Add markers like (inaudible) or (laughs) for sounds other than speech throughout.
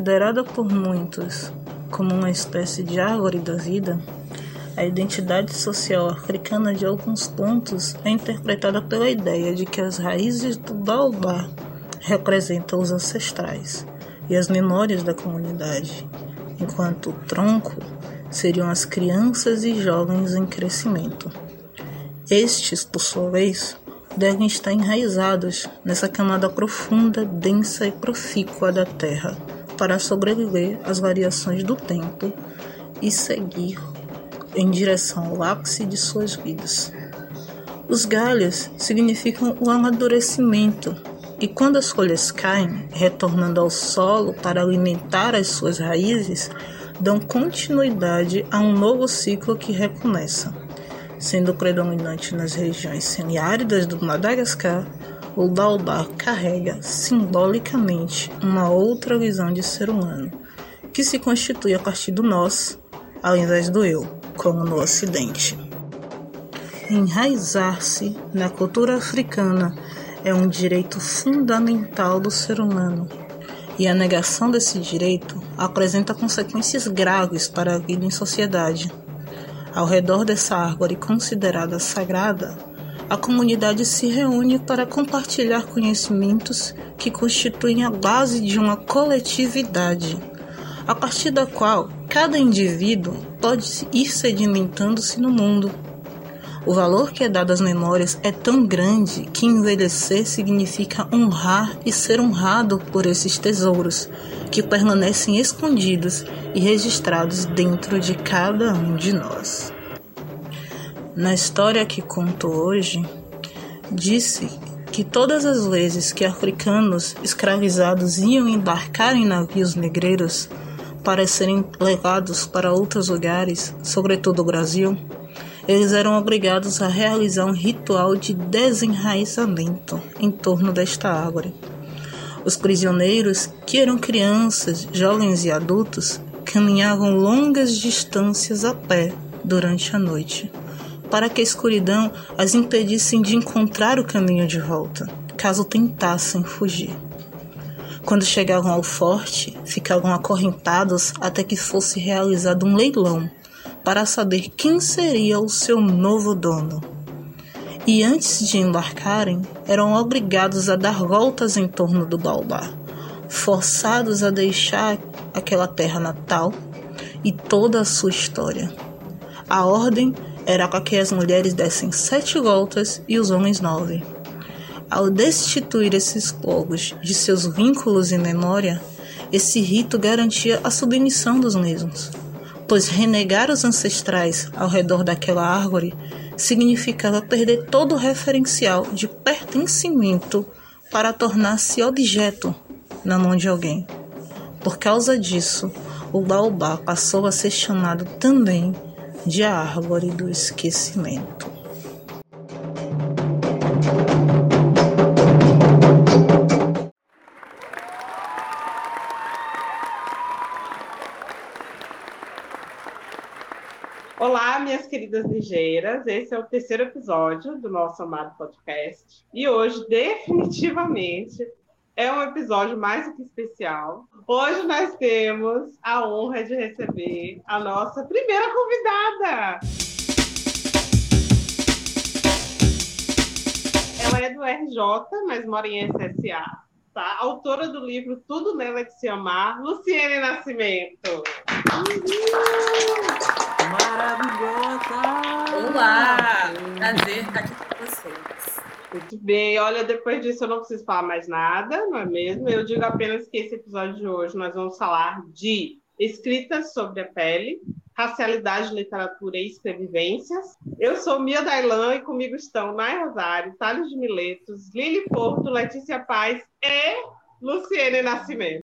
considerada por muitos como uma espécie de árvore da vida, a identidade social africana de alguns pontos é interpretada pela ideia de que as raízes do baobá representam os ancestrais e as memórias da comunidade, enquanto o tronco seriam as crianças e jovens em crescimento. Estes, por sua vez, devem estar enraizados nessa camada profunda, densa e profícua da Terra para sobreviver às variações do tempo e seguir em direção ao ápice de suas vidas. Os galhos significam o amadurecimento, e quando as folhas caem, retornando ao solo para alimentar as suas raízes, dão continuidade a um novo ciclo que recomeça. Sendo predominante nas regiões semiáridas do Madagascar, o baobá carrega simbolicamente uma outra visão de ser humano, que se constitui a partir do nós, ao invés do eu, como no Ocidente. Enraizar-se na cultura africana é um direito fundamental do ser humano, e a negação desse direito apresenta consequências graves para a vida em sociedade. Ao redor dessa árvore considerada sagrada, a comunidade se reúne para compartilhar conhecimentos que constituem a base de uma coletividade, a partir da qual cada indivíduo pode ir sedimentando-se no mundo. O valor que é dado às memórias é tão grande que envelhecer significa honrar e ser honrado por esses tesouros que permanecem escondidos e registrados dentro de cada um de nós. Na história que conto hoje, disse que todas as vezes que africanos escravizados iam embarcar em navios negreiros para serem levados para outros lugares, sobretudo o Brasil, eles eram obrigados a realizar um ritual de desenraizamento em torno desta árvore. Os prisioneiros, que eram crianças, jovens e adultos, caminhavam longas distâncias a pé durante a noite, para que a escuridão as impedisse de encontrar o caminho de volta, caso tentassem fugir. Quando chegavam ao forte, ficavam acorrentados até que fosse realizado um leilão para saber quem seria o seu novo dono. E antes de embarcarem, eram obrigados a dar voltas em torno do baobá, forçados a deixar aquela terra natal e toda a sua história. A ordem era para que as mulheres dessem sete voltas e os homens nove. Ao destituir esses povos de seus vínculos e memória, esse rito garantia a submissão dos mesmos pois renegar os ancestrais ao redor daquela árvore significava perder todo o referencial de pertencimento para tornar-se objeto na mão de alguém. Por causa disso, o baobá passou a ser chamado também de a árvore do esquecimento. minhas queridas ligeiras. Esse é o terceiro episódio do nosso amado podcast. E hoje, definitivamente, é um episódio mais do que especial. Hoje nós temos a honra de receber a nossa primeira convidada. Ela é do RJ, mas mora em SSA. Tá? Autora do livro Tudo Nela que Se Amar, Luciene Nascimento. Uhul! Maravilhosa! Olá! Prazer estar aqui com vocês. Muito bem, olha, depois disso eu não preciso falar mais nada, não é mesmo? Eu digo apenas que esse episódio de hoje nós vamos falar de escritas sobre a pele, racialidade, literatura e escrevivências. Eu sou Mia Dailan e comigo estão Nai Rosário, Thales de Miletos, Lili Porto, Letícia Paz e Luciene Nascimento.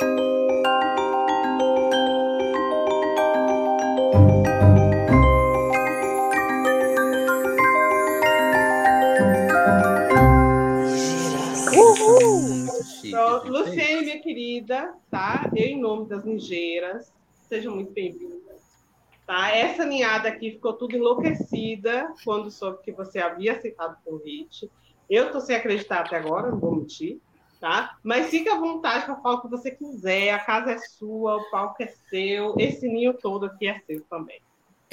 Então, Luciene, minha querida, tá? Eu, em nome das Nigeiras, sejam muito bem-vindas. Tá? Essa ninhada aqui ficou tudo enlouquecida quando soube que você havia aceitado o convite. Eu estou sem acreditar até agora, não vou mentir. tá? Mas fique à vontade para falar o que você quiser, a casa é sua, o palco é seu, esse ninho todo aqui é seu também.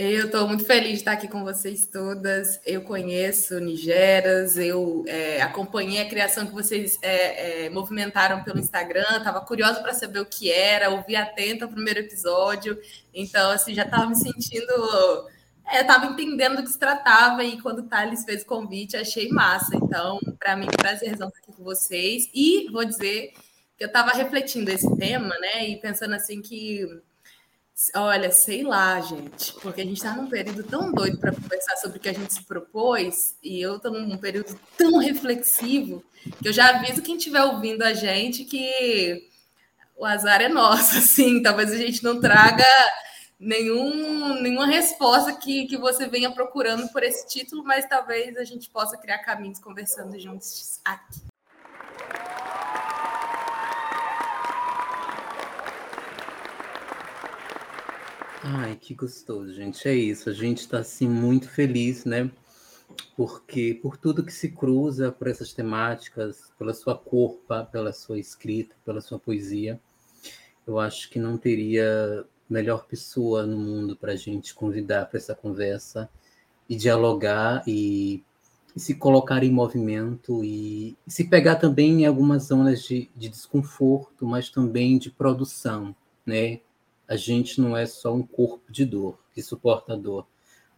Eu estou muito feliz de estar aqui com vocês todas. Eu conheço Nigeras, eu é, acompanhei a criação que vocês é, é, movimentaram pelo Instagram, estava curiosa para saber o que era, ouvi atento ao primeiro episódio, então assim já estava me sentindo, é, estava entendendo do que se tratava e quando o Thales fez o convite achei massa. Então, para mim, prazerzão estar aqui com vocês e vou dizer que eu estava refletindo esse tema, né, e pensando assim que Olha, sei lá, gente, porque a gente está num período tão doido para conversar sobre o que a gente se propôs, e eu estou num período tão reflexivo, que eu já aviso quem estiver ouvindo a gente que o azar é nosso, (laughs) assim, talvez a gente não traga nenhum, nenhuma resposta que, que você venha procurando por esse título, mas talvez a gente possa criar caminhos conversando juntos aqui. Ai, que gostoso, gente. É isso. A gente está assim muito feliz, né? Porque por tudo que se cruza por essas temáticas, pela sua corpa, pela sua escrita, pela sua poesia, eu acho que não teria melhor pessoa no mundo para a gente convidar para essa conversa e dialogar e, e, se colocar em movimento e, e, se pegar também em algumas zonas de, de desconforto, mas também de produção, né? A gente não é só um corpo de dor que suporta a dor,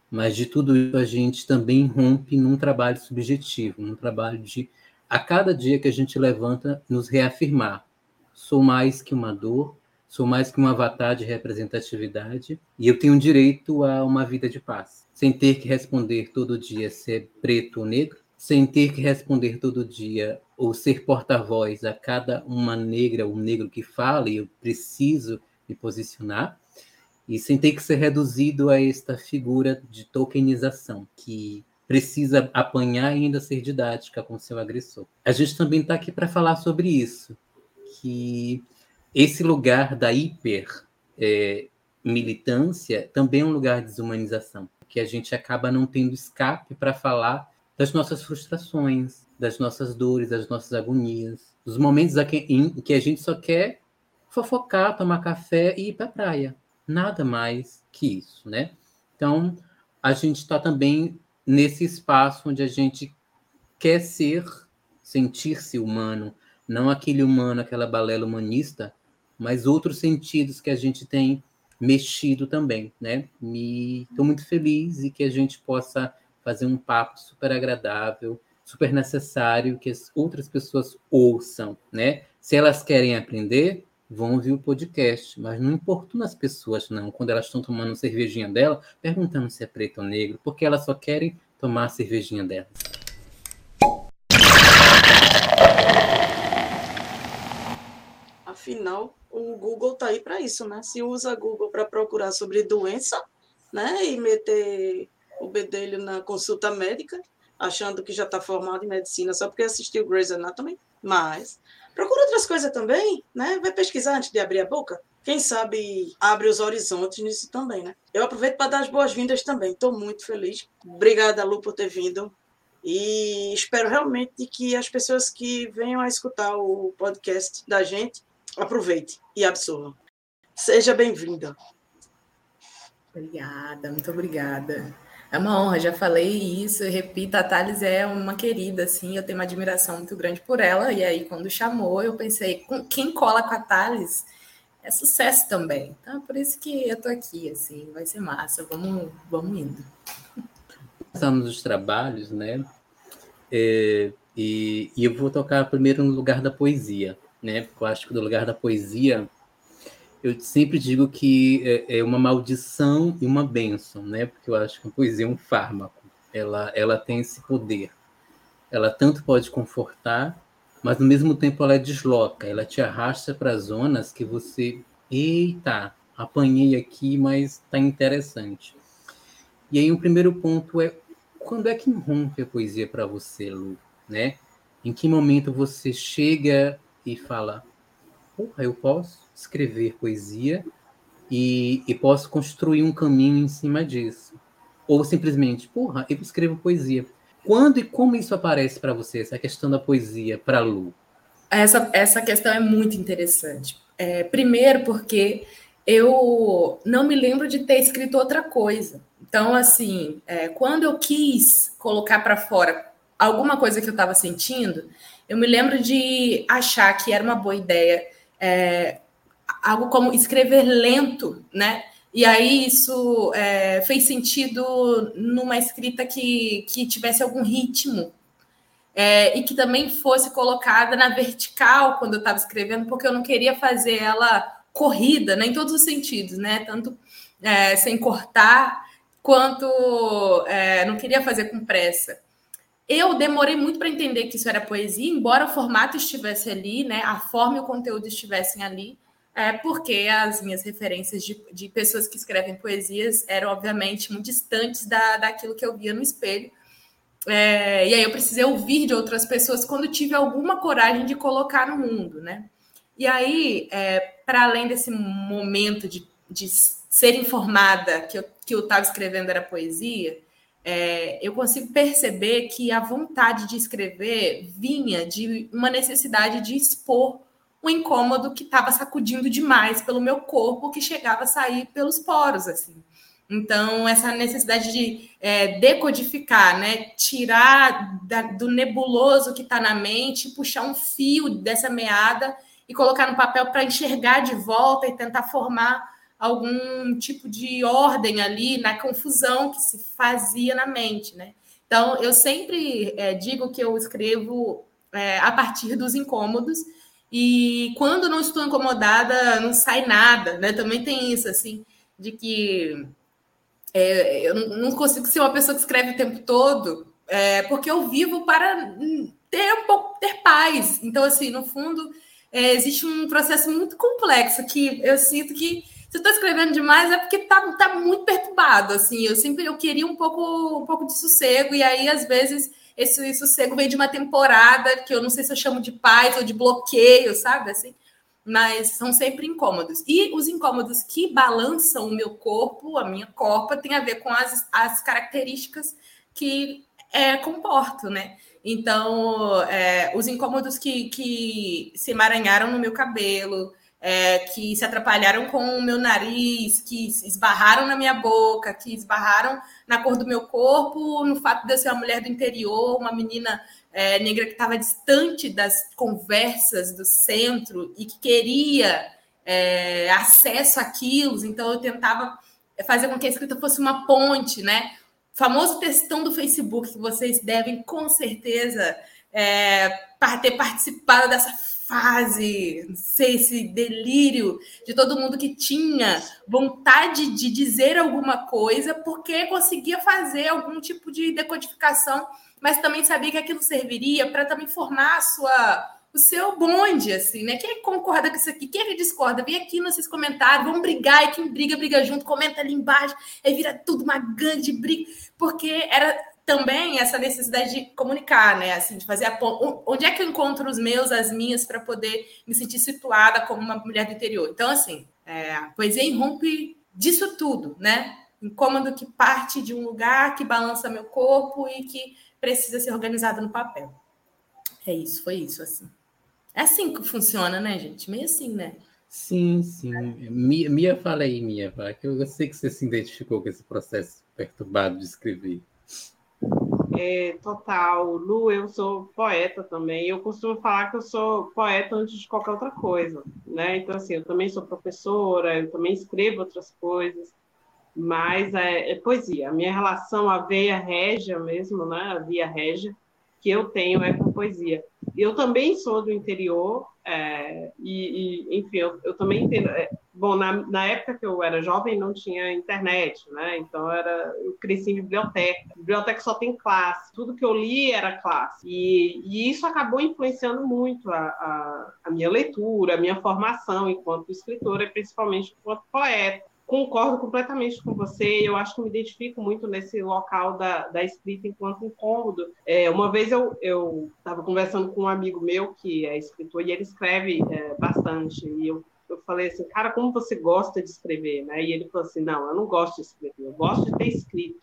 mas de tudo isso a gente também rompe num trabalho subjetivo, num trabalho de a cada dia que a gente levanta nos reafirmar. Sou mais que uma dor, sou mais que um avatar de representatividade e eu tenho direito a uma vida de paz, sem ter que responder todo dia se é preto ou negro, sem ter que responder todo dia ou ser porta-voz a cada uma negra ou negro que fala e eu preciso me posicionar, e sem ter que ser reduzido a esta figura de tokenização, que precisa apanhar e ainda ser didática com seu agressor. A gente também está aqui para falar sobre isso, que esse lugar da hiper é, militância também é um lugar de desumanização, que a gente acaba não tendo escape para falar das nossas frustrações, das nossas dores, das nossas agonias, dos momentos em que a gente só quer fofocar, tomar café e ir para a praia. Nada mais que isso, né? Então, a gente está também nesse espaço onde a gente quer ser, sentir-se humano, não aquele humano, aquela balela humanista, mas outros sentidos que a gente tem mexido também, né? Estou muito feliz e que a gente possa fazer um papo super agradável, super necessário que as outras pessoas ouçam, né? Se elas querem aprender, vão ouvir o podcast, mas não importuna as pessoas, não, quando elas estão tomando cervejinha dela, perguntando se é preto ou negro, porque elas só querem tomar a cervejinha delas. Afinal, o Google tá aí para isso, né? Se usa Google para procurar sobre doença, né, e meter o bedelho na consulta médica, achando que já está formado em medicina só porque assistiu Grey's Anatomy, mas Procura outras coisas também, né? Vai pesquisar antes de abrir a boca. Quem sabe abre os horizontes nisso também, né? Eu aproveito para dar as boas-vindas também. Estou muito feliz. Obrigada, Lu, por ter vindo. E espero realmente que as pessoas que venham a escutar o podcast da gente aproveitem e absorvam. Seja bem-vinda. Obrigada, muito obrigada. É uma honra, já falei isso, repito, a Thales é uma querida, assim, eu tenho uma admiração muito grande por ela, e aí quando chamou, eu pensei, quem cola com a Thales é sucesso também. Então, é por isso que eu tô aqui, assim, vai ser massa, vamos, vamos indo. Estamos os trabalhos, né? É, e, e eu vou tocar primeiro no lugar da poesia, né? Porque eu acho que do lugar da poesia eu sempre digo que é, é uma maldição e uma bênção, né? Porque eu acho que a poesia é um fármaco. Ela, ela tem esse poder. Ela tanto pode confortar, mas no mesmo tempo ela desloca. Ela te arrasta para zonas que você, eita, apanhei aqui, mas está interessante. E aí o um primeiro ponto é quando é que rompe a poesia para você, Lu, né? Em que momento você chega e fala, porra, eu posso escrever poesia e, e posso construir um caminho em cima disso. Ou simplesmente, porra, eu escrevo poesia. Quando e como isso aparece para você, essa questão da poesia para Lu? Essa, essa questão é muito interessante. É, primeiro, porque eu não me lembro de ter escrito outra coisa. Então, assim, é, quando eu quis colocar para fora alguma coisa que eu estava sentindo, eu me lembro de achar que era uma boa ideia é, algo como escrever lento, né? E aí isso é, fez sentido numa escrita que, que tivesse algum ritmo é, e que também fosse colocada na vertical quando eu estava escrevendo, porque eu não queria fazer ela corrida, né, em todos os sentidos, né? Tanto é, sem cortar quanto é, não queria fazer com pressa. Eu demorei muito para entender que isso era poesia, embora o formato estivesse ali, né? A forma e o conteúdo estivessem ali, é porque as minhas referências de, de pessoas que escrevem poesias eram, obviamente, muito distantes da, daquilo que eu via no espelho. É, e aí eu precisei ouvir de outras pessoas quando tive alguma coragem de colocar no mundo, né? E aí, é, para além desse momento de, de ser informada que eu que eu estava escrevendo era poesia, é, eu consigo perceber que a vontade de escrever vinha de uma necessidade de expor um incômodo que estava sacudindo demais pelo meu corpo, que chegava a sair pelos poros, assim. Então, essa necessidade de é, decodificar, né? tirar da, do nebuloso que está na mente, puxar um fio dessa meada e colocar no papel para enxergar de volta e tentar formar algum tipo de ordem ali na confusão que se fazia na mente, né? Então, eu sempre é, digo que eu escrevo é, a partir dos incômodos e quando não estou incomodada, não sai nada, né? Também tem isso, assim, de que é, eu não consigo ser uma pessoa que escreve o tempo todo, é, porque eu vivo para ter um pouco ter paz. Então, assim, no fundo, é, existe um processo muito complexo que eu sinto que se estou escrevendo demais é porque tá, tá muito perturbado, assim, eu sempre eu queria um pouco, um pouco de sossego, e aí, às vezes, esse sossego vem de uma temporada que eu não sei se eu chamo de paz ou de bloqueio, sabe, assim, mas são sempre incômodos. E os incômodos que balançam o meu corpo, a minha corpa, tem a ver com as, as características que é, comporto, né? Então, é, os incômodos que, que se emaranharam no meu cabelo, é, que se atrapalharam com o meu nariz, que esbarraram na minha boca, que esbarraram na cor do meu corpo, no fato de eu ser uma mulher do interior, uma menina é, negra que estava distante das conversas do centro e que queria é, acesso àquilo, então eu tentava fazer com que a escrita fosse uma ponte, né? Famoso textão do Facebook, que vocês devem com certeza é, ter participado dessa fase, não sei, esse delírio de todo mundo que tinha vontade de dizer alguma coisa porque conseguia fazer algum tipo de decodificação, mas também sabia que aquilo serviria para também formar sua o seu bonde, assim, né? Quem é concorda com isso aqui? Quem é discorda? Vem aqui nos comentários, vamos brigar, e quem briga, briga junto, comenta ali embaixo, aí vira tudo uma grande briga, porque era também essa necessidade de comunicar, né? Assim, de fazer a onde é que eu encontro os meus, as minhas, para poder me sentir situada como uma mulher do interior. Então, assim, é, a poesia irrompe disso tudo, né? Incômodo que parte de um lugar que balança meu corpo e que precisa ser organizado no papel. É isso, foi isso, assim. É assim que funciona, né, gente? Meio assim, né? Sim, sim. Mia, fala aí, Mia, que eu sei que você se identificou com esse processo perturbado de escrever. É, total. Lu, eu sou poeta também. Eu costumo falar que eu sou poeta antes de qualquer outra coisa, né? Então, assim, eu também sou professora, eu também escrevo outras coisas, mas é, é poesia. A minha relação, a veia régia mesmo, né? A via régia que eu tenho é com poesia. Eu também sou do interior, é, e, e, enfim, eu, eu também entendo. É, bom, na, na, época que eu era jovem não tinha internet, né? Então era, eu cresci em biblioteca. Biblioteca só tem classe. Tudo que eu li era classe. E, e isso acabou influenciando muito a, a, a, minha leitura, a minha formação enquanto escritora, principalmente enquanto poeta concordo completamente com você. Eu acho que me identifico muito nesse local da, da escrita enquanto incômodo. É, uma vez eu estava conversando com um amigo meu que é escritor e ele escreve é, bastante. E eu, eu falei assim, cara, como você gosta de escrever? Né? E ele falou assim, não, eu não gosto de escrever, eu gosto de ter escrito.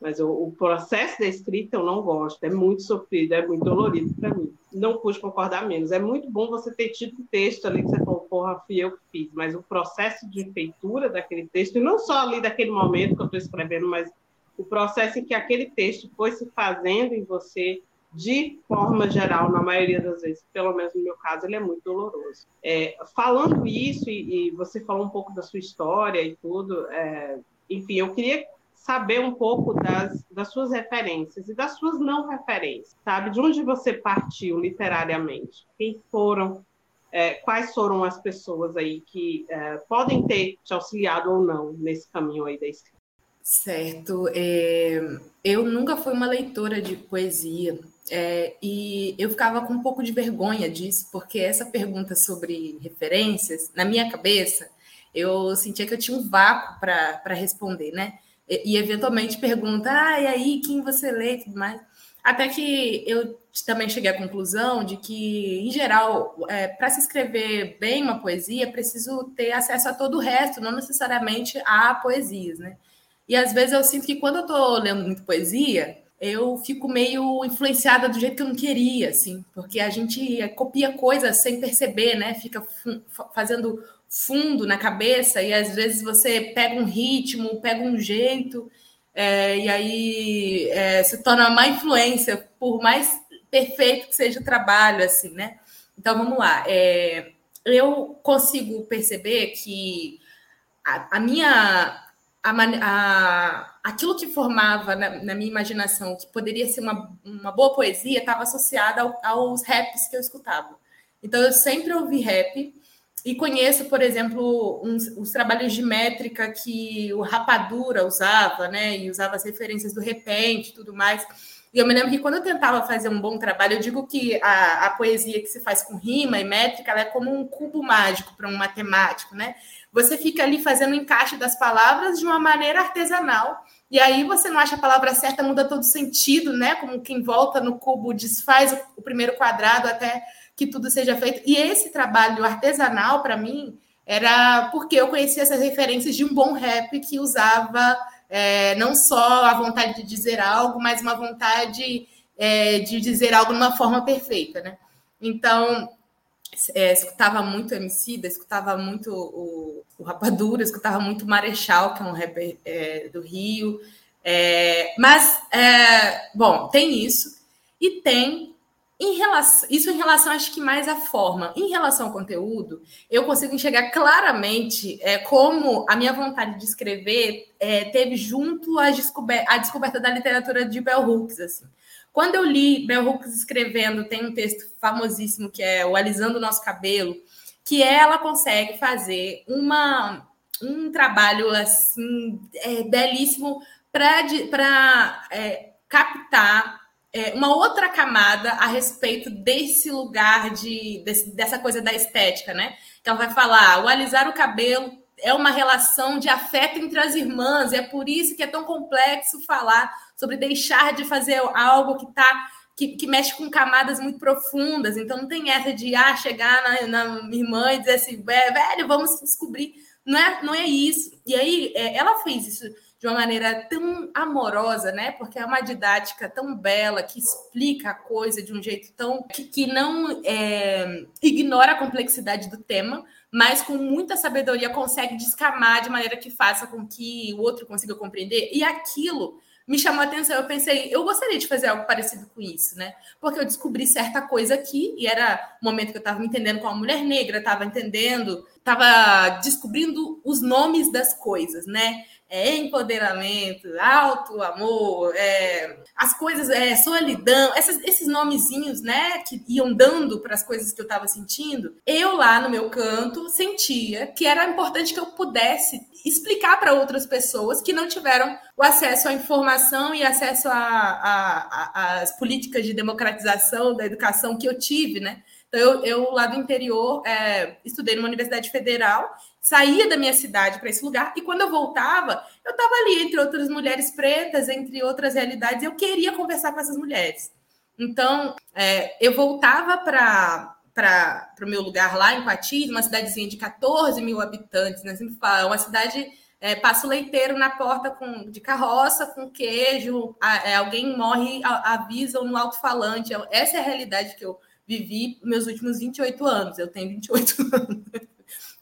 Mas o, o, processo da escrita eu não gosto, é muito sofrido, é muito dolorido para mim. Não pude concordar menos. É muito bom você ter tido um texto ali que você porra, fui eu que fiz, mas o processo de feitura daquele texto, e não só ali daquele momento que eu estou escrevendo, mas o processo em que aquele texto foi se fazendo em você, de forma geral, na maioria das vezes, pelo menos no meu caso, ele é muito doloroso. É, falando isso, e, e, você falou um pouco da sua história e tudo, é, enfim, eu queria saber um pouco das, das suas referências e das suas não referências, sabe? De onde você partiu literariamente? Quem foram, é, quais foram as pessoas aí que é, podem ter te auxiliado ou não nesse caminho aí da escrita? Certo. É, eu nunca fui uma leitora de poesia é, e eu ficava com um pouco de vergonha disso, porque essa pergunta sobre referências, na minha cabeça, eu sentia que eu tinha um vácuo para responder, né? E, e, eventualmente pergunta, ah, e aí, quem você lê e tudo mais. Até que eu também cheguei à conclusão de que, em geral, é, para se escrever bem uma poesia, é preciso ter acesso a todo o resto, não necessariamente a poesias, né? E às vezes eu sinto que quando eu estou lendo muito poesia, eu fico meio influenciada do jeito que eu não queria, assim, porque a gente copia coisas sem perceber, né? Fica fazendo fundo na cabeça e às vezes você pega um ritmo, pega um jeito é, e aí é, se torna uma influência, por mais perfeito que seja o trabalho, assim, né? Então vamos lá. É, eu consigo perceber que a, a minha a, a, aquilo que formava na, na, minha imaginação que poderia ser uma, uma boa poesia estava associada ao, aos raps que eu escutava. Então eu sempre ouvi rap e conheço, por exemplo, uns, os trabalhos de métrica que o Rapadura usava, né? E usava as referências do repente tudo mais. E eu me lembro que quando eu tentava fazer um bom trabalho, eu digo que a, a poesia que se faz com rima e métrica é como um cubo mágico para um matemático, né? Você fica ali fazendo o encaixe das palavras de uma maneira artesanal. E aí você não acha a palavra certa, muda todo sentido, né? Como quem volta no cubo desfaz o, o primeiro quadrado até que tudo seja feito. E esse trabalho artesanal, para mim, era porque eu conhecia essas referências de um bom rap que usava é, não só a vontade de dizer algo, mas uma vontade é, de dizer algo de uma forma perfeita, né? Então, é, escutava muito MC, escutava muito o, o Rapadura, escutava muito Marechal, que é um rapper é, do Rio. É, mas, é, bom, tem isso. E tem em relação, isso em relação, acho que mais à forma. Em relação ao conteúdo, eu consigo enxergar claramente é, como a minha vontade de escrever é, teve junto a, descober a descoberta da literatura de Bell Hooks. Assim. Quando eu li Bell Hooks escrevendo, tem um texto famosíssimo que é o Alisando o Nosso Cabelo, que ela consegue fazer uma, um trabalho assim é, belíssimo para é, captar é, uma outra camada a respeito desse lugar de desse, dessa coisa da estética, né? Que ela vai falar, o alisar o cabelo é uma relação de afeto entre as irmãs, é por isso que é tão complexo falar sobre deixar de fazer algo que tá que, que, mexe com camadas muito profundas. Então não tem essa de ah, chegar na, na irmã e dizer assim, velho, vamos descobrir. Não é, não é isso. E aí é, ela fez isso de uma maneira tão amorosa, né? Porque é uma didática tão bela que explica a coisa de um jeito tão que, que não é, ignora a complexidade do tema, mas com muita sabedoria consegue descamar de maneira que faça com que o outro consiga compreender. E aquilo me chamou a atenção. Eu pensei, eu gostaria de fazer algo parecido com isso, né? Porque eu descobri certa coisa aqui, e era o momento que eu estava me entendendo com a mulher negra, estava entendendo, estava descobrindo os nomes das coisas, né? É, empoderamento, alto amor, é, as coisas, é, solidão, essas, esses nomezinhos, né, que iam dando para as coisas que eu estava sentindo, eu lá no meu canto sentia que era importante que eu pudesse explicar para outras pessoas que não tiveram o acesso à informação e acesso às políticas de democratização da educação que eu tive, né? Então, eu, eu lá do interior, é, estudei numa universidade federal saía da minha cidade para esse lugar e quando eu voltava, eu estava ali entre outras mulheres pretas, entre outras realidades, eu queria conversar com essas mulheres. Então, é, eu voltava para para o meu lugar lá em Coatis, uma cidadezinha de 14 mil habitantes, né? Sempre falo, é uma cidade é, leiteiro na porta com, de carroça com queijo, a, é, alguém morre, a, avisam no alto-falante. Essa é a realidade que eu vivi meus últimos 28 anos. Eu tenho 28 (laughs) anos,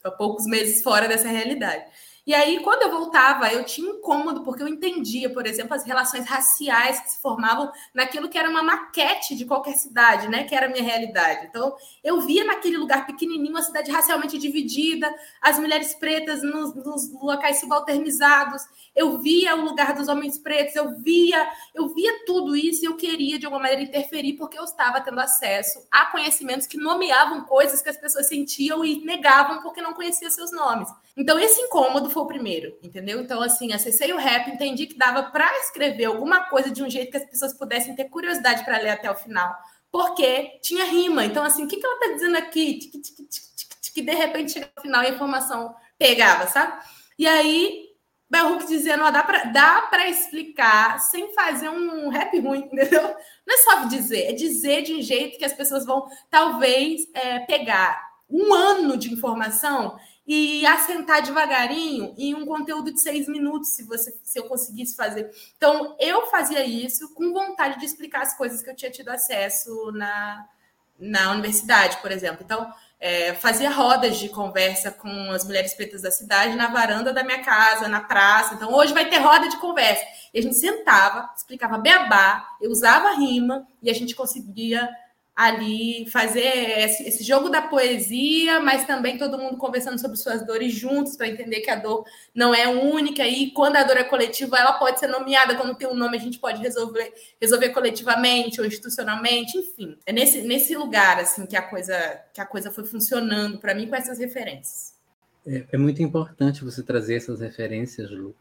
estou poucos meses fora dessa realidade. E aí, quando eu voltava, eu tinha incômodo, porque eu entendia, por exemplo, as relações raciais que se formavam naquilo que era uma maquete de qualquer cidade, né? Que era a minha realidade. Então, eu via naquele lugar pequenininho uma cidade racialmente dividida, as mulheres pretas nos, nos locais subalternizados, eu via o lugar dos homens pretos, eu via, eu via tudo isso e eu queria, de alguma maneira, interferir, porque eu estava tendo acesso a conhecimentos que nomeavam coisas que as pessoas sentiam e negavam porque não conheciam seus nomes. Então, esse incômodo foi o primeiro, entendeu? Então, assim, acessei o rap, entendi que dava para escrever alguma coisa de um jeito que as pessoas pudessem ter curiosidade para ler até o final, porque tinha rima. Então, assim, o que, que ela está dizendo aqui? Que de repente chega no final e a informação pegava, sabe? E aí, Bell dizendo, ó, dá para dá explicar sem fazer um rap ruim, (laughs) entendeu? Não é só dizer, é dizer de um jeito que as pessoas vão, talvez, é, pegar um ano de informação e assentar devagarinho em um conteúdo de seis minutos, se você se eu conseguisse fazer. Então, eu fazia isso com vontade de explicar as coisas que eu tinha tido acesso na, na universidade, por exemplo. Então, é, fazia rodas de conversa com as mulheres pretas da cidade na varanda da minha casa, na praça. Então, hoje vai ter roda de conversa. E a gente sentava, explicava beabá, eu usava rima e a gente conseguia ali fazer esse, jogo da poesia, mas também todo mundo conversando sobre suas dores juntos para entender que a dor não é única e quando a dor é coletiva, ela pode ser nomeada, quando tem um nome a gente pode resolver resolver coletivamente ou institucionalmente, enfim. É nesse, nesse lugar assim que a coisa que a coisa foi funcionando para mim com essas referências. É, é muito importante você trazer essas referências, Lu,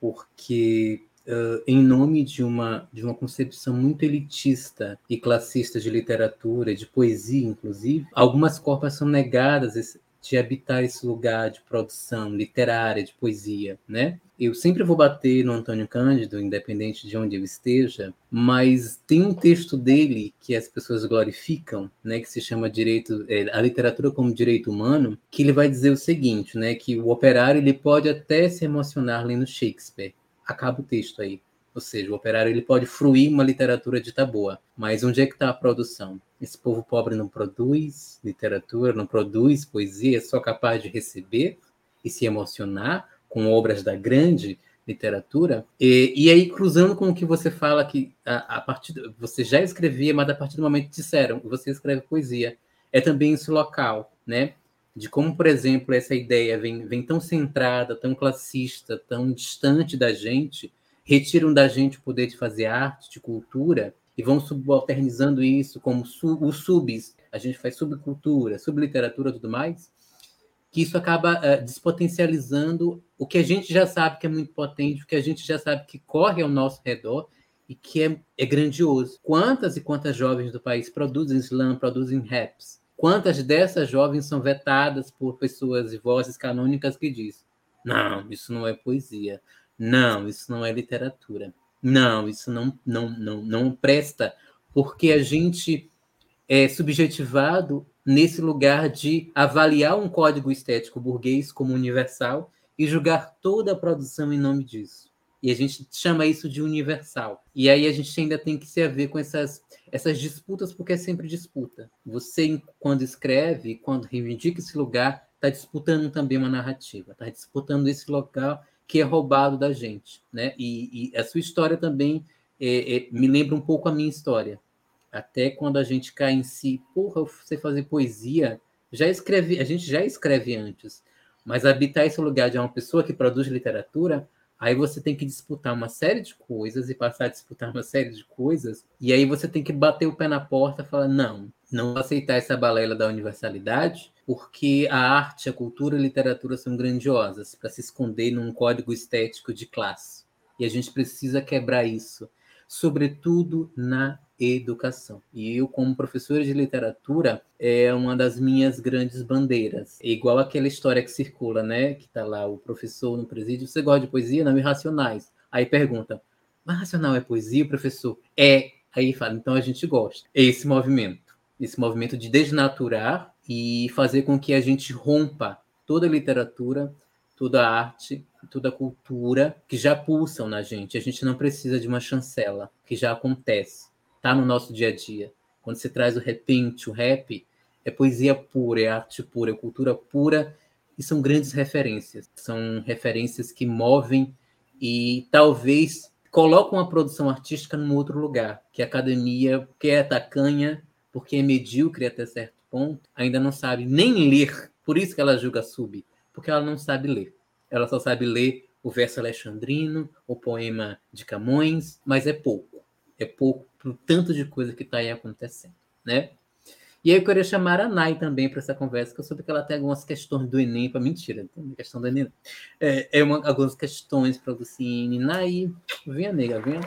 porque uh, em nome de uma, de uma concepção muito elitista e classista de literatura, de poesia, inclusive, algumas corpas são negadas de habitar esse lugar de produção literária, de poesia, né? Eu sempre vou bater no Antônio Cândido, independente de onde eu esteja, mas tem um texto dele que as pessoas glorificam, né, que se chama direito, é, a literatura como direito humano, que ele vai dizer o seguinte, né, que o operário ele pode até se emocionar lendo Shakespeare, acaba o texto aí. Ou seja, o operário ele pode fruir uma literatura dita boa, mas onde é que está a produção? Esse povo pobre não produz literatura, não produz poesia, é só capaz de receber e se emocionar com obras da grande literatura. E, e aí, cruzando com o que você fala que a, a partir você já escrevia, mas a partir do momento que disseram você escreve poesia, é também esse local, né? De como, por exemplo, essa ideia vem, vem tão centrada, tão classista, tão distante da gente, retiram da gente o poder de fazer arte, de cultura, e vão subalternizando isso como os subs, a gente faz subcultura, subliteratura tudo mais, que isso acaba uh, despotencializando o que a gente já sabe que é muito potente, o que a gente já sabe que corre ao nosso redor e que é, é grandioso. Quantas e quantas jovens do país produzem slam, produzem raps, Quantas dessas jovens são vetadas por pessoas e vozes canônicas que dizem: não, isso não é poesia, não, isso não é literatura, não, isso não, não, não, não presta, porque a gente é subjetivado nesse lugar de avaliar um código estético burguês como universal e julgar toda a produção em nome disso. E a gente chama isso de universal. E aí a gente ainda tem que se haver com essas, essas disputas, porque é sempre disputa. Você, quando escreve, quando reivindica esse lugar, está disputando também uma narrativa, está disputando esse local que é roubado da gente. Né? E, e a sua história também é, é, me lembra um pouco a minha história. Até quando a gente cai em si, porra, você fazer poesia, já escreve, a gente já escreve antes, mas habitar esse lugar de uma pessoa que produz literatura Aí você tem que disputar uma série de coisas e passar a disputar uma série de coisas, e aí você tem que bater o pé na porta e falar: não, não vou aceitar essa balela da universalidade, porque a arte, a cultura e a literatura são grandiosas para se esconder num código estético de classe. E a gente precisa quebrar isso, sobretudo na educação. E eu, como professora de literatura, é uma das minhas grandes bandeiras. É igual aquela história que circula, né? Que tá lá o professor no presídio. Você gosta de poesia? Não, irracionais. Aí pergunta, mas racional é poesia, professor? É. Aí fala, então a gente gosta. É esse movimento. Esse movimento de desnaturar e fazer com que a gente rompa toda a literatura, toda a arte toda a cultura que já pulsam na gente. A gente não precisa de uma chancela, que já acontece, tá no nosso dia a dia. Quando você traz o repente, o rap, é poesia pura, é arte pura, é cultura pura, e são grandes referências. São referências que movem e talvez colocam a produção artística num outro lugar, que a academia quer tacanha, porque é medíocre até certo ponto, ainda não sabe nem ler. Por isso que ela julga sub, porque ela não sabe ler. Ela só sabe ler o verso alexandrino, o poema de Camões, mas é pouco. É pouco para o tanto de coisa que está aí acontecendo, né? E aí eu queria chamar a Nai também para essa conversa, que eu soube que ela tem algumas questões do Enem, para mentira, tem questão do Enem. É, é uma, algumas questões para o Lucine. Nai, venha, nega, venha.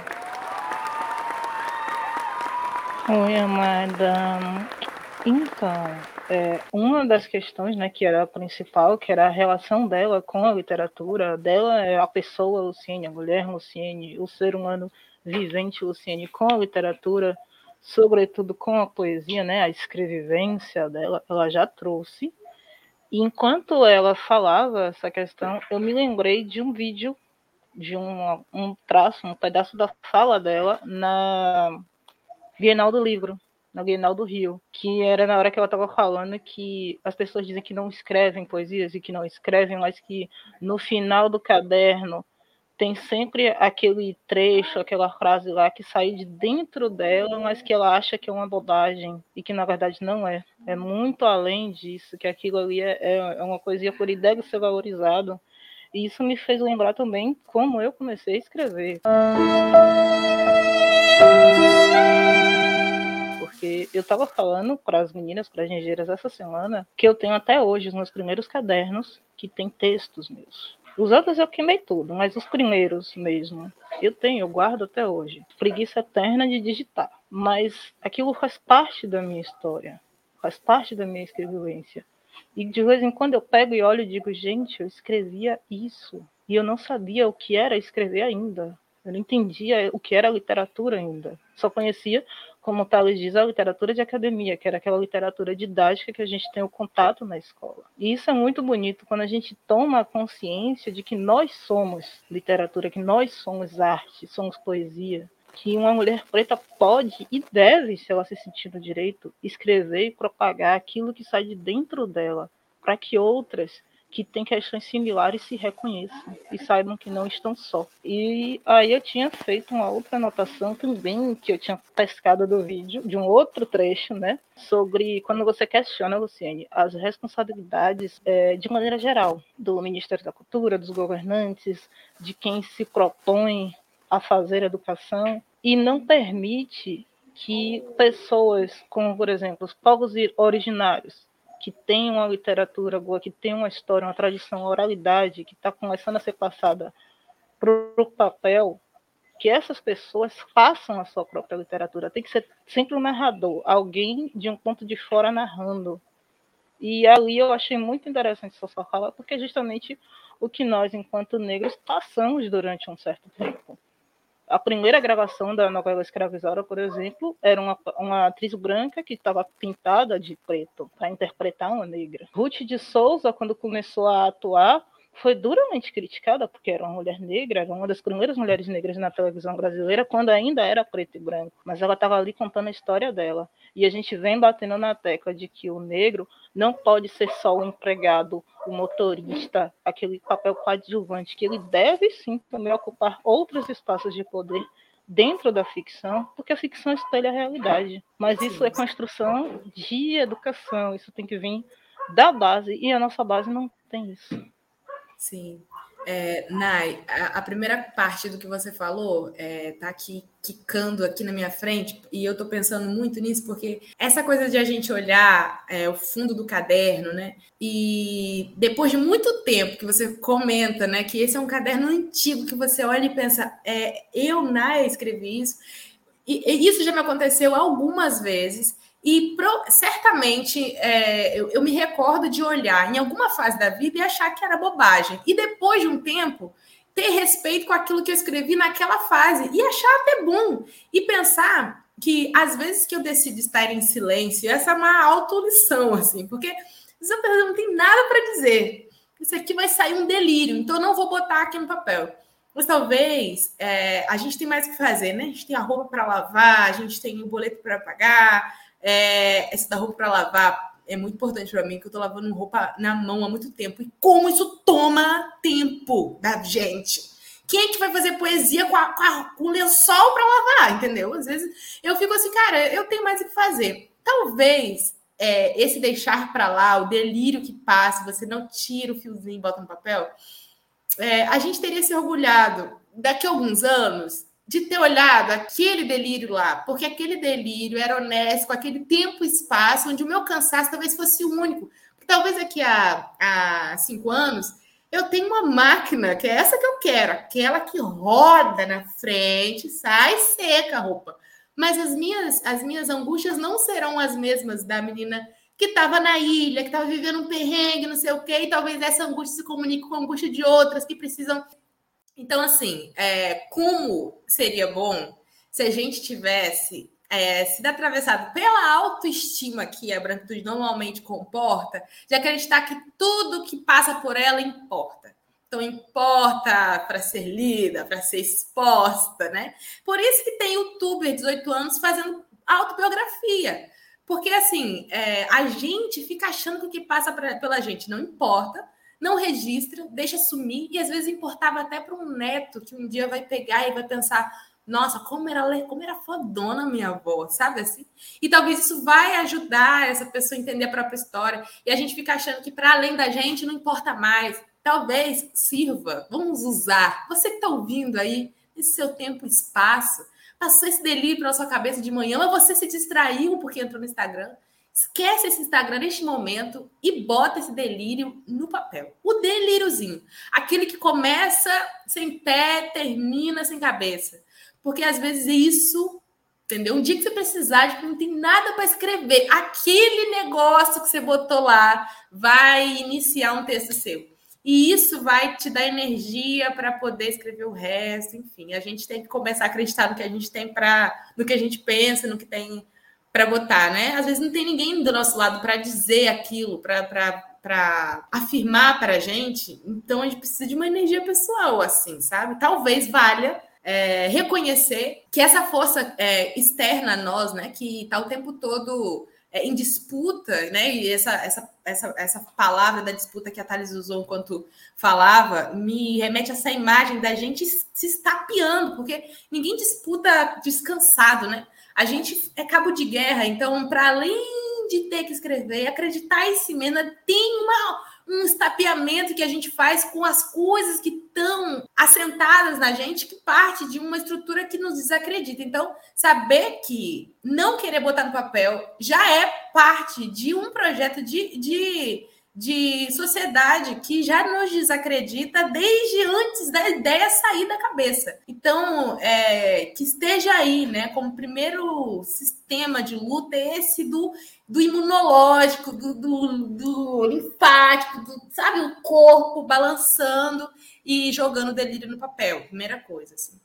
Oi, amada. Então, é, uma das questões, né, que era a principal, que era a relação dela com a literatura, dela é a pessoa Luciene, a mulher Luciene, o ser humano vivente Luciene com a literatura, sobretudo com a poesia, né, a escrevivência dela, ela já trouxe. E enquanto ela falava essa questão, eu me lembrei de um vídeo, de um, um traço, um pedaço da fala dela na Bienal do Livro, na Bienal do Rio, que era na hora que ela estava falando que as pessoas dizem que não escrevem poesias e que não escrevem, mas que no final do caderno tem sempre aquele trecho, aquela frase lá que sai de dentro dela, mas que ela acha que é uma bobagem e que na verdade não é. É muito além disso, que aquilo ali é, é, é uma poesia por deve ser valorizado. E isso me fez lembrar também como eu comecei a escrever. Porque eu estava falando para as meninas, para as gengeiras essa semana, que eu tenho até hoje os meus primeiros cadernos que tem textos meus. Os outros eu queimei tudo, mas os primeiros mesmo, eu tenho, eu guardo até hoje. Preguiça eterna de digitar. Mas aquilo faz parte da minha história, faz parte da minha escrevivência. E de vez em quando eu pego e olho e digo, gente, eu escrevia isso. E eu não sabia o que era escrever ainda. Eu não entendia o que era literatura ainda. Só conhecia, como Thales diz, a literatura de academia, que era aquela literatura didática que a gente tem o contato na escola. E isso é muito bonito quando a gente toma a consciência de que nós somos literatura, que nós somos arte, somos poesia, que uma mulher preta pode e deve, se ela se sentir no direito, escrever e propagar aquilo que sai de dentro dela, para que outras que têm questões similares se reconheçam e saibam que não estão só. E aí eu tinha feito uma outra anotação também, que eu tinha pescado do vídeo, de um outro trecho, né? Sobre quando você questiona, Luciene, as responsabilidades é, de maneira geral do Ministério da Cultura, dos governantes, de quem se propõe a fazer educação e não permite que pessoas como, por exemplo, os povos originários, que tem uma literatura boa, que tem uma história, uma tradição, uma oralidade, que está começando a ser passada para o papel, que essas pessoas façam a sua própria literatura. Tem que ser sempre um narrador, alguém de um ponto de fora narrando. E ali eu achei muito interessante essa sua fala, porque é justamente o que nós, enquanto negros, passamos durante um certo tempo a primeira gravação da novela Escravizada, por exemplo, era uma, uma atriz branca que estava pintada de preto para interpretar uma negra. Ruth de Souza, quando começou a atuar, foi duramente criticada porque era uma mulher negra, era uma das primeiras mulheres negras na televisão brasileira, quando ainda era preto e branco. Mas ela estava ali contando a história dela. E a gente vem batendo na tecla de que o negro não pode ser só o empregado, o motorista, aquele papel coadjuvante, que ele deve sim também ocupar outros espaços de poder dentro da ficção, porque a ficção espelha a realidade. Mas isso é construção de educação, isso tem que vir da base, e a nossa base não tem isso. Sim. É, Nai, a, primeira parte do que você falou é, tá aqui quicando aqui na minha frente e eu estou pensando muito nisso porque essa coisa de a gente olhar é, o fundo do caderno, né? E depois de muito tempo que você comenta, né, que esse é um caderno antigo que você olha e pensa, é, eu, Nai, escrevi isso. E, e isso já me aconteceu algumas vezes. E pro, certamente é, eu, eu, me recordo de olhar em alguma fase da vida e achar que era bobagem. E depois de um tempo, ter respeito com aquilo que eu escrevi naquela fase e achar até bom. E pensar que às vezes que eu decido estar em silêncio, essa é uma autolição, assim, porque essa pessoa não tem nada para dizer. isso aqui vai sair um delírio, então eu não vou botar aqui no papel. Mas talvez é, a gente tem mais o que fazer, né? A gente tem a roupa para lavar, a gente tem o boleto para pagar, é, esse da roupa para lavar é muito importante para mim, que eu tô lavando roupa na mão há muito tempo. E como isso toma tempo da gente. Quem é que vai fazer poesia com, a, com, a, com o lençol para lavar, entendeu? Às vezes eu fico assim, cara, eu tenho mais o que fazer. Talvez é, esse deixar para lá, o delírio que passa, você não tira o fiozinho e bota no papel, é, a gente teria se orgulhado daqui a alguns anos de ter olhado aquele delírio lá, porque aquele delírio era honesto, aquele tempo e espaço onde o meu cansaço talvez fosse o único. Talvez daqui a, a cinco anos eu tenho uma máquina, que é essa que eu quero, aquela que roda na frente, sai seca a roupa. Mas as minhas, as minhas angústias não serão as mesmas da menina que estava na ilha, que estava vivendo um perrengue, não sei o quê, e talvez essa angústia se comunique com a angústia de outras que precisam então, assim, é, como seria bom se a gente tivesse é, sido atravessado pela autoestima que a branquitude normalmente comporta, de acreditar que tudo que passa por ela importa. Então, importa para ser lida, para ser exposta, né? Por isso que tem youtuber de 18 anos fazendo autobiografia. Porque, assim, é, a gente fica achando que o que passa pra, pela gente não importa, não registra, deixa sumir e às vezes importava até para um neto que um dia vai pegar e vai pensar: nossa, como era, como era fodona minha avó, sabe assim? E talvez isso vai ajudar essa pessoa a entender a própria história e a gente fica achando que para além da gente não importa mais. Talvez sirva, vamos usar. Você que está ouvindo aí, nesse seu tempo e espaço, passou esse delírio pela sua cabeça de manhã, ou você se distraiu porque entrou no Instagram. Esquece esse Instagram neste momento e bota esse delírio no papel. O delíriozinho. Aquele que começa sem pé, termina sem cabeça. Porque às vezes isso, entendeu? Um dia que você precisar de não tem nada para escrever, aquele negócio que você botou lá vai iniciar um texto seu. E isso vai te dar energia para poder escrever o resto, enfim. A gente tem que começar a acreditar no que a gente tem para, no que a gente pensa, no que tem para botar, né? Às vezes não tem ninguém do nosso lado para dizer aquilo, para afirmar para a gente. Então a gente precisa de uma energia pessoal, assim, sabe? Talvez valha é, reconhecer que essa força é, externa a nós, né, que está o tempo todo é, em disputa, né? E essa, essa, essa, essa palavra da disputa que a Thales usou enquanto falava me remete a essa imagem da gente se estapeando, porque ninguém disputa descansado, né? A gente é cabo de guerra, então, para além de ter que escrever, acreditar em si mesmo, tem uma, um estapeamento que a gente faz com as coisas que estão assentadas na gente, que parte de uma estrutura que nos desacredita. Então, saber que não querer botar no papel já é parte de um projeto de, de de sociedade que já nos desacredita desde antes da ideia sair da cabeça. Então, é, que esteja aí, né, como primeiro sistema de luta esse do, do imunológico, do, do, do linfático, do, sabe, o corpo balançando e jogando delírio no papel, primeira coisa, assim.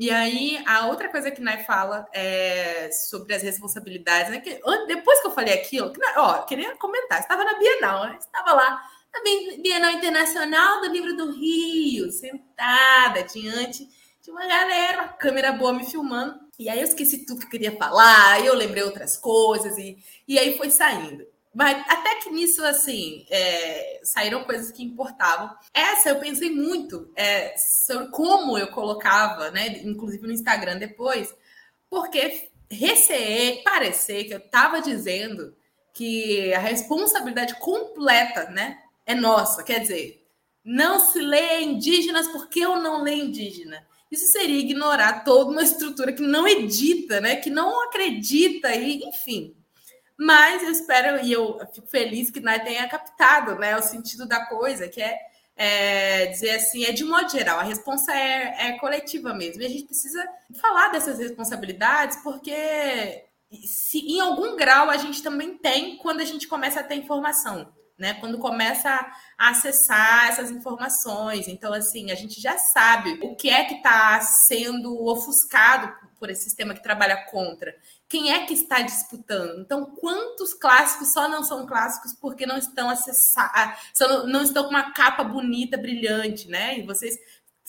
E aí, a outra coisa que Nai fala é sobre as responsabilidades, né? Que, depois que eu falei aquilo, que, ó, queria comentar, estava na Bienal, né? Estava lá na Bienal Internacional do Livro do Rio, sentada diante de uma galera, uma câmera boa me filmando. E aí eu esqueci tudo que eu queria falar, eu lembrei outras coisas, e, e aí foi saindo. Mas até que nisso, assim, é, saíram coisas que importavam. Essa eu pensei muito é, sobre como eu colocava, né? Inclusive no Instagram depois, porque receei parecer que eu estava dizendo que a responsabilidade completa, né, é nossa. Quer dizer, não se lê indígenas porque eu não leio indígena. Isso seria ignorar toda uma estrutura que não edita, né, que não acredita e, enfim, mas eu espero e eu fico feliz que nós tenha captado né, o sentido da coisa, que é, é dizer assim, é de modo geral, a responsa é, é coletiva mesmo. E a gente precisa falar dessas responsabilidades, porque se em algum grau a gente também tem quando a gente começa a ter informação. né? Quando começa a acessar essas informações. Então, assim, a gente já sabe o que é que está sendo ofuscado por esse sistema que trabalha contra. Quem é que está disputando? Então, quantos clássicos só não são clássicos porque não estão acessados, não estão com uma capa bonita, brilhante, né? E vocês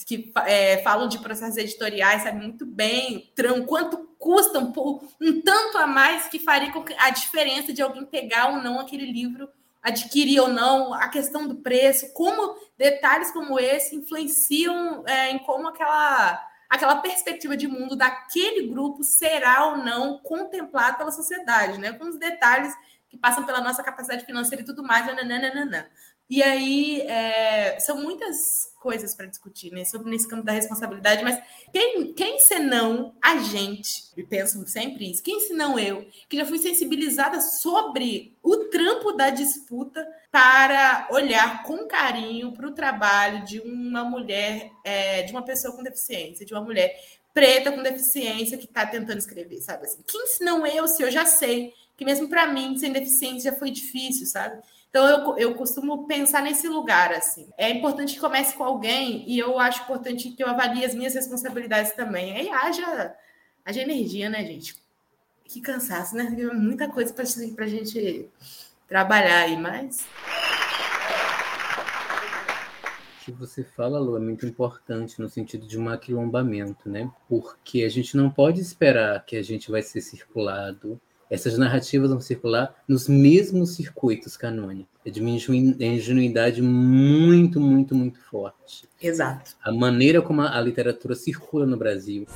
que é, falam de processos editoriais sabem muito bem quanto custa um, um tanto a mais que faria a diferença de alguém pegar ou não aquele livro adquirir ou não, a questão do preço, como detalhes como esse influenciam é, em como aquela, aquela perspectiva de mundo daquele grupo será ou não contemplado pela sociedade, né? Com os detalhes que passam pela nossa capacidade financeira e tudo mais, nananana. E aí é, são muitas coisas para discutir né, sobre nesse campo da responsabilidade, mas quem, quem senão a gente, e penso sempre isso, quem senão eu, que já fui sensibilizada sobre o trampo da disputa para olhar com carinho para o trabalho de uma mulher, é, de uma pessoa com deficiência, de uma mulher preta com deficiência que está tentando escrever, sabe? Assim, quem senão eu, se eu já sei que mesmo para mim, sem deficiência, já foi difícil, sabe? Então, eu, eu costumo pensar nesse lugar, assim. É importante que comece com alguém e eu acho importante que eu avalie as minhas responsabilidades também. Aí haja, haja energia, né, gente? Que cansaço, né? Muita coisa para a gente trabalhar aí, mas... Que você fala, Lu, é muito importante no sentido de um aquilombamento, né? Porque a gente não pode esperar que a gente vai ser circulado essas narrativas vão circular nos mesmos circuitos canônicos. É de uma ingenuidade muito, muito, muito forte. Exato. A maneira como a literatura circula no Brasil.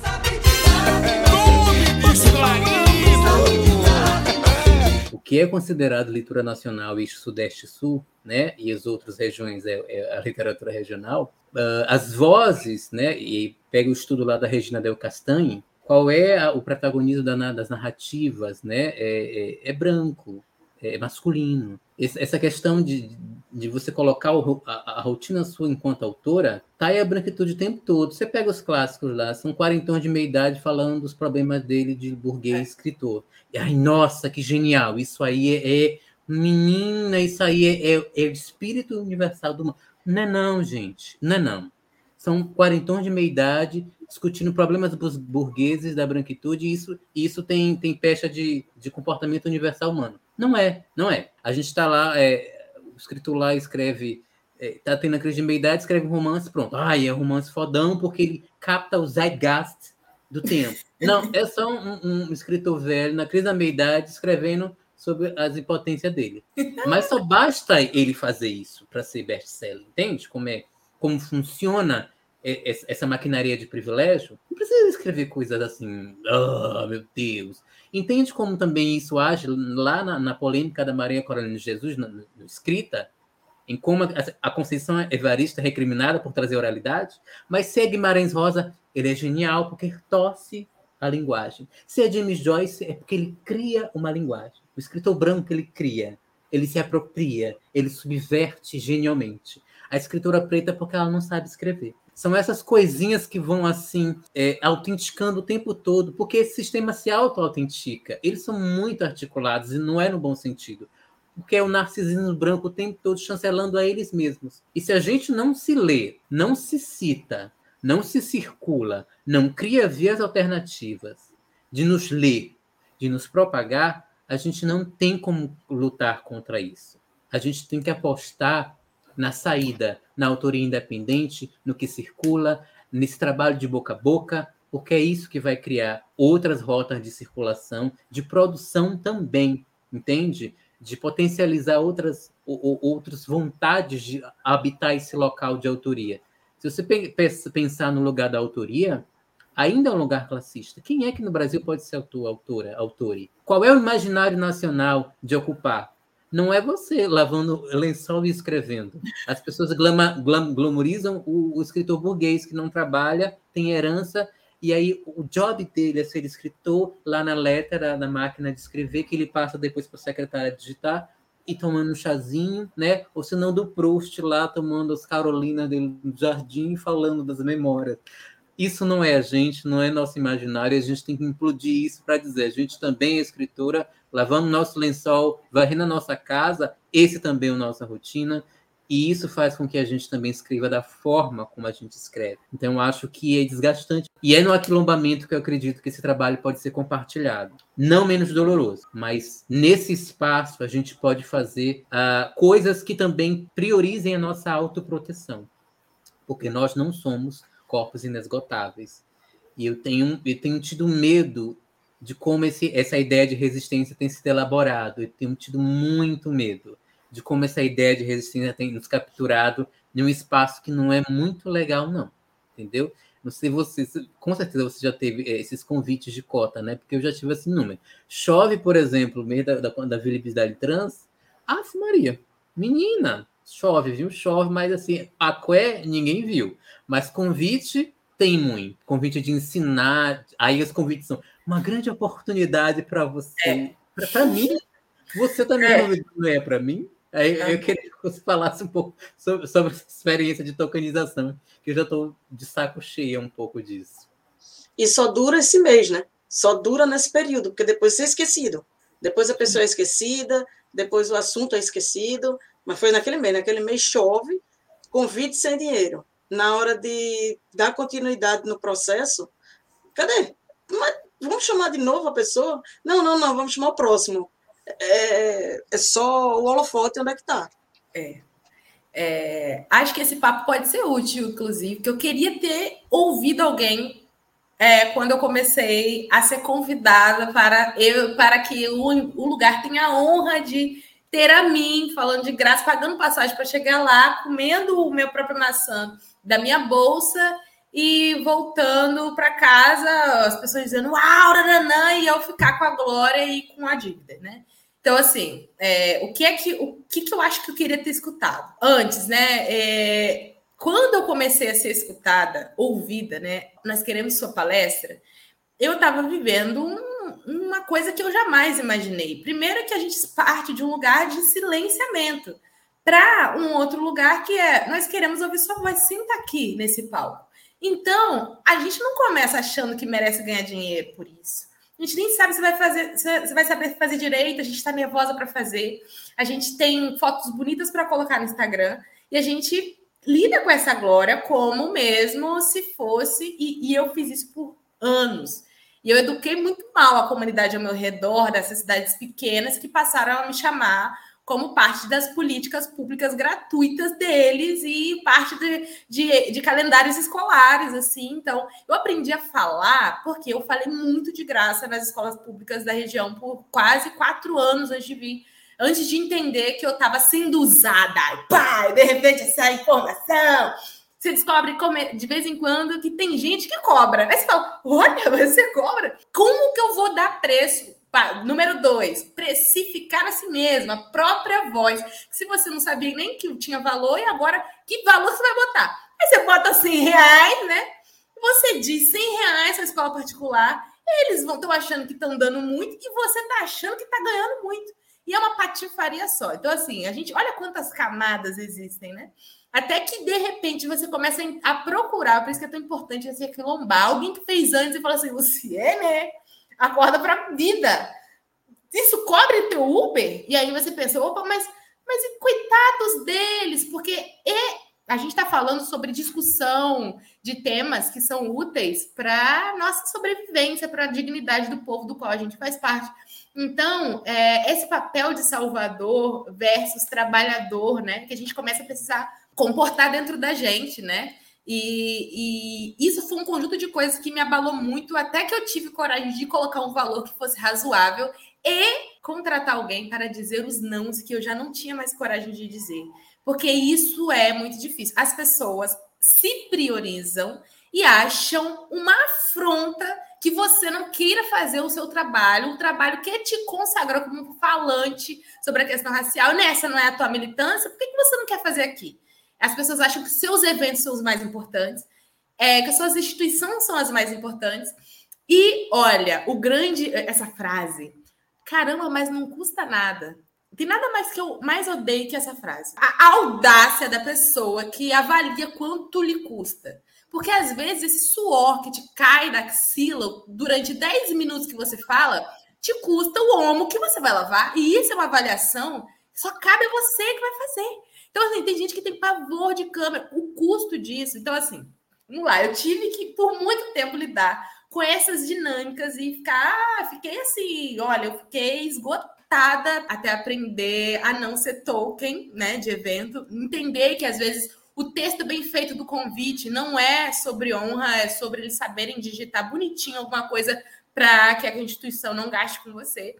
O que é considerado leitura nacional, eixo sudeste-sul, né, e as outras regiões é, é a literatura regional, uh, as vozes, né, e pega o estudo lá da Regina Del Castanhe, qual é o protagonismo das narrativas, né? É, é, é branco, é masculino. Essa questão de, de você colocar a, a, rotina sua enquanto autora, tá aí a branquitude o tempo todo. Você pega os clássicos lá, são quarentões de meia idade falando dos problemas dele de burguês é. escritor. E, ai, nossa, que genial! Isso aí é, é menina, isso aí é, é, é o espírito universal do mundo. Não é não, gente. Não é não. São quarentões de meia idade discutindo problemas dos burgueses da branquitude, e isso, isso tem, tem pecha de, de comportamento universal humano. Não é, não é. A gente está lá, é, o escritor lá escreve, está é, tendo a crise de meia-idade, escreve um romance, pronto. Ai, é um romance fodão, porque ele capta o zeitgeist do tempo. (laughs) Não, é só um, um escritor velho, na crise da meia-idade, escrevendo sobre as impotências dele. Mas só basta ele fazer isso para ser best-seller, entende? Como, é, como funciona essa maquinaria de privilégio, não precisa escrever coisas assim, oh, meu Deus. Entende como também isso age lá na, na polêmica da Maria Coralina de Jesus, na, na, escrita, em como a, a Conceição Evarista é recriminada por trazer oralidade, mas se é Guimarães Rosa, ele é genial porque torce a linguagem. Se é James Joyce, é porque ele cria uma linguagem. O escritor branco, ele cria, ele se apropria, ele subverte genialmente. A escritora preta, porque ela não sabe escrever. São essas coisinhas que vão assim é, autenticando o tempo todo, porque esse sistema se auto-autentica. Eles são muito articulados e não é no bom sentido. Porque é o narcisismo branco o tempo todo chancelando a eles mesmos. E se a gente não se lê, não se cita, não se circula, não cria vias alternativas de nos ler, de nos propagar, a gente não tem como lutar contra isso. A gente tem que apostar na saída, na autoria independente, no que circula, nesse trabalho de boca a boca, porque é isso que vai criar outras rotas de circulação, de produção também, entende? De potencializar outras, ou, outras vontades de habitar esse local de autoria. Se você pensar no lugar da autoria, ainda é um lugar classista. Quem é que no Brasil pode ser autor, autora, autor? Qual é o imaginário nacional de ocupar? Não é você lavando lençol e escrevendo. As pessoas glama, glam, glamorizam o, o, escritor burguês que não trabalha, tem herança, e aí o job dele é ser escritor lá na letra, na máquina de escrever, que ele passa depois para a secretária digitar e tomando um chazinho, né? Ou se não do Proust lá tomando as Carolinas no jardim falando das memórias. Isso não é a gente, não é nosso imaginário, a gente tem que implodir isso para dizer, a gente também é escritora, lavando nosso lençol, varrendo a nossa casa, esse também é a nossa rotina, e isso faz com que a gente também escreva da forma como a gente escreve. Então, acho que é desgastante. E é no aquilombamento que eu acredito que esse trabalho pode ser compartilhado. Não menos doloroso, mas nesse espaço a gente pode fazer uh, coisas que também priorizem a nossa autoproteção. Porque nós não somos corpos inesgotáveis. E eu tenho, eu tenho tido medo de como esse, essa ideia de resistência tem sido elaborado. Eu tenho tido muito medo de como essa ideia de resistência tem nos capturado em um espaço que não é muito legal, não. Entendeu? Não sei você, com certeza você já teve eh, esses convites de cota, né? Porque eu já tive esse número. Chove, por exemplo, no meio da, da, da visibilidade trans. Ah, Maria, menina, chove, viu? Chove, mas assim, a qué ninguém viu. Mas convite tem muito. Convite de ensinar. Aí os convites são uma grande oportunidade para você. É. Para mim, você também é. não é para mim? Aí eu queria que você falasse um pouco sobre, sobre essa experiência de tokenização, que eu já estou de saco cheio um pouco disso. E só dura esse mês, né? Só dura nesse período, porque depois você é esquecido. Depois a pessoa é esquecida, depois o assunto é esquecido, mas foi naquele mês. Naquele mês chove, convite sem dinheiro. Na hora de dar continuidade no processo, cadê? Mas vamos chamar de novo a pessoa? Não, não, não, vamos chamar o próximo é, é só o holofote onde é que está. É. É, acho que esse papo pode ser útil, inclusive, porque eu queria ter ouvido alguém é, quando eu comecei a ser convidada para eu para que o, o, lugar tenha a honra de ter a mim falando de graça, pagando passagem para chegar lá, comendo o meu próprio maçã da minha bolsa e voltando para casa, as pessoas dizendo uau, nananã, e eu ficar com a glória e com a dívida, né? Então, assim, é, o que é que o que, que eu acho que eu queria ter escutado antes, né? É, quando eu comecei a ser escutada, ouvida, né? Nós queremos sua palestra. Eu estava vivendo um, uma coisa que eu jamais imaginei. Primeiro que a gente parte de um lugar de silenciamento para um outro lugar que é nós queremos ouvir sua voz, senta aqui nesse palco. Então, a gente não começa achando que merece ganhar dinheiro por isso. A gente nem sabe se vai fazer, se vai saber fazer direito, a gente está nervosa para fazer. A gente tem fotos bonitas para colocar no Instagram e a gente lida com essa glória como mesmo se fosse, e, e eu fiz isso por anos. E eu eduquei muito mal a comunidade ao meu redor, dessas cidades pequenas, que passaram a me chamar como parte das políticas públicas gratuitas deles e parte de, de, de, calendários escolares, assim. Então, eu aprendi a falar porque eu falei muito de graça nas escolas públicas da região por quase quatro anos antes de vir, antes de entender que eu estava sendo usada. Pá, de repente, essa informação. Você descobre de vez em quando que tem gente que cobra. Aí você fala: olha, (laughs) você cobra? Como que eu vou dar preço Número dois, precificar a si mesma, a própria voz. Se você não sabia nem que tinha valor, e agora que valor você vai botar? Aí você bota 100 reais, né? Você diz 100 reais na escola particular, eles vão estão achando que estão dando muito e você está achando que está ganhando muito. E é uma patifaria só. Então, assim, a gente olha quantas camadas existem, né? Até que de repente você começa a procurar, por isso que é tão importante esse aquilombar, alguém que fez antes e fala assim: Luciene, né? acorda para vida. Isso cobre teu Uber? E aí você pensa, opa, mas, mas coitados deles, porque é, a gente está falando sobre discussão de temas que são úteis para nossa sobrevivência, para a dignidade do povo do qual a gente faz parte. Então, é, esse papel de salvador versus trabalhador, né, que a gente começa a precisar comportar dentro da gente, né? E, e, isso foi um conjunto de coisas que me abalou muito, até que eu tive coragem de colocar um valor que fosse razoável e contratar alguém para dizer os nãos que eu já não tinha mais coragem de dizer. Porque isso é muito difícil. As pessoas se priorizam e acham uma afronta que você não queira fazer o seu trabalho, um trabalho que te consagrou como falante sobre a questão racial. Nessa não é a tua militância, por que, que você não quer fazer aqui? As pessoas acham que seus eventos são os mais importantes, é, que as suas instituições são as mais importantes. E olha, o grande essa frase, caramba, mas não custa nada. Tem nada mais que eu mais odeio que essa frase. A audácia da pessoa que avalia quanto lhe custa. Porque às vezes esse suor que te cai da axila durante 10 minutos que você fala te custa o omo que você vai lavar. E isso é uma avaliação só cabe a você que vai fazer. Então, assim, tem gente que tem pavor de câmera, o custo disso. Então, assim, vamos lá, eu tive que, por muito tempo, lidar com essas dinâmicas e ficar, ah, fiquei assim, olha, eu fiquei esgotada até aprender a não ser token, né, de evento, entender que às vezes o texto bem feito do convite não é sobre honra, é sobre eles saberem digitar bonitinho alguma coisa para que a instituição não gaste com você.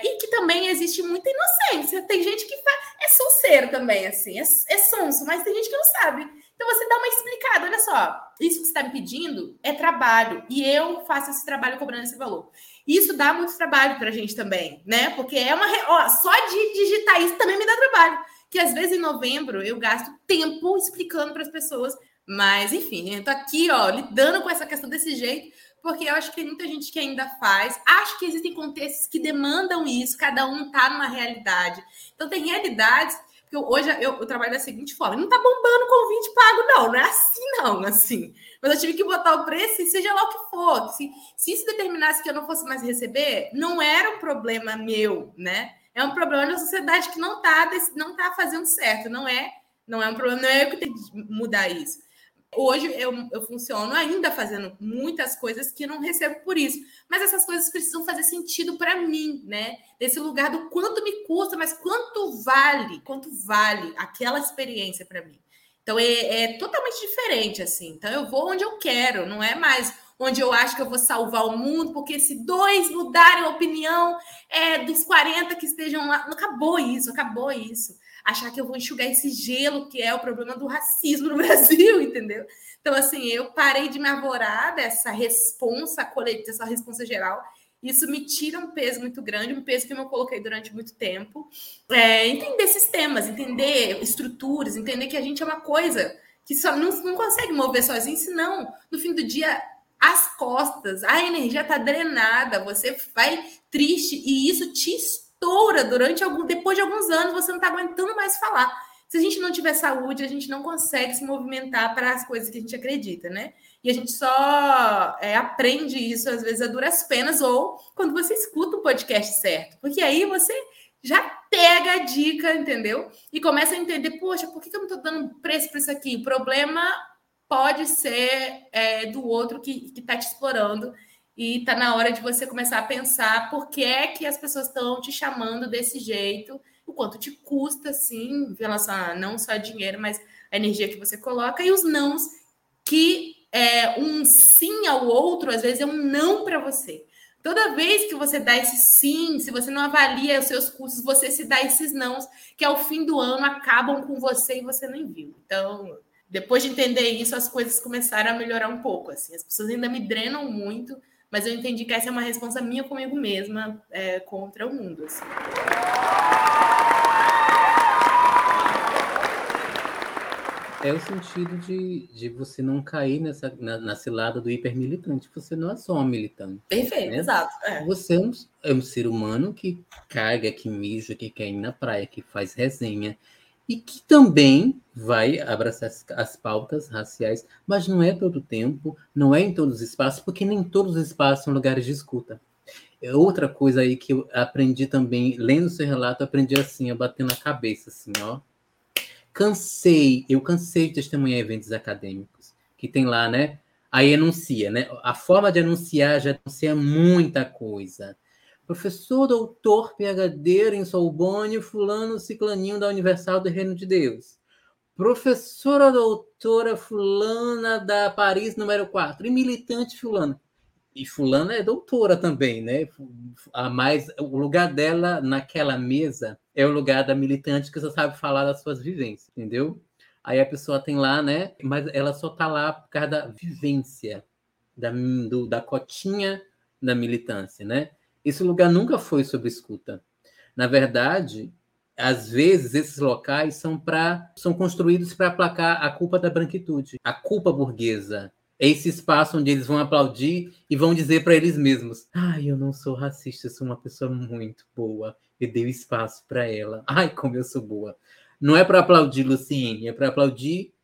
E que também existe muita inocência. Tem gente que faz, é sonseiro também, assim, é, é sonso, mas tem gente que não sabe. Então você dá uma explicada, olha só, isso que você está me pedindo é trabalho, e eu faço esse trabalho cobrando esse valor. Isso dá muito trabalho para a gente também, né? Porque é uma. Ó, só de digitar isso também me dá trabalho. Que às vezes em novembro eu gasto tempo explicando para as pessoas. Mas, enfim, eu tô aqui, ó, lidando com essa questão desse jeito, porque eu acho que tem muita gente que ainda faz. Acho que existem contextos que demandam isso, cada um está numa realidade. Então, tem realidades. Porque hoje eu, eu, trabalho da seguinte forma: não está bombando convite pago, não, não é assim, não, assim. Mas eu tive que botar o preço, seja lá o que for. Se, se isso determinasse que eu não fosse mais receber, não era um problema meu, né? É um problema da sociedade que não está não tá fazendo certo. Não é, não é um problema, não é eu que tenho que mudar isso. Hoje eu, eu funciono ainda fazendo muitas coisas que não recebo por isso, mas essas coisas precisam fazer sentido para mim, né? Desse lugar do quanto me custa, mas quanto vale, quanto vale aquela experiência para mim. Então é, é, totalmente diferente assim. Então eu vou onde eu quero, não é mais onde eu acho que eu vou salvar o mundo, porque se dois mudarem a opinião é, dos 40 que estejam lá, acabou isso, acabou isso achar que eu vou enxugar esse gelo que é o problema do racismo no (laughs) Brasil, entendeu? Então, assim, eu parei de me arvorar dessa responsa coletiva, dessa responsa geral. Isso me tira um peso muito grande, um peso que eu coloquei durante muito tempo. É, entender sistemas, entender estruturas, entender que a gente é uma coisa que só não, não consegue mover sozinho, senão, no fim do dia, as costas, a energia está drenada, você vai triste e isso te estoura durante algum, depois de alguns anos, você não está aguentando mais falar. Se a gente não tiver saúde, a gente não consegue se movimentar para as coisas que a gente acredita, né? E a gente só é, aprende isso, às vezes, a duras penas, ou quando você escuta o podcast certo. Porque aí você já pega a dica, entendeu? E começa a entender, poxa, por que eu não estou dando preço para isso aqui? O problema pode ser é, do outro que está te explorando e tá na hora de você começar a pensar por que é que as pessoas estão te chamando desse jeito, o quanto te custa, sim, em relação a não só dinheiro, mas a energia que você coloca, e os nãos que é, um sim ao outro, às vezes, é um não para você. Toda vez que você dá esse sim, se você não avalia os seus custos, você se dá esses nãos, que ao fim do ano acabam com você e você nem viu. Então, depois de entender isso, as coisas começaram a melhorar um pouco. Assim, as pessoas ainda me drenam muito, mas eu entendi que essa é uma resposta minha comigo mesma é, contra o mundo. Assim. É o sentido de, de você não cair nessa, na, na cilada do hipermilitante. Você não é só um militante. Perfeito, né? exato. É. Você é um, é um ser humano que caga, que mija, que quer ir na praia, que faz resenha, e que também vai abraçar as, as, pautas raciais, mas não é todo tempo, não é em todos os espaços, porque nem todos os espaços são lugares de escuta. É outra coisa aí que eu aprendi também, lendo seu relato, aprendi assim, a bater na cabeça, assim, ó. Cansei, eu cansei de testemunhar eventos acadêmicos, que tem lá, né? Aí anuncia, né? A forma de anunciar já anuncia muita coisa professor doutor PhD em Sorbonne, fulano ciclaninho da Universal do Reino de Deus. Professora doutora fulana da Paris número 4 e militante fulana. E fulana é doutora também, né? A mais o lugar dela naquela mesa é o lugar da militante que só sabe falar das suas vivências, entendeu? Aí a pessoa tem lá, né? Mas ela só tá lá por causa da vivência, da, do, da cotinha da militância, né? Esse lugar nunca foi sob escuta. Na verdade, às vezes esses locais são para são construídos para aplacar a culpa da branquitude, a culpa burguesa. É esse espaço onde eles vão aplaudir e vão dizer para eles mesmos: "Ai, eu não sou racista, sou uma pessoa muito boa. Eu dei espaço para ela. Ai, como eu sou boa." Não é para aplaudir Luciene, é para aplaudir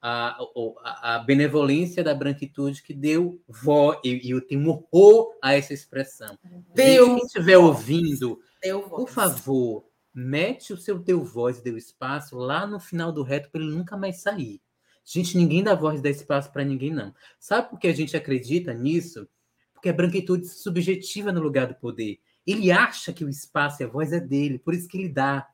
a, a, a benevolência da branquitude que deu voz, e, e eu tenho horror a essa expressão. Deu Gente, quem estiver ouvindo, por favor, mete o seu deu voz e deu espaço lá no final do reto para ele nunca mais sair. Gente, ninguém dá voz e dá espaço para ninguém, não. Sabe por que a gente acredita nisso? Porque a branquitude se subjetiva no lugar do poder. Ele acha que o espaço e a voz é dele, por isso que ele dá.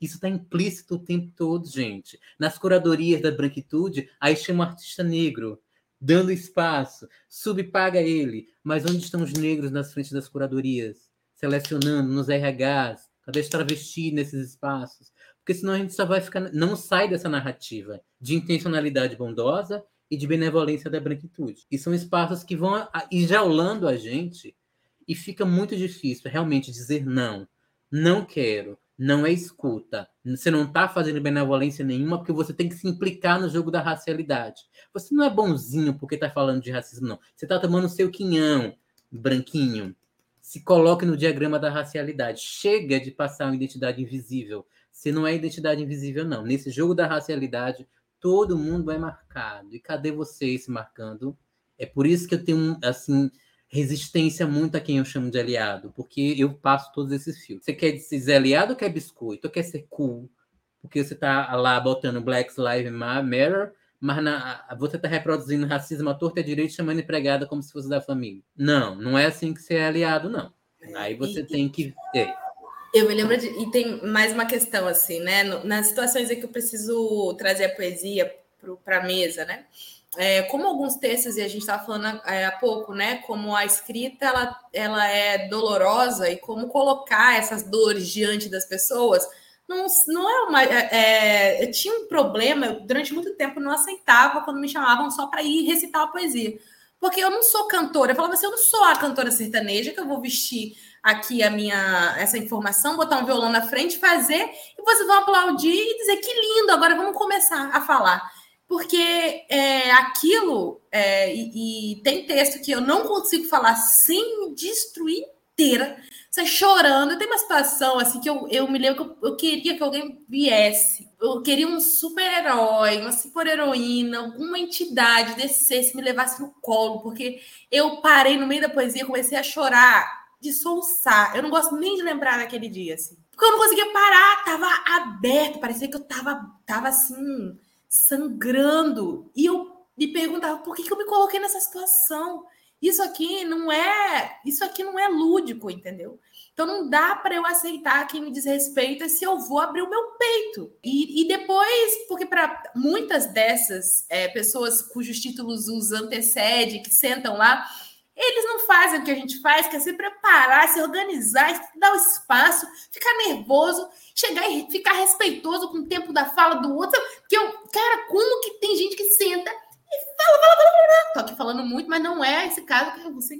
Isso está implícito o tempo todo, gente. Nas curadorias da branquitude, aí chama o artista negro, dando espaço, subpaga ele. Mas onde estão os negros nas frentes das curadorias? Selecionando nos RHs, cadê os travestis nesses espaços? Porque senão a gente só vai ficar. Não sai dessa narrativa de intencionalidade bondosa e de benevolência da branquitude. E são espaços que vão enjaulando a gente e fica muito difícil realmente dizer não. Não quero, não é escuta. Você não está fazendo benevolência nenhuma porque você tem que se implicar no jogo da racialidade. Você não é bonzinho porque está falando de racismo, não. Você está tomando seu quinhão, branquinho. Se coloque no diagrama da racialidade. Chega de passar uma identidade invisível. Você não é identidade invisível, não. Nesse jogo da racialidade, todo mundo é marcado. E cadê você se marcando? É por isso que eu tenho, assim, resistência muito a quem eu chamo de aliado, porque eu passo todos esses fios. Você quer ser aliado ou quer biscoito? Ou quer ser cool? Porque você tá lá botando Black Lives Matter, mas na, você tá reproduzindo racismo à torta e direito, chamando empregada como se fosse da família. Não, não é assim que você é aliado, não. Aí você e, tem que. É. Eu me lembro de. E tem mais uma questão, assim, né? Nas situações em que eu preciso trazer a poesia para a mesa, né? É, como alguns textos, e a gente estava falando é, há pouco, né? Como a escrita ela, ela é dolorosa e como colocar essas dores diante das pessoas não, não é uma. É, é eu tinha um problema, eu, durante muito tempo não aceitava quando me chamavam só para ir recitar a poesia. Porque eu não sou cantora. Eu falava assim, eu não sou a cantora sertaneja que eu vou vestir aqui a minha essa informação, botar um violão na frente, fazer, e vocês vão aplaudir e dizer que lindo, agora vamos começar a falar porque é, aquilo, é, e, e, tem texto que eu não consigo falar sem me destruir inteira, você chorando. Tem uma situação assim que eu, eu me lembro que eu, eu queria que alguém viesse. Eu queria um super-herói, uma super-heroína, alguma entidade descesse, me levasse no colo, porque eu parei no meio da poesia, comecei a chorar, de soluçar. Eu não gosto nem de lembrar daquele dia, assim. Porque eu não conseguia parar, tava aberto, parecia que eu tava, tava assim sangrando. E eu me perguntava por que, que eu me coloquei nessa situação. Isso aqui não é, isso aqui não é lúdico, entendeu? Então não dá para eu aceitar quem me desrespeita se eu vou abrir o meu peito. E, e depois, porque para muitas dessas é, pessoas cujos títulos os antecede, que sentam lá, eles não fazem o que a gente faz, que é se preparar, se organizar, dar o espaço, ficar nervoso, chegar e ficar respeitoso com o tempo da fala do outro. Que eu, cara, como que tem gente que senta e fala, fala, fala, fala. Tô aqui falando muito, mas não é esse caso que você.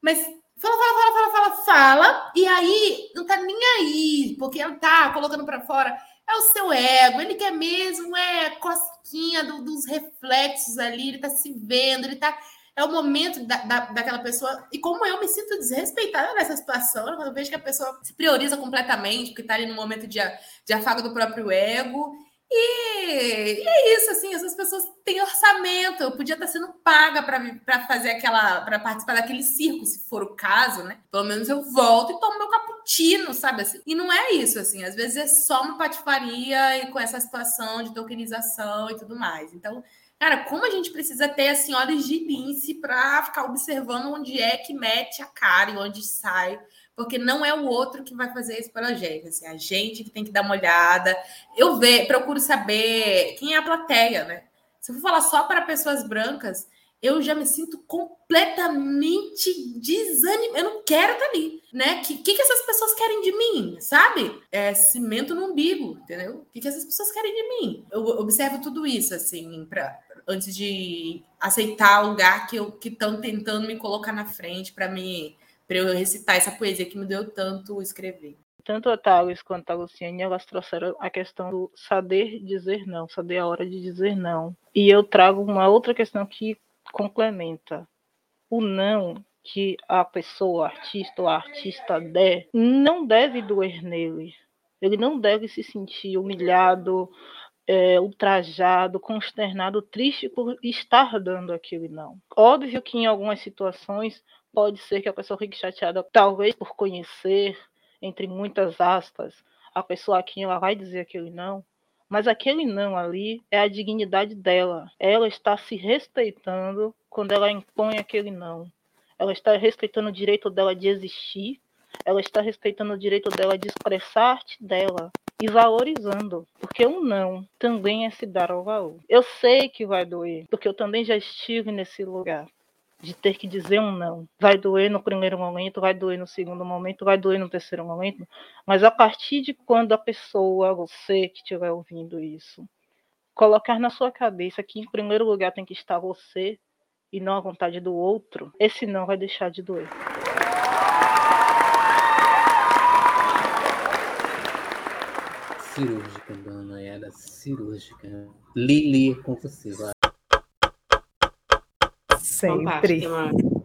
Mas fala, fala, fala, fala, fala, fala, e aí não tá nem aí, porque ela tá colocando para fora. É o seu ego, ele quer mesmo, é cosquinha do, dos reflexos ali, ele tá se vendo, ele tá é o momento da, da, daquela pessoa. E como eu me sinto desrespeitada nessa situação, quando eu vejo que a pessoa se prioriza completamente, porque está ali no momento de, de afago do próprio ego. E, e, é isso, assim, essas pessoas têm orçamento. Eu podia estar sendo paga para fazer aquela, para participar daquele circo, se for o caso, né? Pelo menos eu volto e tomo meu cappuccino, sabe? Assim? E não é isso, assim, às vezes é só uma patifaria e com essa situação de tokenização e tudo mais. Então, Cara, como a gente precisa ter assim olhos de lince para ficar observando onde é que mete a cara e onde sai, porque não é o outro que vai fazer isso pela gente, assim, a gente que tem que dar uma olhada. Eu ve, procuro saber quem é a plateia, né? Se eu for falar só para pessoas brancas, eu já me sinto completamente desanimada. Eu não quero estar ali, né? O que, que, que, essas pessoas querem de mim, sabe? É cimento no umbigo, entendeu? O que, que essas pessoas querem de mim? Eu observo tudo isso, assim, pra, antes de aceitar o lugar que estão tentando me colocar na frente para para eu recitar essa poesia que me deu tanto escrever. Tanto a Thales quanto a Luciane, elas trouxeram a questão do saber dizer não, saber a hora de dizer não. E eu trago uma outra questão que complementa. O não que a pessoa, artista ou artista der, não deve doer nele. Ele não deve se sentir humilhado é, ultrajado, consternado, triste por estar dando aquele não. Óbvio que em algumas situações pode ser que a pessoa fique chateada, talvez por conhecer, entre muitas aspas, a pessoa a quem ela vai dizer aquele não. Mas aquele não ali é a dignidade dela. Ela está se respeitando quando ela impõe aquele não. Ela está respeitando o direito dela de existir. Ela está respeitando o direito dela de expressar a arte dela e valorizando, porque um não também é se dar ao valor. Eu sei que vai doer, porque eu também já estive nesse lugar de ter que dizer um não. Vai doer no primeiro momento, vai doer no segundo momento, vai doer no terceiro momento, mas a partir de quando a pessoa, você que estiver ouvindo isso, colocar na sua cabeça que em primeiro lugar tem que estar você e não a vontade do outro, esse não vai deixar de doer. Cirúrgica, dona, era cirúrgica. Lili, com você, vai. Sempre. (laughs)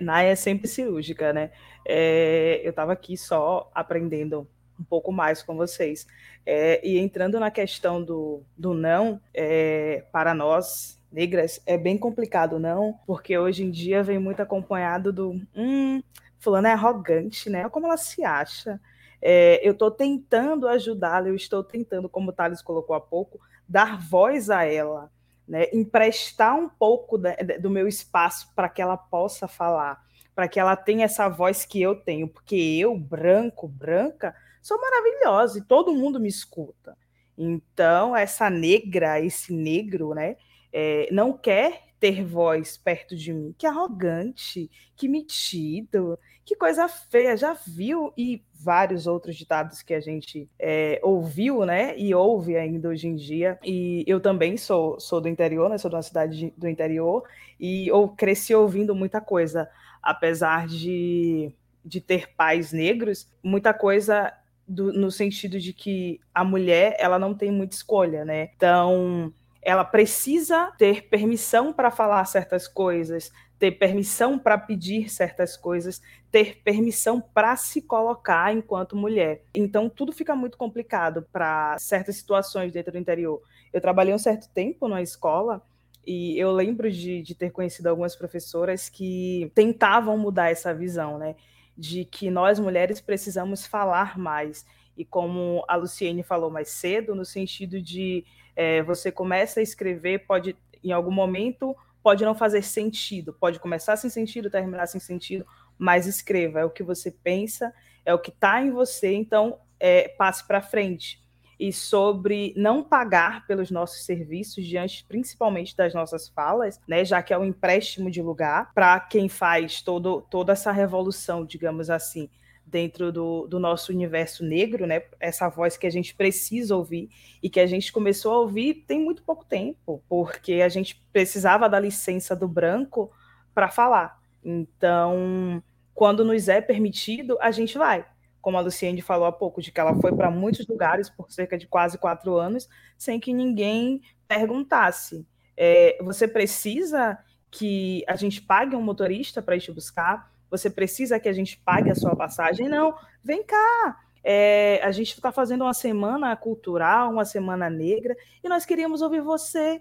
Nai é sempre cirúrgica, né? É, eu estava aqui só aprendendo um pouco mais com vocês. É, e entrando na questão do, do não, é, para nós negras, é bem complicado, não, porque hoje em dia vem muito acompanhado do hum, fulano é arrogante, né? Como ela se acha. É, eu estou tentando ajudá-la, eu estou tentando, como o Thales colocou há pouco, dar voz a ela né, emprestar um pouco da, do meu espaço para que ela possa falar, para que ela tenha essa voz que eu tenho, porque eu, branco, branca, sou maravilhosa e todo mundo me escuta. Então, essa negra, esse negro, né, é, não quer ter voz perto de mim. Que arrogante, que metido, que coisa feia. Já viu e vários outros ditados que a gente é, ouviu, né? E ouve ainda hoje em dia. E eu também sou, sou do interior, né? Sou de uma cidade do interior e eu cresci ouvindo muita coisa, apesar de, de ter pais negros, muita coisa do, no sentido de que a mulher ela não tem muita escolha, né? Então ela precisa ter permissão para falar certas coisas, ter permissão para pedir certas coisas, ter permissão para se colocar enquanto mulher. Então, tudo fica muito complicado para certas situações dentro do interior. Eu trabalhei um certo tempo na escola e eu lembro de, de ter conhecido algumas professoras que tentavam mudar essa visão, né? De que nós mulheres precisamos falar mais. E como a Luciene falou mais cedo, no sentido de é, você começa a escrever, pode, em algum momento, pode não fazer sentido, pode começar sem sentido, terminar sem sentido, mas escreva, é o que você pensa, é o que está em você, então é, passe para frente. E sobre não pagar pelos nossos serviços diante, principalmente das nossas falas, né, já que é um empréstimo de lugar para quem faz todo, toda essa revolução, digamos assim, dentro do, do, nosso universo negro, né? Essa voz que a gente precisa ouvir e que a gente começou a ouvir tem muito pouco tempo, porque a gente precisava da licença do branco para falar. Então, quando nos é permitido, a gente vai. Como a Luciene falou há pouco, de que ela foi para muitos lugares por cerca de quase quatro anos, sem que ninguém perguntasse. É, você precisa que a gente pague um motorista para ir te buscar? Você precisa que a gente pague a sua passagem. Não, vem cá. É, a gente está fazendo uma semana cultural, uma semana negra, e nós queríamos ouvir você.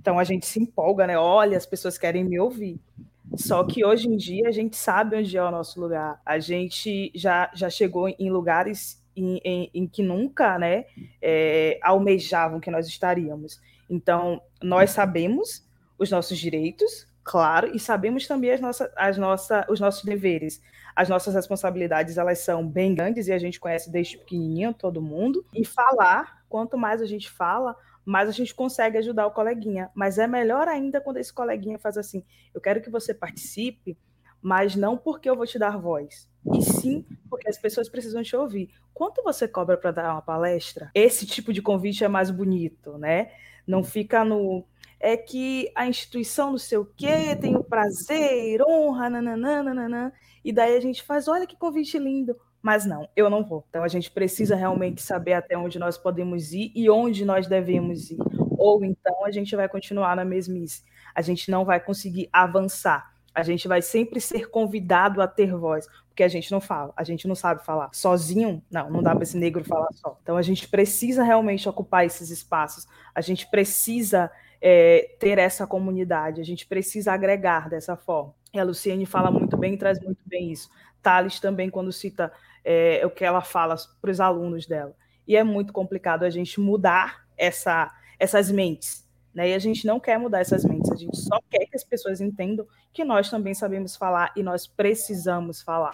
Então a gente se empolga, né? Olha, as pessoas querem me ouvir. Só que hoje em dia a gente sabe onde é o nosso lugar. A gente já, já chegou em lugares em, em, em que nunca né, é, almejavam que nós estaríamos. Então, nós sabemos os nossos direitos, claro, e sabemos também as nossas, as os nossos deveres. As nossas responsabilidades, elas são bem grandes e a gente conhece desde pequenininho todo mundo. E falar, quanto mais a gente fala, mais a gente consegue ajudar o coleguinha. Mas é melhor ainda quando esse coleguinha faz assim: eu quero que você participe, mas não porque eu vou te dar voz, e sim porque as pessoas precisam te ouvir. Quanto você cobra para dar uma palestra? Esse tipo de convite é mais bonito, né? Não fica no é que a instituição não sei o quê, tem o prazer, honra, nananana, e daí a gente faz, olha que convite lindo, mas não, eu não vou. Então a gente precisa realmente saber até onde nós podemos ir e onde nós devemos ir, ou então a gente vai continuar na mesmice, a gente não vai conseguir avançar, A gente vai sempre ser convidado a ter voz, porque a gente não fala, a gente não sabe falar. Sozinho, não, não dá para esse negro falar só. Então a gente precisa realmente ocupar esses espaços, a gente precisa é, ter essa comunidade, a gente precisa agregar dessa forma. E a Luciene fala muito bem, traz muito bem isso. Thales também, quando cita é, o que ela fala para os alunos dela. E é muito complicado a gente mudar essa, essas mentes. Né? E a gente não quer mudar essas mentes, a gente só quer que as pessoas entendam que nós também sabemos falar e nós precisamos falar.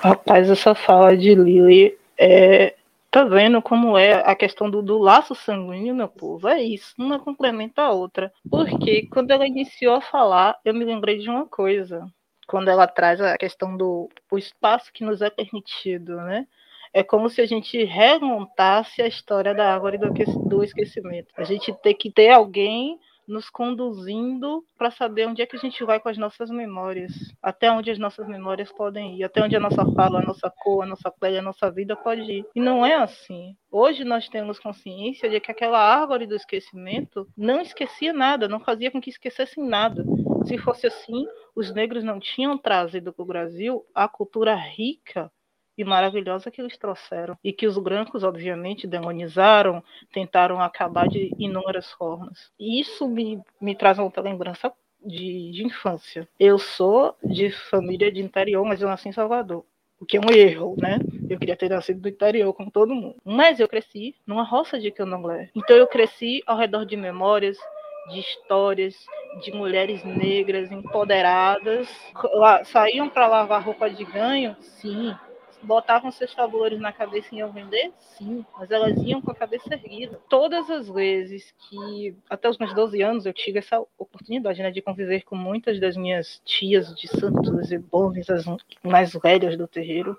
Rapaz, essa fala de Lili é, Tá vendo como é a questão do, do, laço sanguíneo, meu povo? É isso, uma complementa a outra. Porque quando ela iniciou a falar, eu me lembrei de uma coisa. Quando ela traz a questão do o espaço que nos é permitido, né? É como se a gente remontasse a história da água e do, do esquecimento. A gente tem que ter alguém nos conduzindo para saber onde é que a gente vai com as nossas memórias, até onde as nossas memórias podem ir, até onde a nossa fala, a nossa cor, a nossa pele, a nossa vida pode ir. E não é assim. Hoje nós temos consciência de que aquela árvore do esquecimento não esquecia nada, não fazia com que esquecessem nada. Se fosse assim, os negros não tinham trazido para o Brasil a cultura rica e maravilhosa que eles trouxeram. E que os brancos, obviamente, demonizaram, tentaram acabar de inúmeras formas. E isso me, me traz outra lembrança de, de infância. Eu sou de família de interior, mas eu nasci em Salvador o que é um erro, né? Eu queria ter nascido do interior, como todo mundo. Mas eu cresci numa roça de candomblé. Então eu cresci ao redor de memórias, de histórias, de mulheres negras empoderadas. Saíam para lavar roupa de ganho? Sim botavam seus tabuleiros na cabeça e iam vender? Sim, mas elas iam com a cabeça erguida. Todas as vezes que, até os meus 12 anos, eu tive essa oportunidade né, de conviver com muitas das minhas tias de Santos e Bones, as mais velhas do terreiro,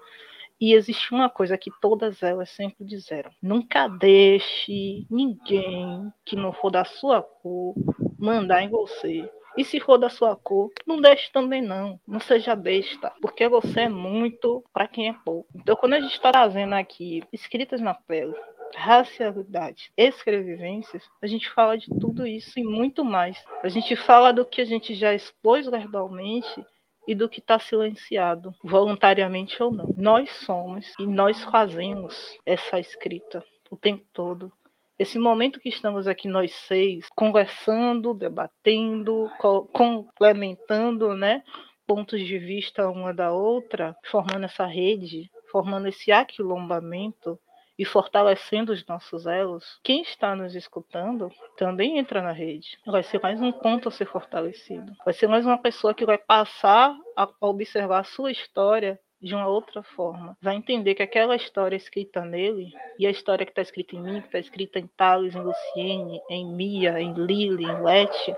e existe uma coisa que todas elas sempre disseram: nunca deixe ninguém que não for da sua cor mandar em você. E se for da sua cor, não deixe também não. Não seja besta, porque você é muito para quem é pouco. Então, quando a gente está trazendo aqui escritas na pele, racialidade, escrevivências, a gente fala de tudo isso e muito mais. A gente fala do que a gente já expôs verbalmente e do que está silenciado, voluntariamente ou não. Nós somos e nós fazemos essa escrita o tempo todo esse momento que estamos aqui nós seis conversando, debatendo, complementando, né, pontos de vista uma da outra, formando essa rede, formando esse aquilombamento e fortalecendo os nossos elos, quem está nos escutando também entra na rede. Vai ser mais um ponto a ser fortalecido. Vai ser mais uma pessoa que vai passar a observar a sua história de uma outra forma. Vai entender que aquela história escrita nele e a história que está escrita em mim, que está escrita em Thales, em Luciene, em Mia, em Lily, em Leti,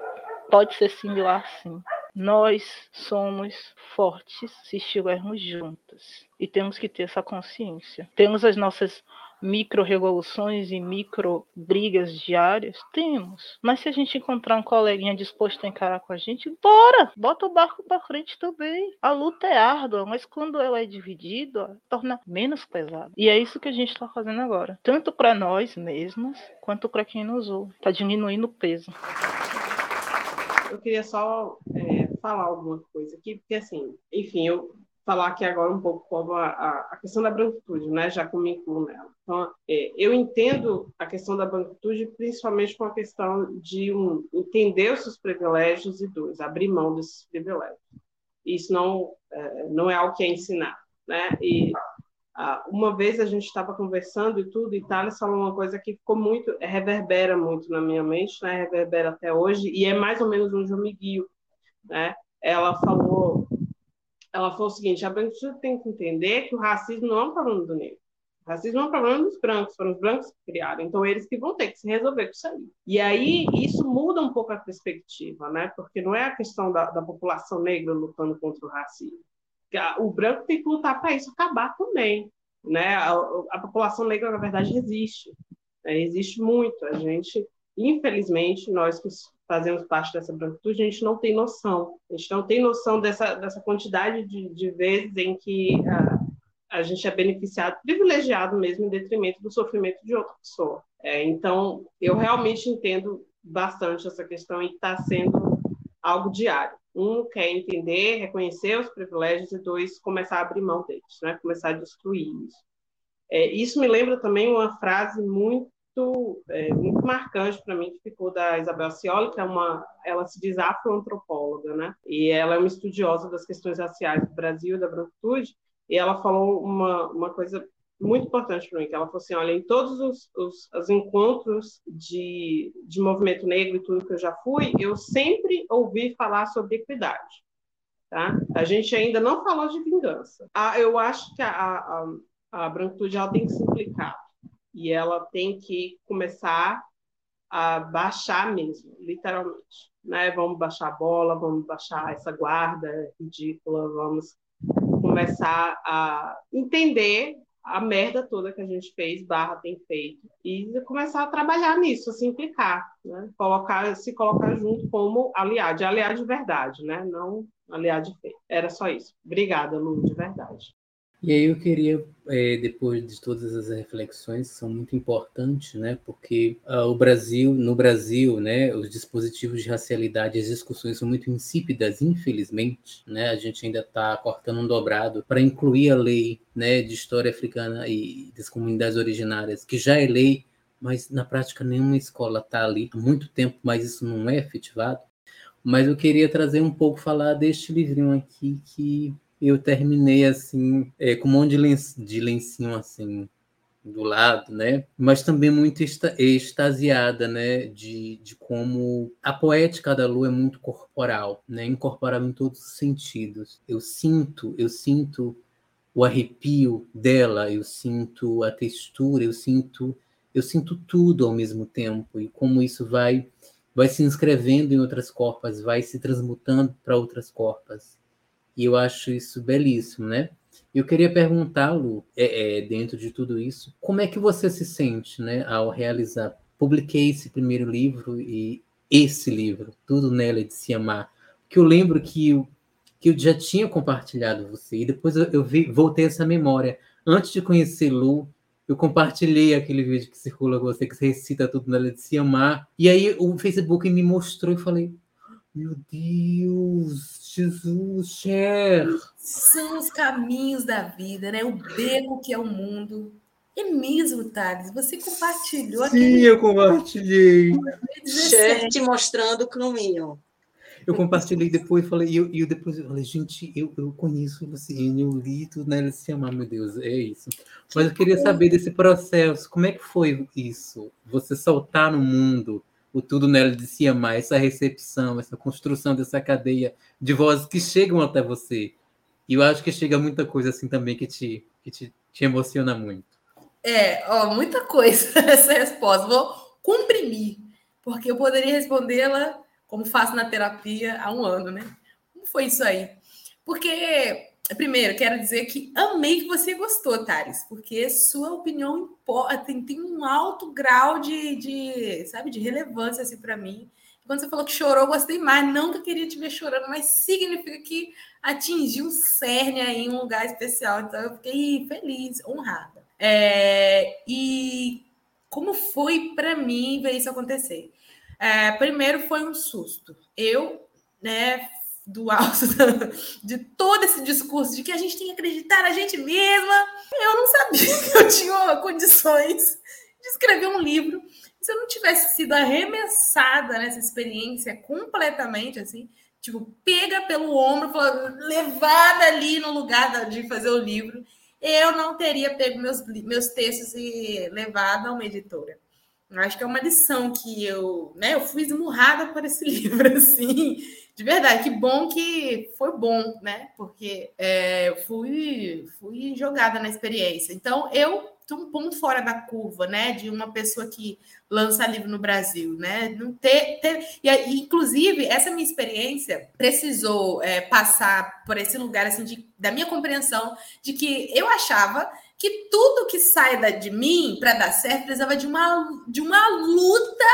pode ser similar sim. Nós somos fortes se estivermos juntas. E temos que ter essa consciência. Temos as nossas micro-revoluções e micro-brigas diárias? Temos. Mas se a gente encontrar um coleguinha disposto a encarar com a gente, bora! Bota o barco para frente também. A luta é árdua, mas quando ela é dividida, torna menos pesada. E é isso que a gente está fazendo agora. Tanto para nós mesmos, quanto para quem nos ouve. Está diminuindo o peso. Eu queria só é, falar alguma coisa aqui, porque assim, enfim, eu falar aqui agora um pouco como a, a, questão da branquitude, né? já que eu me incluo nela. Então, é, eu entendo a questão da branquitude principalmente com a questão de um, entender os seus privilégios e dois, abrir mão desses privilégios. Isso não é, não é algo que é ensinado. Né? E uma vez a gente estava conversando e tudo, e Thales falou uma coisa que ficou muito, reverbera muito na minha mente, né? reverbera até hoje, e é mais ou menos onde eu me guio. Né? Ela falou ela falou o seguinte: a branquitude tem que entender que o racismo não é um problema do negro. O racismo é um problema dos brancos, foram os brancos que criaram, então eles que vão ter que se resolver com isso aí. E aí isso muda um pouco a perspectiva, né? Porque não é a questão da, da população negra lutando contra o racismo. O branco tem que lutar para isso acabar também, né? A, a, população negra na verdade existe, né? existe muito. A gente, infelizmente, nós que fazemos parte dessa branquitude, a gente não tem noção. A gente não tem noção dessa, dessa quantidade de, de vezes em que a, a gente é beneficiado, privilegiado mesmo, em detrimento do sofrimento de outra pessoa. É, então, eu realmente entendo bastante essa questão e está sendo algo diário. Um quer entender, reconhecer os privilégios, e dois, começar a abrir mão deles, né? começar a destruir isso. É, isso me lembra também uma frase muito é, muito marcante para mim que ficou da Isabel Cioli, que é uma, ela se diz afroantropóloga, né? E ela é uma estudiosa das questões raciais do Brasil da branquitude. E ela falou uma, uma coisa muito importante para mim, que ela falou assim, olha, em todos os, os, os, encontros de, de movimento negro e tudo que eu já fui, eu sempre ouvi falar sobre equidade. Tá? A gente ainda não falou de vingança. Ah, eu acho que a, a, a branquitude ela tem que se implicar e ela tem que começar a baixar mesmo, literalmente. Né? Vamos baixar a bola, vamos baixar essa guarda ridícula, vamos começar a entender a merda toda que a gente fez, barra tem feito, e começar a trabalhar nisso, a se implicar, né? Colocar, se colocar junto como aliado, aliado de verdade, né? Não aliado de feito. Era só isso. Obrigada, Lu, de verdade. E aí eu queria, é, depois de todas as reflexões que são muito importantes, né, porque uh, o Brasil, no Brasil, né, os dispositivos de racialidade, as discussões são muito insípidas, infelizmente, né, a gente ainda está cortando um dobrado para incluir a lei, né, de história africana e das comunidades originárias, que já é lei, mas na prática nenhuma escola está ali há muito tempo, mas isso não é efetivado. Mas eu queria trazer um pouco, falar deste livrinho aqui que eu terminei assim, é, com um monte de, lencinho, de lencinho assim do lado, né? Mas também muito extasiada, né? De, de como a poética da lua é muito corporal, né? Incorporável em todos os sentidos. Eu sinto, eu sinto o arrepio dela, eu sinto a textura, eu sinto, eu sinto tudo ao mesmo tempo e como isso vai vai se inscrevendo em outras corpas, vai se transmutando para outras corpas. E eu acho isso belíssimo, né? Eu queria perguntá-lo, é, é, dentro de tudo isso, como é que você se sente, né, ao realizar? Publiquei esse primeiro livro e esse livro, Tudo Nela de Se Amar, que eu lembro que eu, que eu já tinha compartilhado você, e depois eu, eu vi, voltei essa memória. Antes de conhecer Lu, eu compartilhei aquele vídeo que circula com você, que você recita Tudo Nela de Se Amar, e aí o Facebook me mostrou e falei, meu Deus, Jesus, Cher. São os caminhos da vida, né? O beco que é o mundo. É mesmo, Thales, você compartilhou Sim, aquele... eu compartilhei. Cher te mostrando o caminho. Eu compartilhei depois falei, e eu, eu, depois eu falei, gente, eu, eu conheço você, eu li tudo nela né? se amar, meu Deus, é isso. Mas eu queria saber desse processo, como é que foi isso? Você soltar no mundo o tudo nela de se amar, essa recepção, essa construção dessa cadeia de vozes que chegam até você. E eu acho que chega muita coisa assim também que te, que te, te emociona muito. É, ó, muita coisa (laughs) essa resposta. Vou comprimir, porque eu poderia respondê-la como faço na terapia há um ano, né? Como foi isso aí? Porque Primeiro, quero dizer que amei que você gostou, Thales, porque sua opinião importa, tem, tem um alto grau de, de sabe, de relevância assim, para mim. Quando você falou que chorou, gostei mais. Não que eu queria te ver chorando, mas significa que atingiu um cerne aí em um lugar especial. Então, eu fiquei feliz, honrada. É, e como foi para mim ver isso acontecer? É, primeiro foi um susto. Eu, né, do alto (laughs) de todo esse discurso de que a gente tem que acreditar na gente mesma. Eu não sabia (laughs) que eu tinha condições de escrever um livro. Se eu não tivesse sido arremessada nessa experiência completamente assim, tipo, pega pelo ombro, levada ali no lugar de fazer o livro, eu não teria pego meus, meus textos e levado a uma editora. Acho que é uma lição que eu, né, eu fui esmurrada por esse (laughs) livro, assim, de verdade, que bom que foi bom, né? Porque é, eu fui, fui jogada na experiência. Então, eu estou um ponto fora da curva, né? De uma pessoa que lança livro no Brasil, né? Não ter, ter... E, inclusive, essa minha experiência precisou é, passar por esse lugar, assim, de, da minha compreensão de que eu achava que tudo que sai de mim para dar certo precisava de uma, de uma luta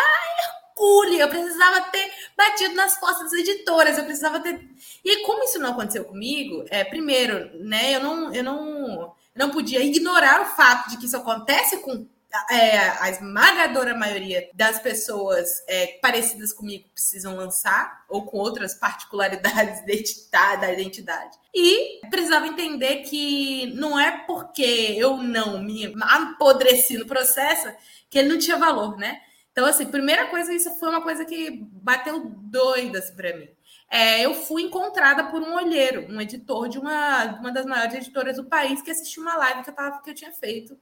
hercúlea. Eu precisava ter batido nas costas das editoras, eu precisava ter. E como isso não aconteceu comigo, é, primeiro, né, eu não, eu não, não podia ignorar o fato de que isso acontece com é, a esmagadora maioria das pessoas é, parecidas comigo precisam lançar, ou com outras particularidades (laughs) da identidade. E precisava entender que não é porque eu não me apodreci no processo que ele não tinha valor, né? Então, assim, primeira coisa, isso foi uma coisa que bateu doida assim, para mim. É, eu fui encontrada por um olheiro, um editor de uma, uma das maiores editoras do país, que assistiu uma live que eu, tava, que eu tinha feito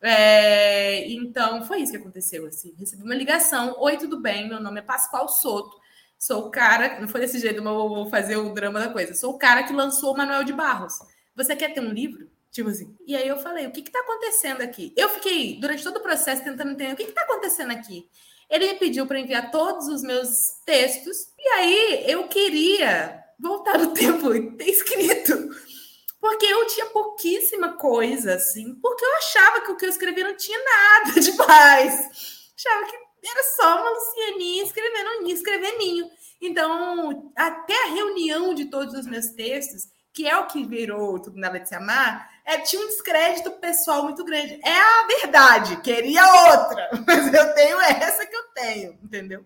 é, então, foi isso que aconteceu. Assim. Recebi uma ligação. Oi, tudo bem? Meu nome é Pascoal Soto. Sou o cara. (laughs) Não foi desse jeito, mas vou fazer o drama da coisa. Sou o cara que lançou o Manuel de Barros. Você quer ter um livro? Tipo assim. E aí eu falei: o que está acontecendo aqui? Eu fiquei, durante todo o processo, tentando entender o que está acontecendo aqui. Ele me pediu para enviar todos os meus textos. E aí eu queria voltar no (laughs) tempo e ter escrito porque eu tinha pouquíssima coisa, assim, porque eu achava que o que eu escrevia não tinha nada (laughs) demais. Achava que era só uma Lucianinha escrevendo escrever ninho. Então, até a reunião de todos os meus textos, que é o que virou Tudo Nada de Se Amar, é, tinha um descrédito pessoal muito grande. É a verdade, queria outra, (laughs) mas eu tenho essa que eu tenho, entendeu?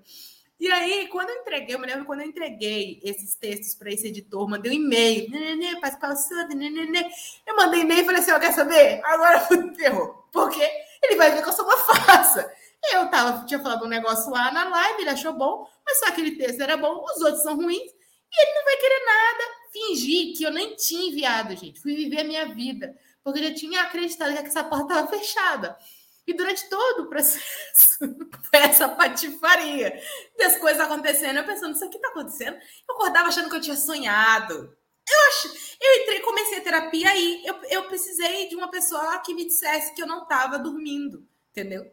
E aí, quando eu entreguei, eu me lembro quando eu entreguei esses textos para esse editor, mandei um e-mail, nenê, Pascoal Sandra, nenê. Eu mandei e-mail e falei assim: eu quer saber? Agora (laughs) ferrou. Porque ele vai ver que eu sou uma farsa. Eu tava, tinha falado um negócio lá na live, ele achou bom, mas só aquele texto era bom, os outros são ruins, e ele não vai querer nada. Fingi que eu nem tinha enviado, gente. Fui viver a minha vida, porque eu já tinha acreditado que essa porta estava fechada. E durante todo o processo, (laughs) foi essa patifaria das coisas acontecendo. Eu pensando, isso aqui está acontecendo. Eu acordava achando que eu tinha sonhado. Eu acho, eu entrei, comecei a terapia aí. Eu, eu precisei de uma pessoa que me dissesse que eu não estava dormindo, entendeu?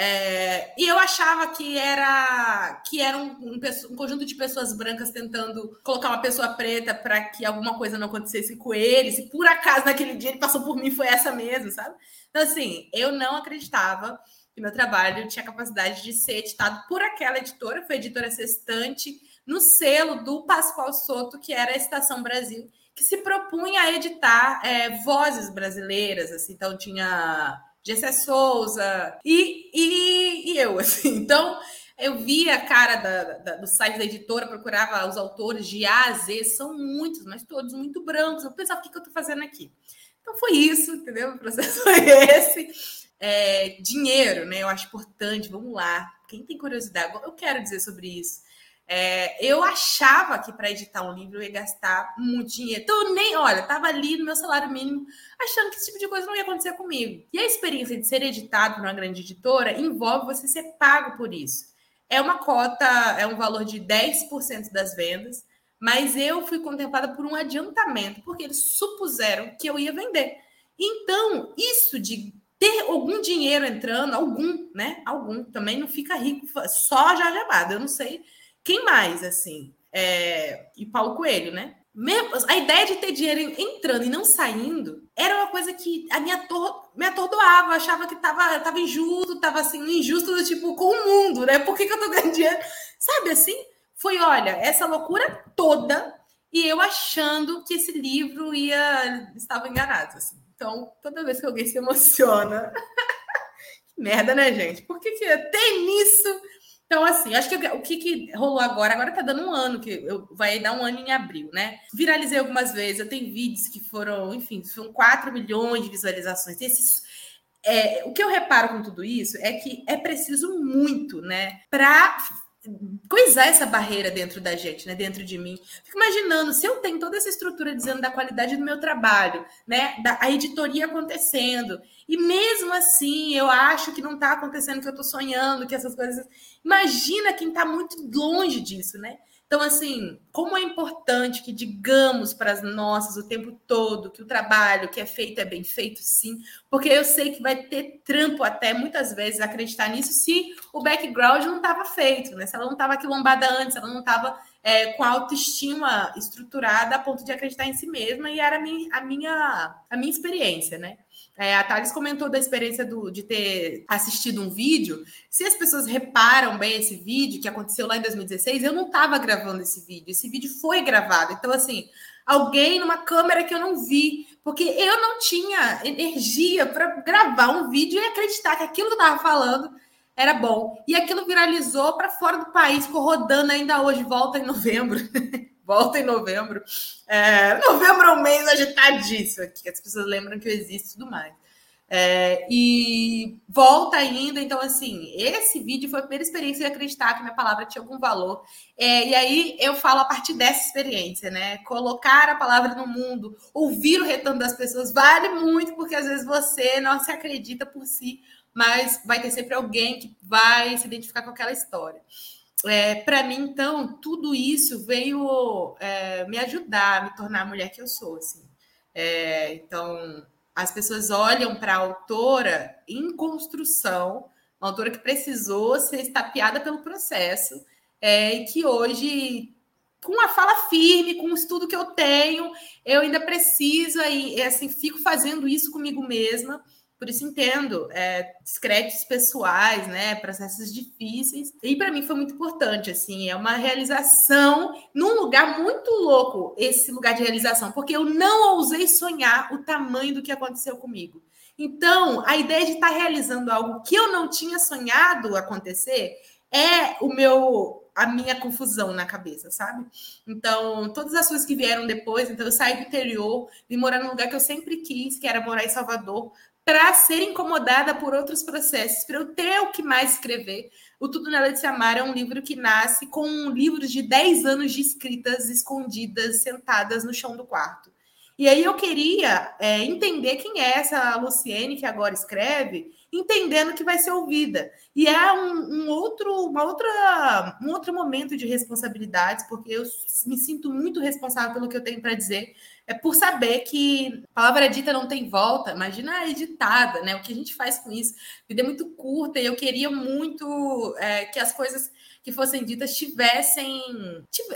É, e eu achava que era que era um, um, um, conjunto de pessoas brancas tentando colocar uma pessoa preta para que alguma coisa não acontecesse com ele. Se por acaso naquele dia ele passou por mim, foi essa mesmo, sabe? Então, assim, eu não acreditava que meu trabalho tinha capacidade de ser editado por aquela editora, foi editora sextante, no selo do Pascoal Soto, que era a Estação Brasil, que se propunha a editar é, vozes brasileiras, assim, então tinha Gessé Souza e, e, e, eu, (laughs) assim, então eu via a cara da, da, do site da editora, procurava os autores de A a Z, são muitos, mas todos muito brancos, eu pensava, o que, que eu estou fazendo aqui? Então foi isso, entendeu? O processo (laughs) foi esse. É, dinheiro, né? Eu acho importante, vamos lá. Quem tem curiosidade, eu quero dizer sobre isso. É, eu achava que para editar um livro eu ia gastar muito dinheiro. Então, nem, olha, estava ali no meu salário mínimo, achando que esse tipo de coisa não ia acontecer comigo. E a experiência de ser editado por uma grande editora envolve você ser pago por isso. É uma cota, é um valor de 10% das vendas mas eu fui contemplada por um adiantamento, porque eles supuseram que eu ia vender. Então, isso de ter algum dinheiro entrando, algum, né? Algum, também não fica rico, só já Amado, eu não sei quem mais, assim, é... e Paulo Coelho, né? A ideia de ter dinheiro entrando e não saindo era uma coisa que a minha ator... me atordoava, achava que tava, tava injusto, tava assim, injusto do tipo com o mundo, né? Por que, que eu tô ganhando dinheiro? Sabe assim? foi, olha, essa loucura toda e eu achando que esse livro ia estava enganado. Assim. Então, toda vez que alguém se emociona, (laughs) que merda, né, gente? Por que, que tem nisso? Então, assim, acho que o que, que rolou agora, agora tá dando um ano, que eu, vai dar um ano em abril, né? Viralizei algumas vezes, eu tenho vídeos que foram, enfim, foram 4 milhões de visualizações. Esses, é, o que eu reparo com tudo isso é que é preciso muito, né, para coisar essa barreira dentro da gente, né? Dentro de mim. Fico imaginando, se eu tenho toda essa estrutura dizendo da qualidade do meu trabalho, né? Da, a editoria acontecendo, e mesmo assim eu acho que não está acontecendo, que eu estou sonhando, que essas coisas. Imagina quem está muito longe disso, né? Então, assim, como é importante que digamos para as nossas o tempo todo que o trabalho que é feito é bem feito, sim, porque eu sei que vai ter trampo até muitas vezes acreditar nisso se o background não estava feito, né? Se ela não estava quilombada antes, ela não estava é, com a autoestima estruturada a ponto de acreditar em si mesma, e era a minha, a minha, a minha experiência, né? É, a Thales comentou da experiência do, de ter assistido um vídeo. Se as pessoas reparam bem esse vídeo que aconteceu lá em 2016, eu não estava gravando esse vídeo. Esse vídeo foi gravado. Então, assim, alguém numa câmera que eu não vi, Porque eu não tinha energia para gravar um vídeo e acreditar que aquilo que eu estava falando era bom. E aquilo viralizou para fora do país, ficou rodando ainda hoje, volta em novembro. (laughs) volta em novembro. É, novembro é um mês agitadíssimo aqui, que as pessoas lembram que eu existo e tudo mais. É, e volta ainda, então assim, esse vídeo foi a primeira experiência de acreditar que minha palavra tinha algum valor. É, e aí eu falo a partir dessa experiência, né? Colocar a palavra no mundo, ouvir o retorno das pessoas vale muito, porque às vezes você não se acredita por si, mas vai ter sempre alguém que vai se identificar com aquela história. É, para mim, então, tudo isso veio é, me ajudar a me tornar a mulher que eu sou. Assim. É, então, as pessoas olham para a autora em construção, uma autora que precisou ser estapeada pelo processo, é, e que hoje, com a fala firme, com o estudo que eu tenho, eu ainda preciso, aí, assim, fico fazendo isso comigo mesma por isso entendo é, discretos pessoais, né, processos difíceis. E para mim foi muito importante, assim, é uma realização num lugar muito louco, esse lugar de realização, porque eu não ousei sonhar o tamanho do que aconteceu comigo. Então, a ideia de estar realizando algo que eu não tinha sonhado acontecer é o meu a minha confusão na cabeça, sabe? Então, todas as coisas que vieram depois, então eu saí do interior, vim morar num lugar que eu sempre quis, que era morar em Salvador, para ser incomodada por outros processos, para eu ter o que mais escrever. O Tudo Nela de Se Amar é um livro que nasce com um livro de 10 anos de escritas escondidas, sentadas no chão do quarto. E aí eu queria é, entender quem é essa Luciene que agora escreve, entendendo que vai ser ouvida. E é um, um, outro, uma outra, um outro momento de responsabilidades, porque eu me sinto muito responsável pelo que eu tenho para dizer, é por saber que palavra dita não tem volta. Imagina a editada, né? O que a gente faz com isso? Vida é muito curta e eu queria muito é, que as coisas que fossem ditas tivessem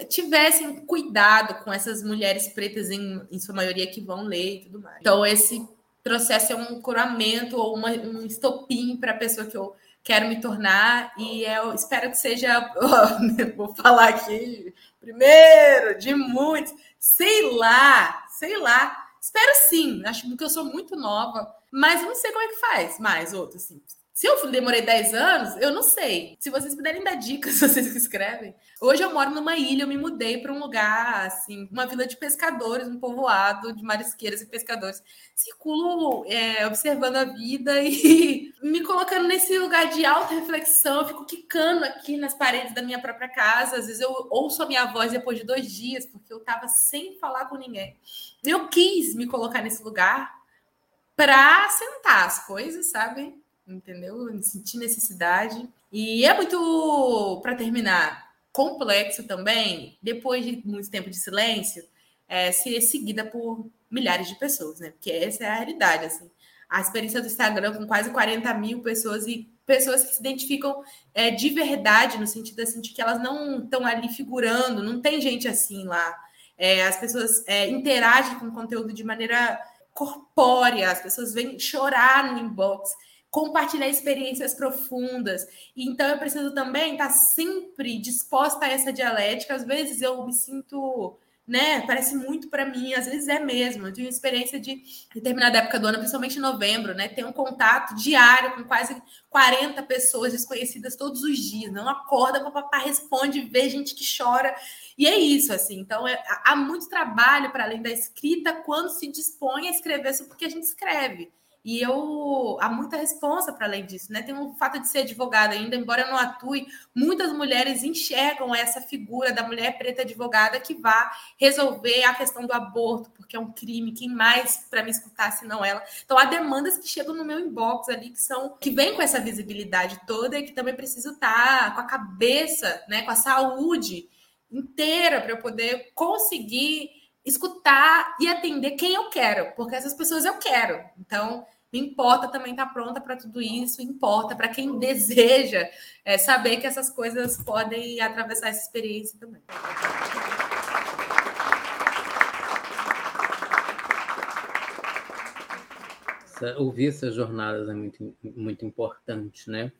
tivessem cuidado com essas mulheres pretas em, em sua maioria que vão ler e tudo mais. Então esse processo é um curamento ou uma, um estopim para a pessoa que eu quero me tornar e eu espero que seja (laughs) vou falar aqui primeiro de muitos Sei lá, sei lá. Espero sim, acho que eu sou muito nova, mas não sei como é que faz mais outro, assim. Se eu demorei 10 anos, eu não sei. Se vocês puderem dar dicas, (laughs) vocês que escrevem. Hoje eu moro numa ilha, eu me mudei para um lugar, assim, uma vila de pescadores, um povoado de marisqueiras e pescadores. Circulo é, observando a vida e (laughs) me colocando nesse lugar de alta reflexão. Eu fico quicando aqui nas paredes da minha própria casa. Às vezes eu ouço a minha voz depois de dois dias, porque eu estava sem falar com ninguém. Eu quis me colocar nesse lugar para sentar as coisas, sabe? Entendeu? Sentir necessidade. E é muito, para terminar, complexo também, depois de muito tempo de silêncio, é, ser seguida por milhares de pessoas, né? Porque essa é a realidade, assim. A experiência do Instagram com quase 40 mil pessoas e pessoas que se identificam é, de verdade, no sentido assim, de que elas não estão ali figurando, não tem gente assim lá. É, as pessoas é, interagem com o conteúdo de maneira corpórea, as pessoas vêm chorar no inbox compartilhar experiências profundas. Então, eu preciso também estar sempre disposta a essa dialética. Às vezes eu me sinto, né? Parece muito para mim, às vezes é mesmo. Eu tive experiência de determinada época do ano, principalmente em novembro, né? Ter um contato diário com quase 40 pessoas desconhecidas todos os dias. Não acorda, papá responde, vê gente que chora. E é isso, assim. Então, é, há muito trabalho para além da escrita quando se dispõe a escrever isso porque a gente escreve. E eu há muita responsa para além disso, né? Tem o fato de ser advogada ainda, embora eu não atue, muitas mulheres enxergam essa figura da mulher preta advogada que vá resolver a questão do aborto, porque é um crime, quem mais para me escutar se não ela. Então há demandas que chegam no meu inbox ali que são que vêm com essa visibilidade toda e que também preciso estar tá com a cabeça, né, com a saúde inteira para eu poder conseguir escutar e atender quem eu quero, porque essas pessoas eu quero. Então, me importa também estar tá pronta para tudo isso, importa para quem (laughs) deseja é, saber que essas coisas podem atravessar essa experiência também. Ouvir essas jornadas é muito, muito importante, né?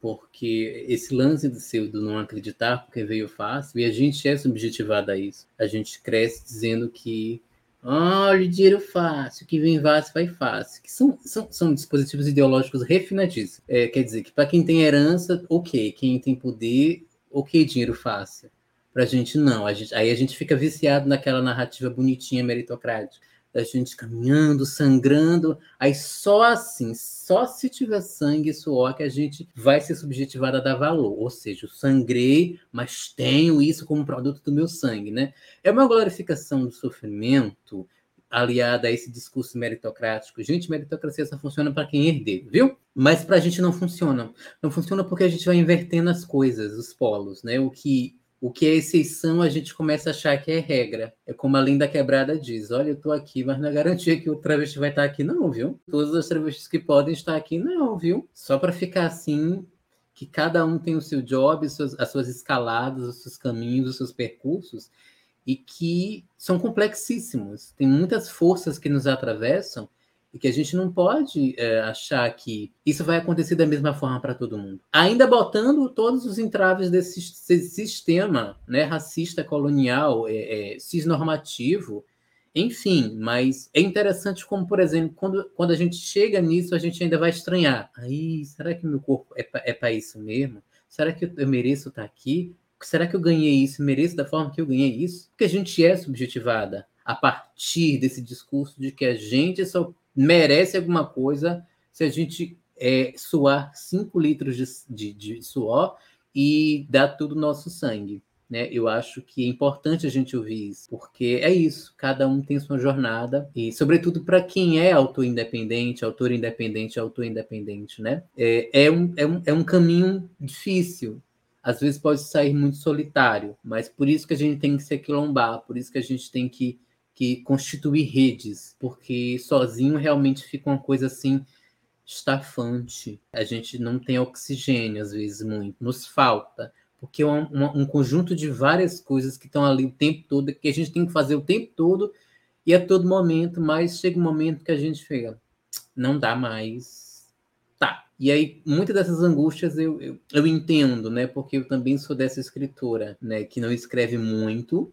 Porque esse lance do seu do não acreditar porque veio fácil, e a gente é subjetivado a isso. A gente cresce dizendo que Olha, dinheiro fácil, que vem fácil, vai fácil. Que são, são, são dispositivos ideológicos refinadíssimos. É, quer dizer que para quem tem herança, ok. Quem tem poder, ok, dinheiro fácil. Para a gente, não. A gente, aí a gente fica viciado naquela narrativa bonitinha, meritocrática da gente caminhando, sangrando. Aí só assim, só se tiver sangue e suor que a gente vai ser subjetivado a dar valor. Ou seja, eu sangrei, mas tenho isso como produto do meu sangue, né? É uma glorificação do sofrimento aliada a esse discurso meritocrático. Gente, meritocracia só funciona para quem herdeiro, viu? Mas para a gente não funciona. Não funciona porque a gente vai invertendo as coisas, os polos, né? O que o que é exceção a gente começa a achar que é regra. É como a Linda Quebrada diz: olha, eu estou aqui, mas não é garantia que o travesti vai estar aqui, não, viu? Todas as travestis que podem estar aqui, não, viu? Só para ficar assim, que cada um tem o seu job, as suas escaladas, os seus caminhos, os seus percursos, e que são complexíssimos. Tem muitas forças que nos atravessam e que a gente não pode é, achar que isso vai acontecer da mesma forma para todo mundo. Ainda botando todos os entraves desse, sistema né, racista, colonial, é, é, cisnormativo, enfim, mas é interessante como, por exemplo, quando, quando a gente chega nisso, a gente ainda vai estranhar. Aí, será que meu corpo é para é isso mesmo? Será que eu mereço estar aqui? Será que eu ganhei isso? Mereço da forma que eu ganhei isso? Porque a gente é subjetivada a partir desse discurso de que a gente só merece alguma coisa se a gente é, suar 5 litros de, de, de, suor e dar tudo o nosso sangue. Né? Eu acho que é importante a gente ouvir isso, porque é isso, cada um tem sua jornada, e sobretudo para quem é autor independente, autor independente, autor independente, né? É, é, um, é, um, é um caminho difícil, às vezes pode sair muito solitário, mas por isso que a gente tem que se aquilombar, por isso que a gente tem que que constituir redes, porque sozinho realmente fica uma coisa assim estafante. A gente não tem oxigênio, às vezes, muito, nos falta, porque é um, um conjunto de várias coisas que estão ali o tempo todo, que a gente tem que fazer o tempo todo e a todo momento, mas chega um momento que a gente fica, não dá mais. Tá. E aí, muitas dessas angústias eu, eu, eu entendo, né? Porque eu também sou dessa escritora, né? Que não escreve muito,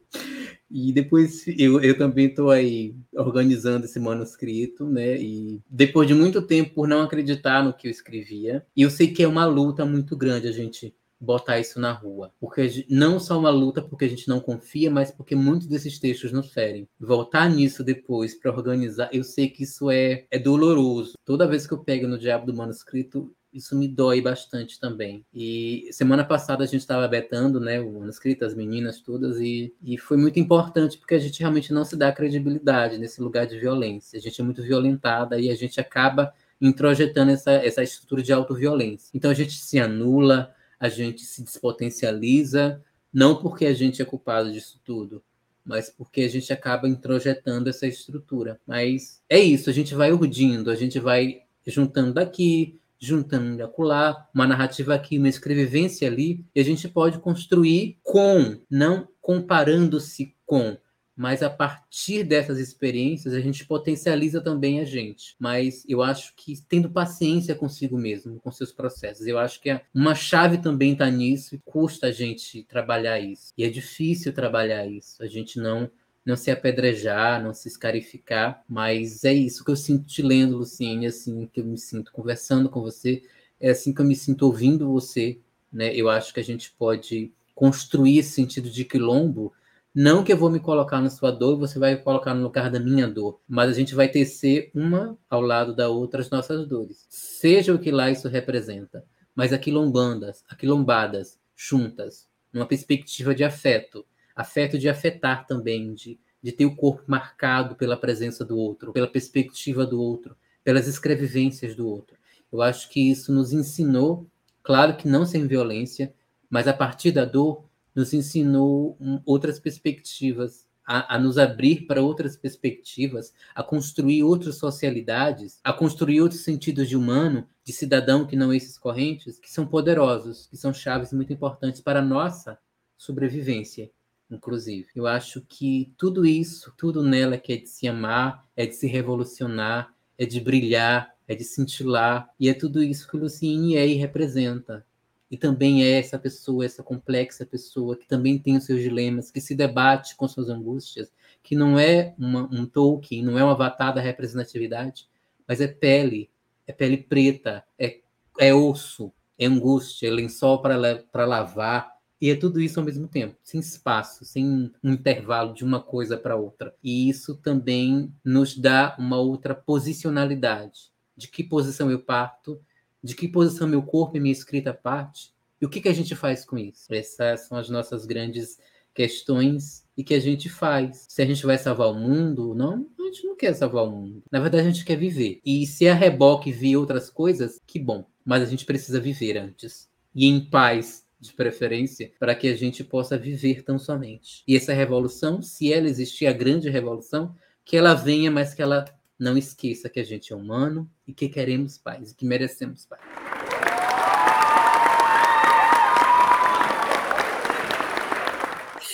e depois eu, eu também estou aí organizando esse manuscrito, né? E depois de muito tempo por não acreditar no que eu escrevia, e eu sei que é uma luta muito grande a gente botar isso na rua. Porque não só uma luta porque a gente não confia, mas porque muitos desses textos nos ferem. Voltar nisso depois para organizar, eu sei que isso é, é doloroso. Toda vez que eu pego no diabo do manuscrito, isso me dói bastante também. E semana passada a gente estava betando, né, o manuscrito, as meninas todas, e, e foi muito importante porque a gente realmente não se dá credibilidade nesse lugar de violência. A gente é muito violentada e a gente acaba introjetando essa, essa estrutura de autoviolência. Então a gente se anula, a gente se despotencializa, não porque a gente é culpado disso tudo, mas porque a gente acaba introjetando essa estrutura. Mas é isso, a gente vai urdindo, a gente vai juntando daqui, juntando acolá, uma narrativa aqui, uma escrevivência ali, e a gente pode construir com, não comparando-se com, mas a partir dessas experiências a gente potencializa também a gente. Mas eu acho que tendo paciência consigo mesmo, com seus processos, eu acho que uma chave também está nisso e custa a gente trabalhar isso. E é difícil trabalhar isso. A gente não não se apedrejar, não se escarificar, mas é isso que eu sinto te lendo, Luciene, assim que eu me sinto conversando com você, é assim que eu me sinto ouvindo você, né? Eu acho que a gente pode construir esse sentido de quilombo, não que eu vou me colocar na sua dor, você vai colocar no lugar da minha dor, mas a gente vai tecer uma ao lado da outra as nossas dores, seja o que lá isso representa, mas aquilombandas, aquilombadas, juntas, numa perspectiva de afeto, afeto de afetar também, de, de ter o corpo marcado pela presença do outro, pela perspectiva do outro, pelas escrevivências do outro. Eu acho que isso nos ensinou, claro que não sem violência, mas a partir da dor, nos ensinou outras perspectivas, a, a, nos abrir para outras perspectivas, a construir outras socialidades, a construir outros sentidos de humano, de cidadão que não esses correntes, que são poderosos, que são chaves muito importantes para a nossa sobrevivência inclusive. Eu acho que tudo isso, tudo nela que é de se amar, é de se revolucionar, é de brilhar, é de cintilar, e é tudo isso que Luciene é e representa. E também é essa pessoa, essa complexa pessoa que também tem os seus dilemas, que se debate com suas angústias, que não é uma, um Tolkien, não é um avatar da representatividade, mas é pele, é pele preta, é, é osso, é angústia, é lençol para lavar, e é tudo isso ao mesmo tempo, sem espaço, sem um intervalo de uma coisa para outra. E isso também nos dá uma outra posicionalidade. De que posição eu parto, de que posição meu corpo e minha escrita parte, e o que, que a gente faz com isso? Essas são as nossas grandes questões e que a gente faz. Se a gente vai salvar o mundo não, a gente não quer salvar o mundo. Na verdade, a gente quer viver. E se a reboque vir outras coisas, que bom. Mas a gente precisa viver antes. E em paz, de preferência, para que a gente possa viver tão somente. E essa revolução, se ela existir, a grande revolução, que ela venha, mas que ela não esqueça que a gente é humano e que queremos paz, e que merecemos paz.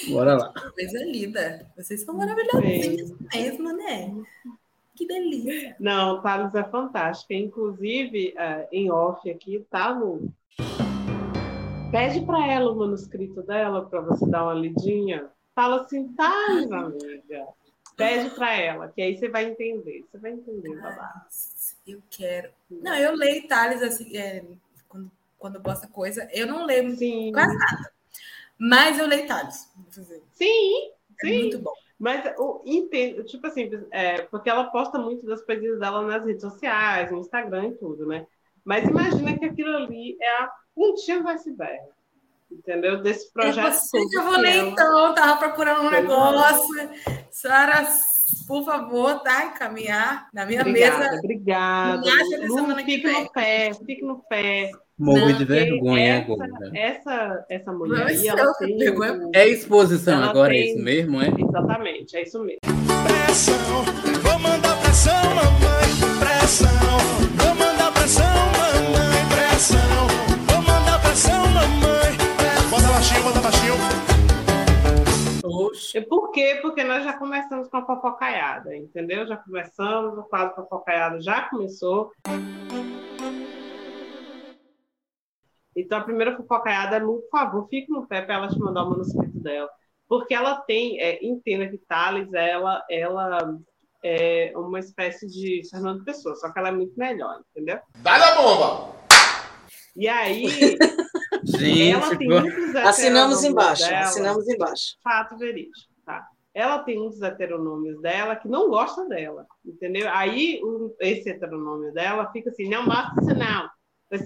Bora lá. Coisa linda. Vocês são maravilhosinhos mesmo, né? Que delícia. Não, Thales é fantástica. Inclusive, uh, em off aqui, tá no Pede para ela o manuscrito dela para você dar uma lidinha. Fala assim, tá, amiga. Pede para ela, que aí você vai entender. Você vai entender, babá. Eu quero. Não, eu leio Thales assim, é, quando, quando posta coisa. Eu não leio sim. quase nada. Mas eu leio Thales. Sim, é sim. muito bom. Mas o entendo, tipo assim, é, porque ela posta muito das coisas dela nas redes sociais, no Instagram e tudo, né? Mas imagina que aquilo ali é a pontinha do iceberg. Entendeu? Desse projeto. Eu, eu vou ler então, estava procurando um negócio. Sara, por favor, tá? Encaminhar na minha obrigada, mesa. Obrigada. Lu, fique no pé, fique no pé. Morro de vergonha essa, agora. Essa, essa mulher aí, é ela tem. É exposição agora, tem... é isso mesmo, é? Exatamente, é isso mesmo. Pressão, vou mandar pressão, mamãe. Pressão. E por quê? Porque nós já começamos com a fofocaiada, entendeu? Já começamos, o quadro fofocaiada já começou. Então, a primeira fofocaiada é, por favor, fique no pé para ela te mandar o manuscrito dela. Porque ela tem, é, entenda que Thales, ela, ela é uma espécie de Fernando Pessoa, só que ela é muito melhor, entendeu? Dá a bomba! E aí, (laughs) Gente, ela tem muitos Assinamos embaixo, dela, assinamos embaixo. Fato verídico, tá? Ela tem uns heteronômios dela que não gosta dela, entendeu? Aí um, esse heteronômio dela fica assim, não mostra isso não.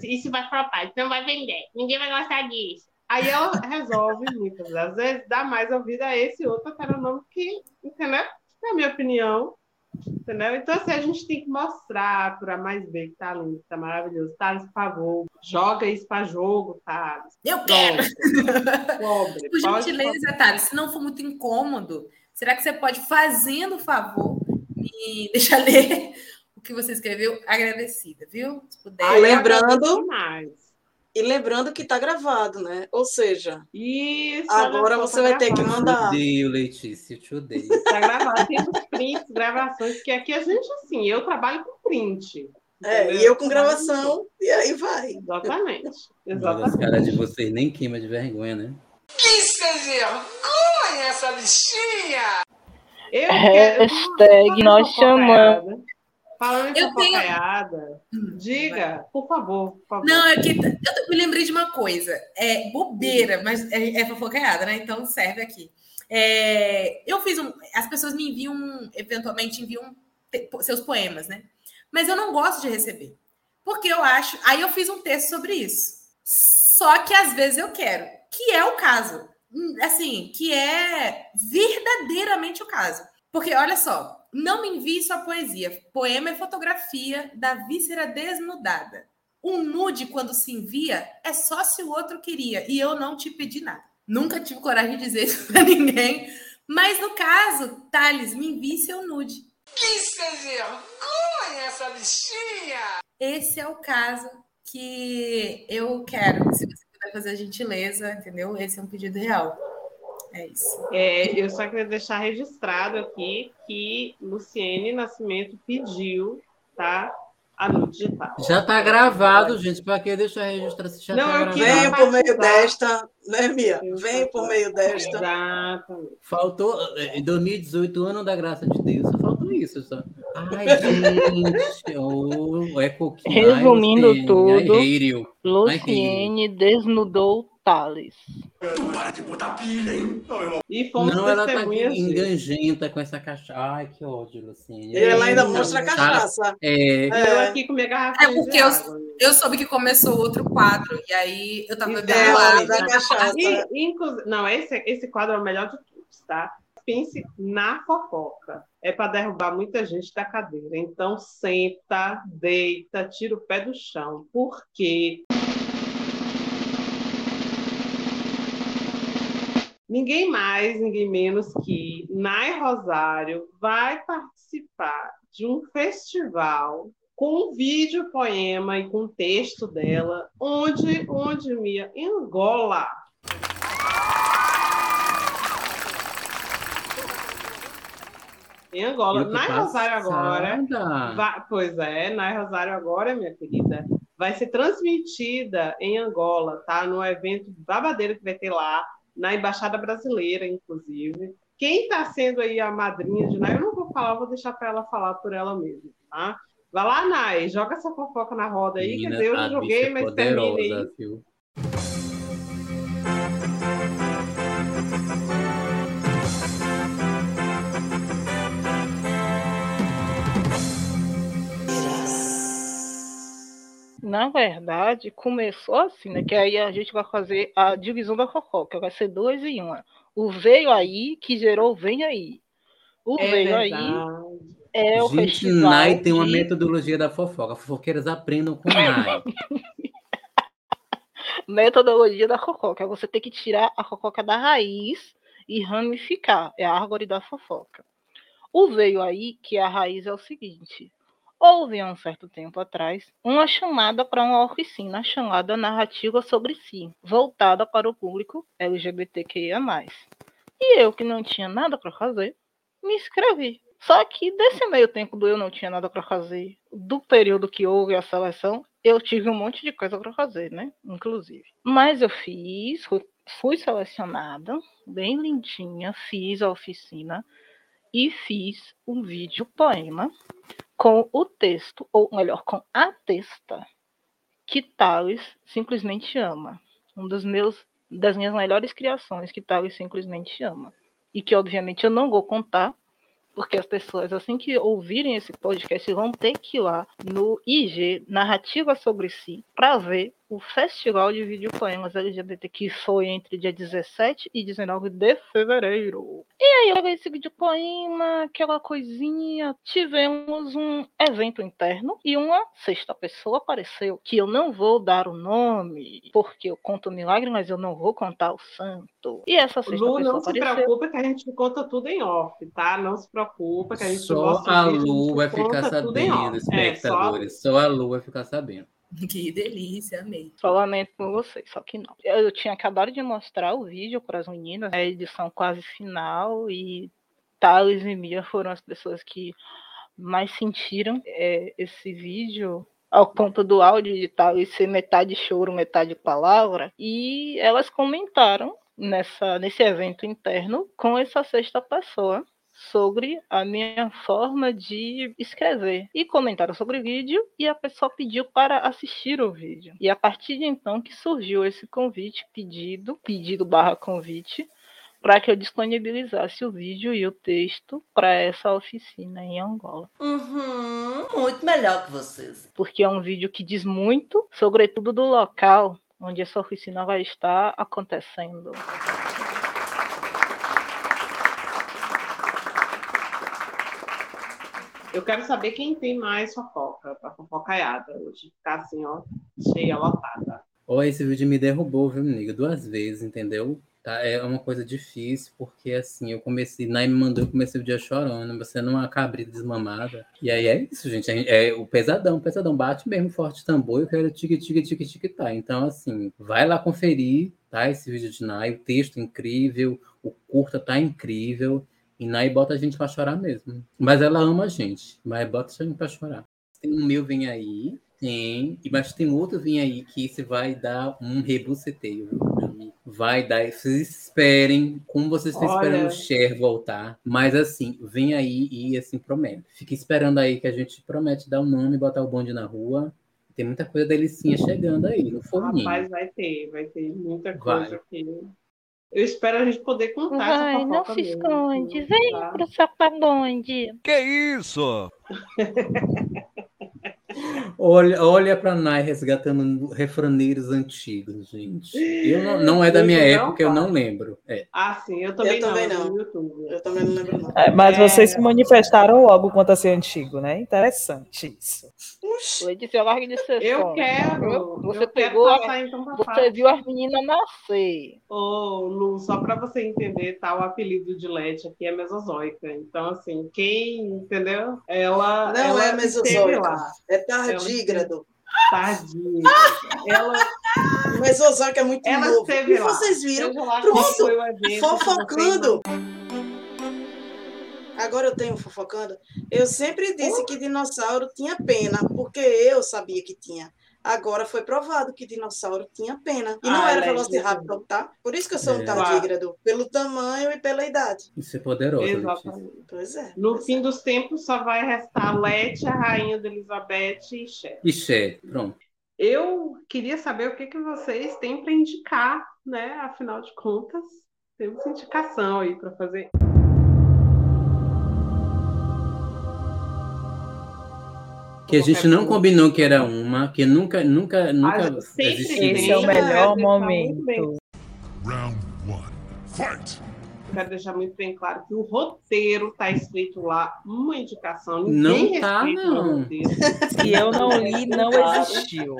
Isso vai flopar, isso não vai vender, ninguém vai gostar disso. Aí ela resolve, muitas das vezes, dar mais ouvido a esse outro heteronômio que, entendeu? Na minha opinião, Entendeu? Então, assim, a gente tem que mostrar para mais ver que tá lindo, que tá maravilhoso. Thales, por favor, joga isso para jogo, Thales. Eu quero! Pobre, por gentileza, Thales, se não for muito incômodo, será que você pode, fazendo o favor, me (laughs) deixar ler o que você escreveu? Agradecida, viu? Se puder. Ah, lembrando. Mais. E lembrando que está gravado, né? Ou seja, Isso, agora você vai ter que mandar. Te odeio, Letícia, te odeio. Está gravado, tem os prints, gravações, porque aqui a gente, assim, eu trabalho com print. É, e eu com gravação, e aí vai. Exatamente. (laughs) Exatamente. As caras de vocês nem queima de vergonha, né? Que sem vergonha essa bichinha! Eu Hashtag nós chamamos. Falando eu tenho... Hum, diga, por favor, por favor. Não, é que eu me lembrei de uma coisa. É bobeira, mas é, é fofocaiada, né? Então serve aqui. É, eu fiz um. As pessoas me enviam, eventualmente enviam seus poemas, né? Mas eu não gosto de receber. Porque eu acho. Aí eu fiz um texto sobre isso. Só que às vezes eu quero. Que é o caso. Hum, assim, que é verdadeiramente o caso. Porque, olha só, não me envie sua poesia. Poema é fotografia da víscera desnudada. Um nude, quando se envia, é só se o outro queria. E eu não te pedi nada. Nunca tive coragem de dizer isso (laughs) para ninguém. Mas no caso, Thales, me envie seu nude. Que sem vergonha essa bichinha! Esse é o caso que eu quero. Se você puder fazer a gentileza, entendeu? Esse é um pedido real. É isso. É, eu só queria deixar registrado aqui que Luciene Nascimento pediu, tá? a no digital. Já está gravado, gente. Para que deixar registrar se já Não, tá eu queria- Venho por meio desta, né, Mia? Venho por meio desta. Exatamente. Faltou. Em 2018, o ano da graça de Deus, só faltou isso. Só. Ai, (laughs) gente. oh, é coquinho. Ai, Resumindo Luciene, tudo. Ai. Luciene desnudou Thales. E fomos Não, ela tá engangenta com essa caixa. Ai, que ódio, Luciene. E ela ainda mostra a cachaça. É, E eu É. aqui com minha garrafa É porque eu- Eu soube que começou outro quadro, e aí eu tava dela, lá. da cachaça. E, inclusive, não, esse, esse quadro é o melhor de todos, tá? Pense na fofoca. É para derrubar muita gente da cadeira. Então, senta, deita, tira o pé do chão. Porque ninguém mais, ninguém menos que Nai Rosário vai participar de um festival com um vídeo poema e com texto dela, onde, onde Mia, em Angola. Em Angola. Nai Rosário agora. vai- pois é, Nai Rosário agora, minha querida, vai ser transmitida em Angola, tá? No evento babadeiro que vai ter lá, na Embaixada Brasileira, inclusive. Quem está sendo aí a madrinha de Nai, eu não vou falar, vou deixar para ela falar por ela mesma, tá? Vai lá, Nai, joga essa fofoca na roda aí, Menina, quer dizer, eu já joguei, é mas poderosa, viu? Na verdade, começou assim, né? Que aí a gente vai fazer a divisão da fofoca. Vai ser dois em uma. O veio aí que gerou vem aí. O É veio aí verdade. é o Gente, festival Nai tem uma de- metodologia da fofoca. Fofoqueiras aprendam com Nai. (laughs) metodologia da fofoca. Você tem que tirar a fofoca da raiz e ramificar. É a árvore da fofoca. O veio aí, que a raiz é o seguinte. Houve há um certo tempo atrás uma chamada para uma oficina chamada Narrativa sobre Si, voltada para o público LGBTQIA. E eu, que não tinha nada para fazer, me inscrevi. Só que desse meio tempo do eu não tinha nada para fazer, do período que houve a seleção, eu tive um monte de coisa para fazer, né? Inclusive. Mas eu fiz, fui, selecionada, bem lindinha, fiz a oficina e fiz um vídeo poema com o texto, ou melhor, com a texta que Thales simplesmente ama. Um dos meus das minhas melhores criações que Thales simplesmente ama. E que obviamente eu não vou contar, porque as pessoas, assim que ouvirem esse podcast, vão ter que ir lá no IG Narrativa sobre Si para ver o Festival de Videopoemas LGBT que foi entre dia 17 e 19 de fevereiro. E aí, eu esse videopoema, aquela coisinha, tivemos um evento interno e uma sexta pessoa apareceu, que eu não vou dar o nome, porque eu conto o milagre, mas eu não vou contar o santo. E essa sexta Lu, pessoa não se apareceu. preocupa que a gente conta tudo em off, tá? Não se preocupa que a gente Só mostra o a Lu vai ficar sabendo. É, só espectadores. Só a Lu vai ficar sabendo. (laughs) Que delícia, amei. Só lamento por vocês, só que não. Eu tinha acabado de mostrar o vídeo para as meninas, a edição quase final, e Thales e Mia foram as pessoas que mais sentiram é, esse vídeo, ao ponto do áudio de Thales ser metade choro, metade palavra, e elas comentaram nessa, nesse evento interno com essa sexta pessoa sobre a minha forma de escrever. E comentaram sobre o vídeo e a pessoa pediu para assistir o vídeo. E a partir de então que surgiu esse convite, pedido, pedido barra convite, para que eu disponibilizasse o vídeo e o texto para essa oficina em Angola. Uhum, muito melhor que vocês. Porque é um vídeo que diz muito, sobretudo do local onde essa oficina vai estar acontecendo. Eu quero saber quem tem mais fofoca, pra fofocaiada hoje. Ficar assim, ó, cheia, lotada. Ó, esse vídeo me derrubou, viu, amiga? Duas vezes, entendeu? Tá? É uma coisa difícil, porque assim, eu comecei, Nai me mandou, eu comecei o dia chorando, você não é cabrita desmamada. E aí é isso, gente. É, é o pesadão, o pesadão. Bate mesmo forte tambor, eu quero tique, tique, tique, tique, tá. Então, assim, vai lá conferir, tá? Esse vídeo de Nai, o texto é incrível, o curta tá incrível. E Nai bota a gente pra chorar mesmo. Mas ela ama a gente, mas bota a gente pra chorar. Tem um meu vem aí, tem, mas tem outro vem aí que esse vai dar um rebuceteio, viu, meu amigo? Vai dar, vocês esperem, como vocês estão Olha. esperando o Cher voltar, mas assim, vem aí e assim promete. Fica esperando aí que a gente promete dar o nome, botar o bonde na rua. Tem muita coisa delicinha chegando aí no forninho. Rapaz, vai ter, vai ter muita Vai. coisa aqui. Eu espero a gente poder contar Vai, essa não fofoca se mesmo, esconde. assim, Vem tá? pro Sapabonde. Que isso? (laughs) Olha, olha para Nai resgatando refraneiros antigos, gente. Eu não, não é da minha Isso não época, eu não lembro. É. Ah, sim, eu também, Eu também não, não. no YouTube. Eu também não lembro, não. É, mas É. vocês se manifestaram logo quanto a ser antigo, né? Interessante isso. Oxi, Letícia, larga de ser Eu quero. Você eu quero pegou a- passar então pra Você viu as meninas nascer. Ô, Lu, só para você entender, tá? O apelido de Leti aqui é Mesozoica. Então, assim, quem entendeu? Ela. não ela é mesozoica, lá. é tardígrado. Tadinha. ela, Mesozoica é muito ela novo. E lá. vocês viram? Pronto, foi Fofocando. Agora eu tenho fofocando. Eu sempre disse que dinossauro tinha pena, porque eu sabia que tinha. Agora foi provado que dinossauro tinha pena. E não Ah, era Leti, Velociraptor, tá? Por isso que eu sou um É. tardígrado. Pelo tamanho e pela idade. Isso é poderoso, Letícia. Exatamente. Pois é. No pois fim é. dos tempos só vai restar Leti, a rainha da Elizabeth e Cher. E Cher, pronto. Eu queria saber o que, que vocês têm para indicar, né? Afinal de contas, temos indicação aí para fazer. Que a gente não combinou que era uma, que nunca, nunca, nunca Ah, sempre existiu. Esse é o Sim, melhor é, tá momento. Round one. Fight! Quero deixar muito bem claro que o roteiro está escrito lá, uma indicação. Não Ninguém tá, respeita o não. roteiro. (laughs) Se eu não li, não existiu.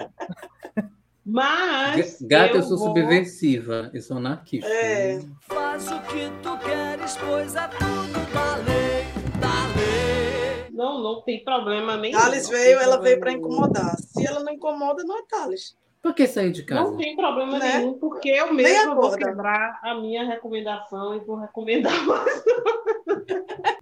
Mas. Gata, eu, eu sou vou- subversiva, eu sou anarquista. É. Faz o que tu queres, pois é tudo. Não, não tem problema nenhum. Thales veio, ela veio para incomodar. Se ela não incomoda, não é Thales. Por que sair de casa? Não tem problema Né? nenhum, porque eu mesma vou quebrar a minha recomendação e vou recomendar mais. (laughs)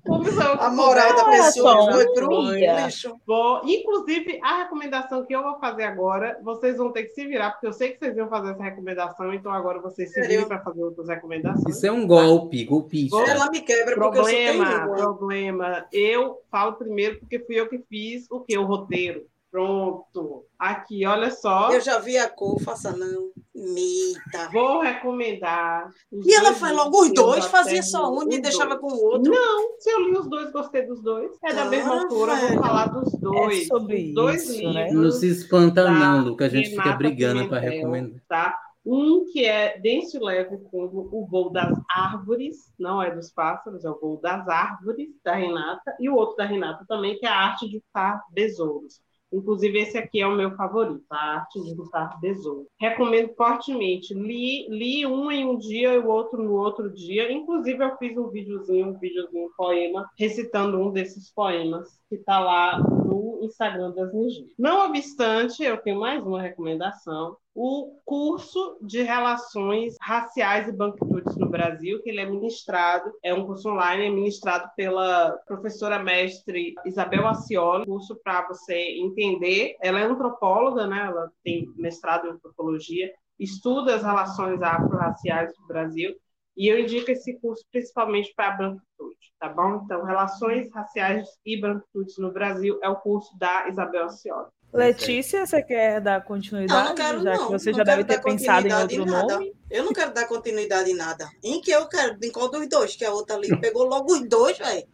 A moral da pessoa foi pro lixo. Vou, inclusive, a recomendação que eu vou fazer agora, vocês vão ter que se virar, porque eu sei que vocês iam fazer essa recomendação, então agora vocês se virem para fazer outras recomendações. Isso é um golpe, golpista. Ela me quebra porque eu sou Problema, terrível. problema. Eu falo primeiro porque fui eu que fiz o que? O roteiro. Pronto. Aqui, olha só. Eu já vi a cor, faça não. Mita. Vou recomendar. E ela faz logo os livros, dois, fazia só um e deixava com o outro. Não, se eu li os dois, gostei dos dois. É da Ah, mesma autora, velho. vou falar dos dois. É sobre Os dois isso, né? livros. Não se espanta, da não, Luca. A gente fica brigando para recomendar. Tá? Um que é denso e leve como o voo das árvores, não é dos pássaros, é o voo das árvores da Renata, e o outro da Renata também, que é a arte de lutar besouros. Inclusive, esse aqui é o meu favorito, a arte de lutar besouros. Recomendo fortemente. Li, li um em um dia e o outro no outro dia. Inclusive, eu fiz um videozinho, um videozinho, um poema, recitando um desses poemas que está lá no Instagram das Nigê. Não obstante, eu tenho mais uma recomendação. O curso de Relações Raciais e Banquitudes no Brasil, que ele é ministrado, é um curso online, é ministrado pela professora mestre Isabel Acioli, curso para você entender. Ela é antropóloga, né? ela tem mestrado em antropologia, estuda as relações afro-raciais do Brasil, e eu indico esse curso principalmente para a branquitude, tá bom? Então, Relações Raciais e Branquitudes no Brasil é o curso da Isabel Acioli. Letícia, você quer dar continuidade? Não, não quero, já não. que você Não já deve ter dar pensado em continuidade outro em nada. nome. Eu não quero dar continuidade em nada. Em que eu quero? Em qual dos dois? Que a outra ali (laughs) pegou logo os dois, velho.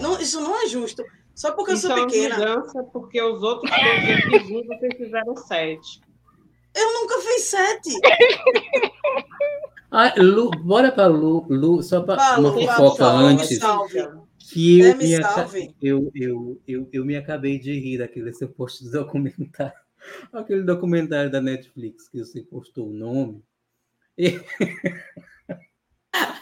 Não, isso não é justo. Só porque eu Isso sou é uma pequena. vingança, porque os outros todos eu fiz um, vocês fizeram sete. Eu nunca fiz sete. (laughs) Ah, Lu, bora para Lu, Lu, só para uma fofoca antes. salve. Que eu, me eu, eu, eu, eu me acabei de rir daquele seu post de (laughs) documentário. Aquele documentário da Netflix que você postou o nome. (laughs)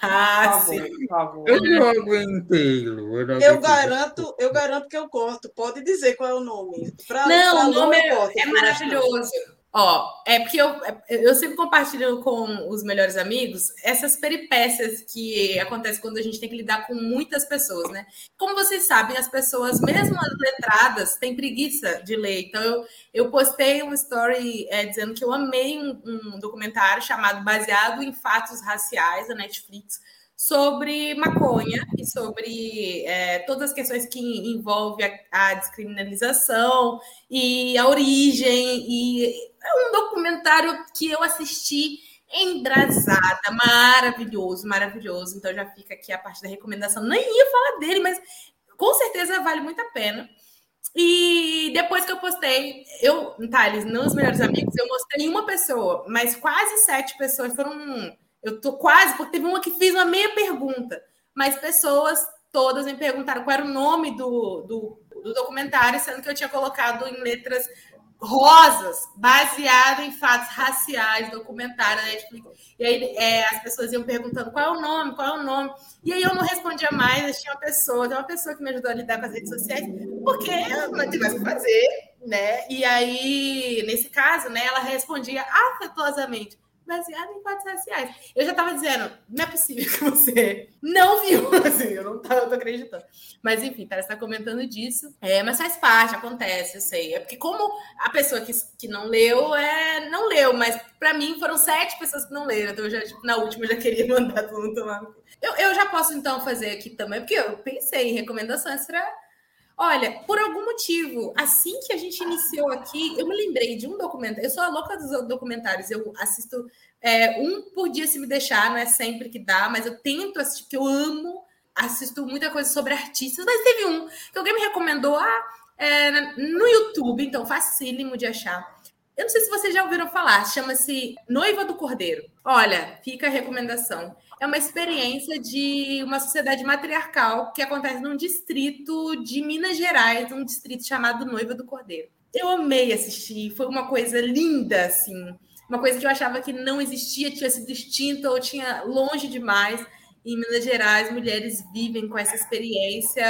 Ah, Por sim. favor, por favor. Eu não aguentei, Lu. Eu, não Eu garanto, eu garanto que eu corto. Pode dizer qual é o nome. Pra, pra Não, o Lu, nome é, é maravilhoso. Ó, é porque eu, é, eu sempre compartilho com os melhores amigos essas peripécias que acontecem quando a gente tem que lidar com muitas pessoas, né? Como vocês sabem, as pessoas, mesmo as letradas, têm preguiça de ler. Então, eu, eu postei um story é, dizendo que eu amei um, um documentário chamado Baseado em Fatos Raciais, da Netflix, sobre maconha e sobre é, todas as questões que envolvem a, a, descriminalização e a origem. E é um documentário que eu assisti embrasada, maravilhoso, maravilhoso. Então já fica aqui a parte da recomendação. Nem ia falar dele, mas com certeza vale muito a pena. E depois que eu postei, eu, Thales, nos melhores amigos, eu mostrei uma pessoa, mas quase sete pessoas foram eu tô quase, porque teve uma que fez uma meia pergunta, mas pessoas todas me perguntaram qual era o nome do, do, do documentário, sendo que eu tinha colocado em letras rosas, baseado em fatos raciais, documentário Netflix. E aí é, as pessoas iam perguntando qual é o nome, qual é o nome. E aí eu não respondia mais, tinha uma pessoa, tem uma pessoa que me ajudou a lidar com as redes sociais, porque eu não tinha mais o que fazer, né? E aí, nesse caso, né, ela respondia afetuosamente baseado em fatos raciais. Eu já estava dizendo, não é possível que você não viu, (laughs) assim, eu não tô, eu tô acreditando. Mas enfim, parece estar comentando disso. É, mas faz parte, acontece, eu sei. É porque como a pessoa que, que não leu, é, não leu, mas para mim foram sete pessoas que não leram, então eu já, tipo, na última eu já queria (laughs) mandar todo mundo tomar. Eu, eu já posso então fazer aqui também, porque eu pensei em recomendações para Olha, por algum motivo, assim que a gente iniciou aqui, eu me lembrei de um documentário. Eu sou a louca dos documentários. Eu assisto é, um por dia se me deixar, não é sempre que dá, mas eu tento assistir, porque eu amo. Assisto muita coisa sobre artistas, mas teve um que alguém me recomendou ah, é, no YouTube, então facílimo de achar. Eu não sei se vocês já ouviram falar, chama-se Noiva do Cordeiro. Olha, fica a recomendação é uma experiência de uma sociedade matriarcal que acontece num distrito de Minas Gerais, um distrito chamado Noiva do Cordeiro. Eu amei assistir, foi uma coisa linda, assim, uma coisa que eu achava que não existia, tinha sido extinta ou tinha longe demais. Em Minas Gerais, mulheres vivem com essa experiência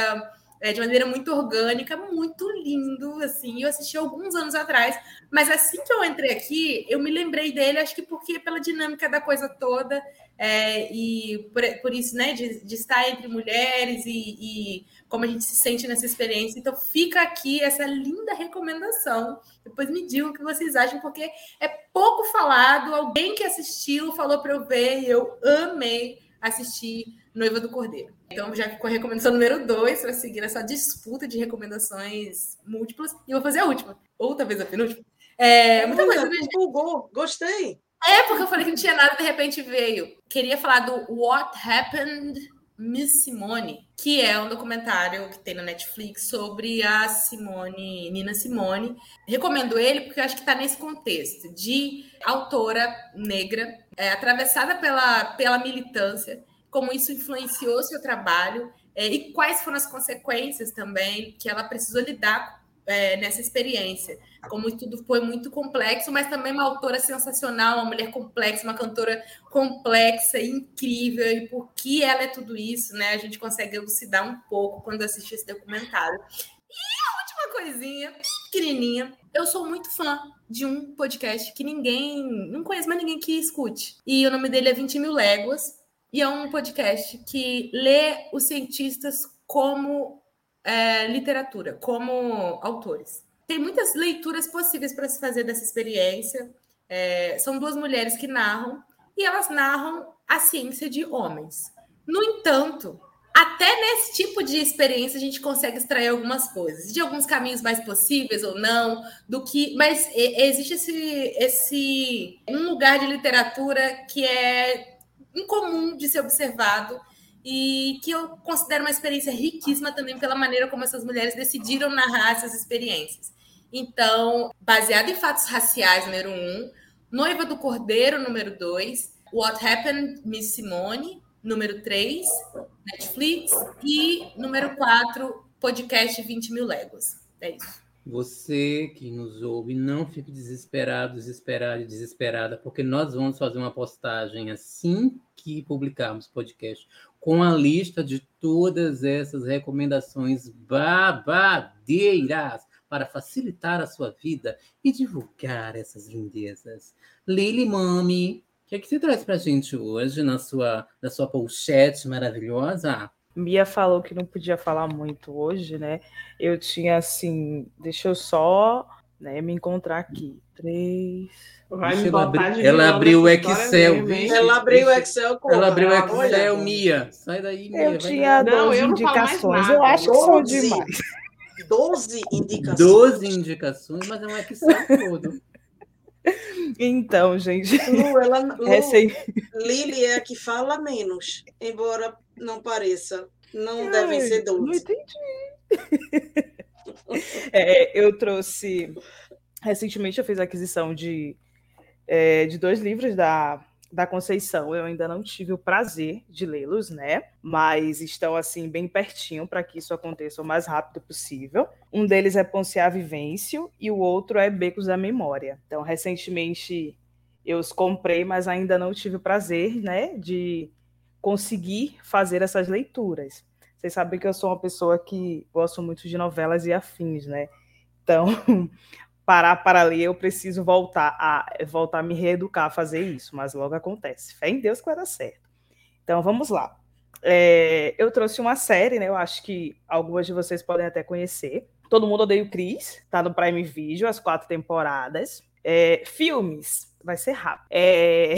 é, de maneira muito orgânica, muito lindo, assim. Eu assisti alguns anos atrás, mas assim que eu entrei aqui, eu me lembrei dele, acho que porque pela dinâmica da coisa toda, é, e por, por, isso, né, de, de, estar entre mulheres e, e, como a gente se sente nessa experiência. Então, fica aqui essa linda recomendação. Depois me digam o que vocês acham, porque é pouco falado. Alguém que assistiu falou para eu ver e eu amei assistir Noiva do Cordeiro. Então, já ficou a recomendação número dois para seguir essa disputa de recomendações múltiplas. E vou fazer a última, ou talvez a penúltima. É, muita coisa. Né? Gostei. É, porque eu falei que não tinha nada, de repente veio. Queria falar do What Happened Miss Simone, que é um documentário que tem na Netflix sobre a Simone, Nina Simone. Recomendo ele porque eu acho que está nesse contexto de autora negra, é, atravessada pela, pela militância, como isso influenciou seu trabalho é, e quais foram as consequências também que ela precisou lidar é, nessa experiência. Como tudo foi muito complexo, mas também uma autora sensacional, uma mulher complexa, uma cantora complexa, incrível, e por que ela é tudo isso, né? A gente consegue elucidar um pouco quando assiste esse documentário. E a última coisinha, pequenininha, eu sou muito fã de um podcast que ninguém, não conheço mais ninguém que escute. E o nome dele é 20 mil léguas. E é um podcast que lê os cientistas como é, literatura, como autores. Tem muitas leituras possíveis para se fazer dessa experiência. É, são duas mulheres que narram e elas narram a ciência de homens. No entanto, até nesse tipo de experiência a gente consegue extrair algumas coisas, de alguns caminhos mais possíveis ou não, do que, mas existe esse, esse um lugar de literatura que é incomum de ser observado e que eu considero uma experiência riquíssima também pela maneira como essas mulheres decidiram narrar essas experiências. Então, baseado em fatos raciais, número um, Noiva do Cordeiro, número dois, What Happened, Miss Simone, número três, Netflix, e número quatro, podcast 20 mil léguas. É isso. Você que nos ouve, não fique desesperado, desesperado desesperada, porque nós vamos fazer uma postagem assim que publicarmos o podcast, com a lista de todas essas recomendações babadeiras para facilitar a sua vida e divulgar essas lindezas. Lili Mami, o que, é que você traz para a gente hoje na sua, na sua pochete maravilhosa? Mia falou que não podia falar muito hoje, né? Eu tinha assim, deixa eu só né, me encontrar aqui. Três. Vai me botar abri- de ela abriu o Excel, mesmo. Ela abriu o Excel com Ela abriu o Olha, Excel, Mia. Sai daí, Mia. Eu tinha Não, 12 eu não falo mais indicações. Eu acho que são 12. demais. 12 indicações. 12 indicações, mas é um Excel todo. Então, gente. Lu, ela, (laughs) Lu. Lili é a que fala menos, embora não pareça. Não Ai, devem ser Não 12. entendi. É, eu trouxe. Recentemente eu fiz a aquisição de, é, de dois livros da, da Conceição. Eu ainda não tive o prazer de lê-los, né? Mas estão assim bem pertinho para que isso aconteça o mais rápido possível. Um deles é Ponciar Vivêncio e o outro é Becos da Memória. Então, recentemente eu os comprei, mas ainda não tive o prazer, né, de conseguir fazer essas leituras. Vocês sabem que eu sou uma pessoa que gosto muito de novelas e afins, né? Então, (laughs) parar para ler, eu preciso voltar a voltar a me reeducar a fazer isso, mas logo acontece. Fé em Deus que vai dar certo. Então, vamos lá. É, eu trouxe uma série, né? Eu acho que algumas de vocês podem até conhecer. Todo mundo odeia o Chris, tá no Prime Video, as quatro temporadas. É, filmes, vai ser rápido. É,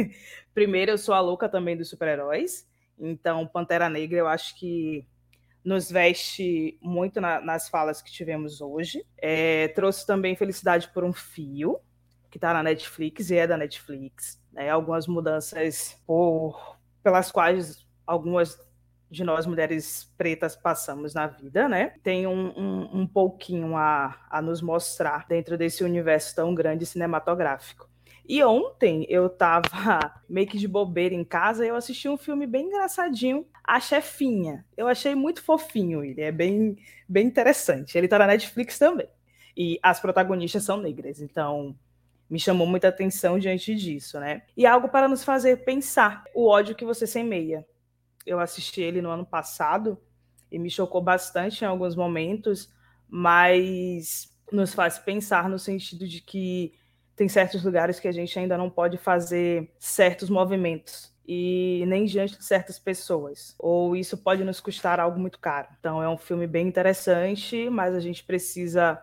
(laughs) Primeiro, eu sou a louca também dos super-heróis. Então, Pantera Negra, eu acho que nos veste muito na- nas falas que tivemos hoje. É, trouxe também Felicidade por um Fio, que está na Netflix e é da Netflix. né? Algumas mudanças por- pelas quais algumas de nós mulheres pretas passamos na vida, né? Tem um, um, um pouquinho a, a nos mostrar dentro desse universo tão grande cinematográfico. E ontem eu tava (laughs) meio que de bobeira em casa e eu assisti um filme bem engraçadinho, A Chefinha. Eu achei muito fofinho ele, é bem, bem interessante. Ele tá na Netflix também. E as protagonistas são negras, então me chamou muita atenção diante disso, né? E algo para nos fazer pensar, o ódio que você semeia. Eu assisti ele no ano passado e me chocou bastante em alguns momentos, mas nos faz pensar no sentido de que tem certos lugares que a gente ainda não pode fazer certos movimentos e nem diante de certas pessoas, ou isso pode nos custar algo muito caro. Então é um filme bem interessante, mas a gente precisa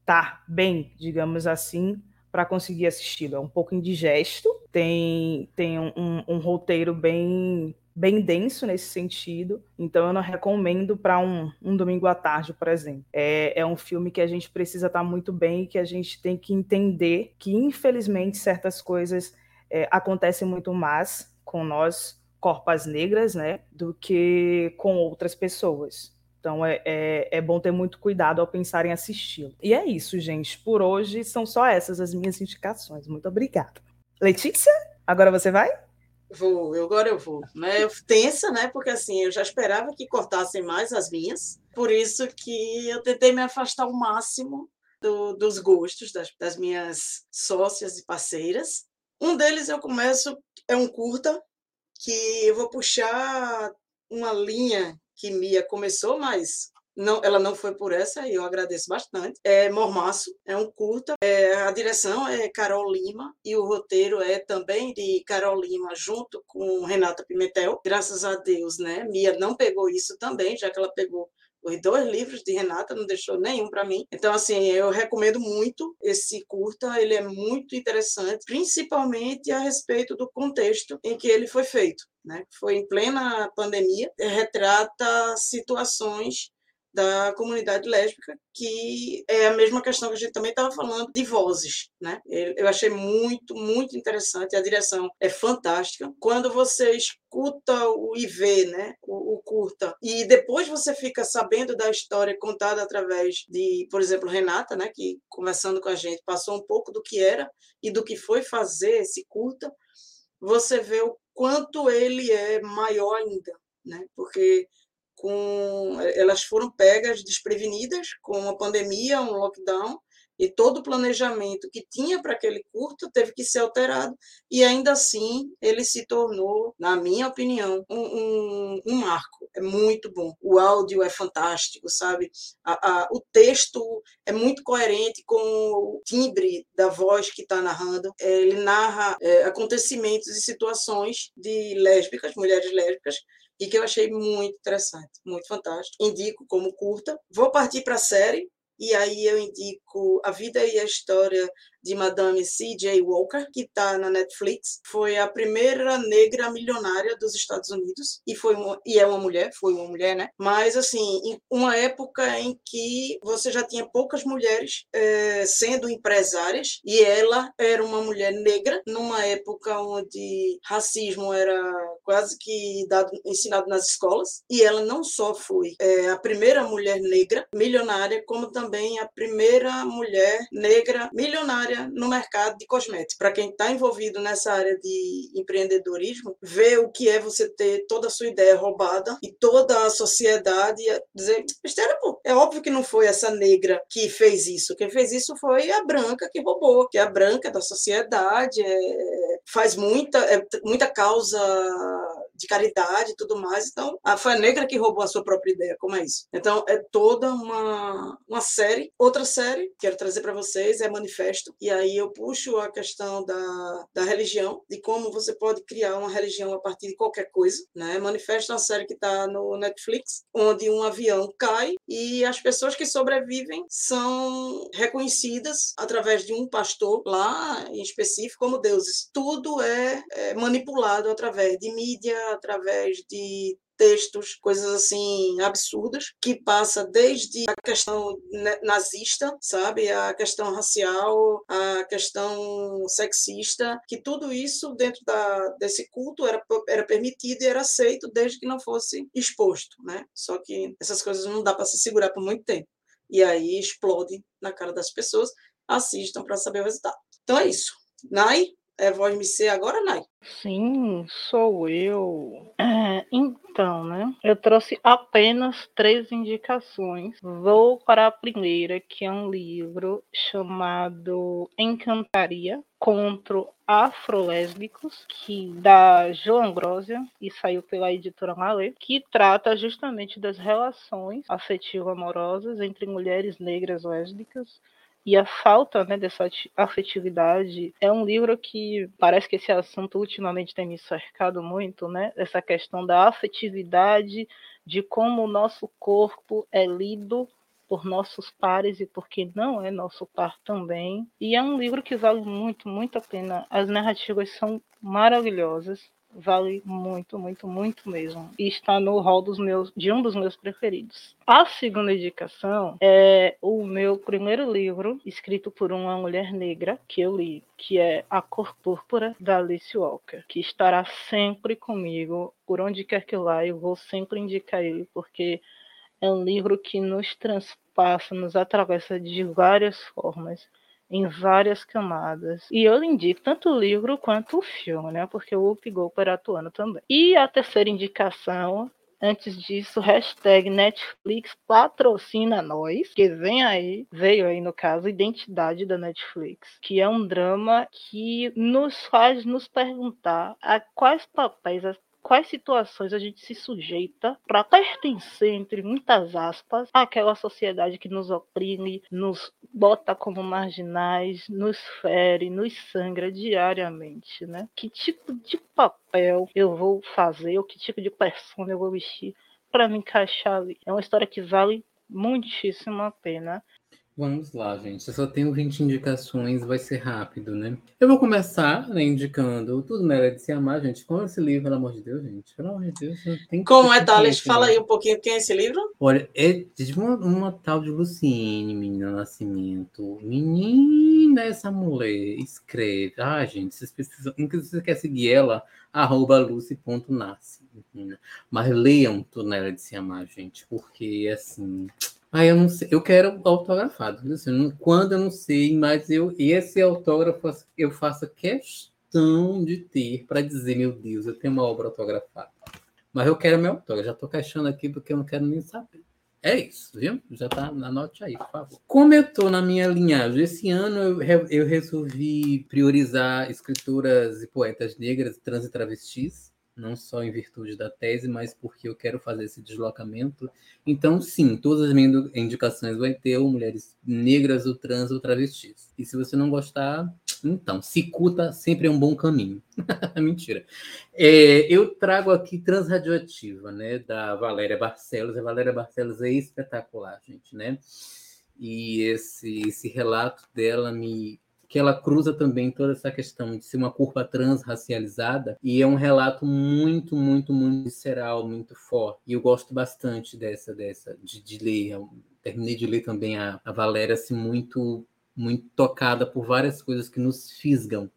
estar bem, digamos assim, para conseguir assisti-lo. É um pouco indigesto, tem, tem um, um- um roteiro bem bem denso nesse sentido, então eu não recomendo para um, um domingo à tarde, por exemplo. É, é um filme que a gente precisa estar muito bem e que a gente tem que entender que, infelizmente, certas coisas é, acontecem muito mais com nós, corpas negras, né, do que com outras pessoas. Então é, é, é bom ter muito cuidado ao pensar em assisti-lo. E é isso, gente. Por hoje são só essas as minhas indicações. Muito obrigada. Letícia, agora você vai? Vou, eu, agora eu vou. (laughs) Né? Eu tensa, né? Porque assim, eu já esperava que cortassem mais as minhas, por isso que eu tentei me afastar ao máximo do- dos gostos das, das minhas sócias e parceiras. Um deles eu começo, é um curta, que eu vou puxar uma linha que Mia começou, mas não, ela não foi por essa e eu agradeço bastante. É Mormaço, é um curta. É, a direção é Carol Lima e o roteiro é também de Carol Lima junto com Renata Pimentel. Graças a Deus, né? Mia não pegou isso também, já que ela pegou os dois livros de Renata, não deixou nenhum para mim. Então, assim, eu recomendo muito esse curta, ele é muito interessante, principalmente a respeito do contexto em que ele foi feito. Né? Foi em plena pandemia, retrata situações da comunidade lésbica, que é a mesma questão que a gente também estava falando de vozes, né? Eu achei muito, muito interessante, a direção é fantástica. Quando você escuta o IV, né, o, o curta, e depois você fica sabendo da história contada através de, por exemplo, Renata, né, que conversando com a gente passou um pouco do que era e do que foi fazer esse curta, você vê o quanto ele é maior ainda, né? Porque com elas foram pegas desprevenidas com uma pandemia, um lockdown, E todo o planejamento que tinha para aquele curto teve que ser alterado, e ainda assim ele se tornou, na minha opinião, um, um, um marco. É muito bom. O áudio é fantástico, sabe? A, a, o texto é muito coerente com o timbre da voz que está narrando. É, ele narra é, acontecimentos e situações de lésbicas, mulheres lésbicas, e que eu achei muito interessante, muito fantástico. Indico como curta. Vou partir para a série, e aí eu indico A Vida e a História de Madame C.J. Walker, que está na Netflix. Foi a primeira negra milionária dos Estados Unidos e foi uma, e é uma mulher, foi uma mulher, né? Mas assim, uma época em que você já tinha poucas mulheres é, sendo empresárias e ela era uma mulher negra numa época onde racismo era quase que dado, ensinado nas escolas e ela não só foi é, a primeira mulher negra milionária, como também a primeira mulher negra milionária área no mercado de cosméticos. Para quem está envolvido nessa área de empreendedorismo, ver o que é você ter toda a sua ideia roubada e toda a sociedade dizer, besteira, pô. É óbvio que não foi essa negra que fez isso. Quem fez isso foi a branca que roubou, que é a branca da sociedade, é, faz muita, é, muita causa de caridade e tudo mais. Então, a, foi a negra que roubou a sua própria ideia. Como é isso? Então, é toda uma, uma série. Outra série, que quero trazer para vocês, é Manifesto. E aí eu puxo a questão da, da religião, de como você pode criar uma religião a partir de qualquer coisa. Né? Manifesto é uma série que está no Netflix, onde um avião cai e as pessoas que sobrevivem são reconhecidas através de um pastor lá em específico como deuses. Tudo é, é manipulado através de mídia, através de textos, coisas assim absurdas, que passa desde a questão nazista, sabe, a questão racial, a questão sexista, que tudo isso dentro da, desse culto era, era permitido e era aceito desde que não fosse exposto, né? Só que essas coisas não dá para se segurar por muito tempo. E aí explode na cara das pessoas. Assistam para saber o resultado. Então é isso. Nai, é voz me ser agora, Nai? Sim, sou eu. É, então, né? Eu trouxe apenas três indicações. Vou para a primeira, que é um livro chamado Encantaria contra Afrolésbicos, que da Joan Grosia e saiu pela editora Malê, que trata justamente das relações afetivo-amorosas entre mulheres negras lésbicas e a falta né, dessa afetividade é um livro que parece que esse assunto ultimamente tem me cercado muito, né? Essa questão da afetividade, de como o nosso corpo é lido por nossos pares e porque não é nosso par também. E é um livro que vale muito, muito a pena. As narrativas são maravilhosas vale muito, muito, muito mesmo. E está no hall dos meus, de um dos meus preferidos. A segunda indicação é o meu primeiro livro, escrito por uma mulher negra, que eu li, que é A Cor Púrpura, da Alice Walker, que estará sempre comigo, por onde quer que eu vá, eu vou sempre indicar ele, porque é um livro que nos transpassa, nos atravessa de várias formas em várias camadas. E eu indico tanto o livro quanto o filme, né? Porque o Whoopi Goldberg atuando também. E a terceira indicação Antes disso, hashtag Netflix patrocina nós, que vem aí, veio aí no caso, Identidade da Netflix, que é um drama que nos faz nos perguntar a quais papéis as quais situações a gente se sujeita para pertencer, entre muitas aspas, àquela sociedade que nos oprime, nos bota como marginais, nos fere, nos sangra diariamente, né? Que tipo de papel eu vou fazer, ou que tipo de persona eu vou vestir para me encaixar ali? É uma história que vale muitíssimo a pena. Vamos lá, gente. Eu só tenho 20 indicações, vai ser rápido, né? Eu vou começar né, indicando Tudo Nela de Se Amar, gente. Com esse livro, pelo amor de Deus, gente. Pelo amor de Deus. Tem Como é, Thales? Fala aí um pouquinho quem é esse livro. Olha, é de uma, uma tal de Luciene, menina Nascimento. Menina, essa mulher escreve. Ah, gente, vocês precisam. Inclusive, você quer seguir ela, arroba lucy.nasce. Mas leiam Tudo Nela de Se Amar, gente, porque, assim ah, eu não sei. Eu quero autografado. Assim, quando eu não sei, mas eu esse autógrafo eu faço questão de ter para dizer, meu Deus, eu tenho uma obra autografada. Mas eu quero meu autógrafo. Já estou caixando aqui porque eu não quero nem saber. É isso, viu? Já tá, anote aí, por favor. Como eu tô na minha linhagem, esse ano eu, eu resolvi priorizar escritoras e poetas negras, trans e travestis, não só em virtude da tese, mas porque eu quero fazer esse deslocamento. Então, sim, todas as minhas indicações vai ter ou mulheres negras, ou trans, ou travestis. E se você não gostar, então, cicuta sempre é um bom caminho. (laughs) Mentira. É, eu trago aqui Transradioativa, né, da Valéria Barcelos. A Valéria Barcelos é espetacular, gente, né? E esse, esse relato dela me que ela cruza também toda essa questão de ser uma curva transracializada e é um relato muito, muito, muito visceral, muito forte. E eu gosto bastante dessa, dessa de, de ler. Eu terminei de ler também a, a Valéria assim muito, muito tocada por várias coisas que nos fisgam.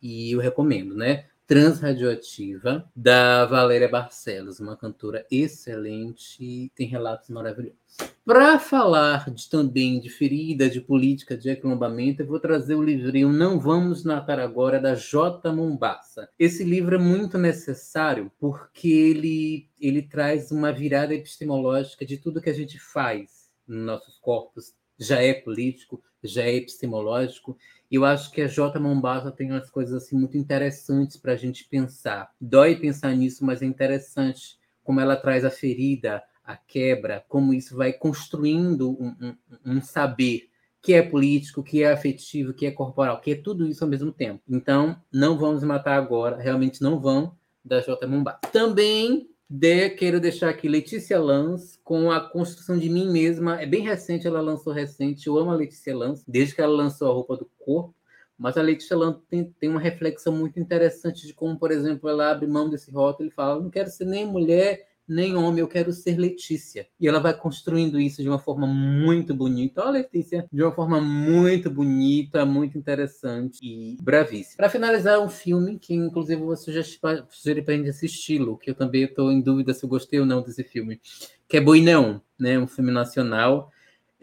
E eu recomendo, né? Transradioativa, da Valéria Barcelos, uma cantora excelente e tem relatos maravilhosos. Para falar de, também de ferida, de política, de aquilombamento, eu vou trazer o livrinho Não Vamos Natar Agora, da J. Mombassa. Esse livro é muito necessário porque ele, ele traz uma virada epistemológica de tudo que a gente faz nos nossos corpos. Já é político, já é epistemológico, e eu acho que a J. Mombassa tem umas coisas assim muito interessantes para a gente pensar. Dói pensar nisso, mas é interessante como ela traz a ferida, a quebra, como isso vai construindo um, um, um, saber que é político, que é afetivo, que é corporal, que é tudo isso ao mesmo tempo. Então, não vamos matar agora, realmente não vão, da J. Mombassa. Também de, quero deixar aqui Letícia Lans com a construção de mim mesma. É bem recente, ela lançou recente. Eu amo a Letícia Lans, desde que ela lançou a roupa do corpo. Mas a Letícia Lans tem, tem uma reflexão muito interessante de como, por exemplo, ela abre mão desse rótulo e fala: não quero ser nem mulher, nem homem, eu quero ser Letícia. E ela vai construindo isso de uma forma muito bonita. Olha, Letícia, de uma forma muito bonita, muito interessante e bravíssima. Para finalizar, um filme que, inclusive, eu vou sugerir para a gente assisti-lo, que eu também estou em dúvida se eu gostei ou não desse filme, que é Boineão, né? um filme nacional.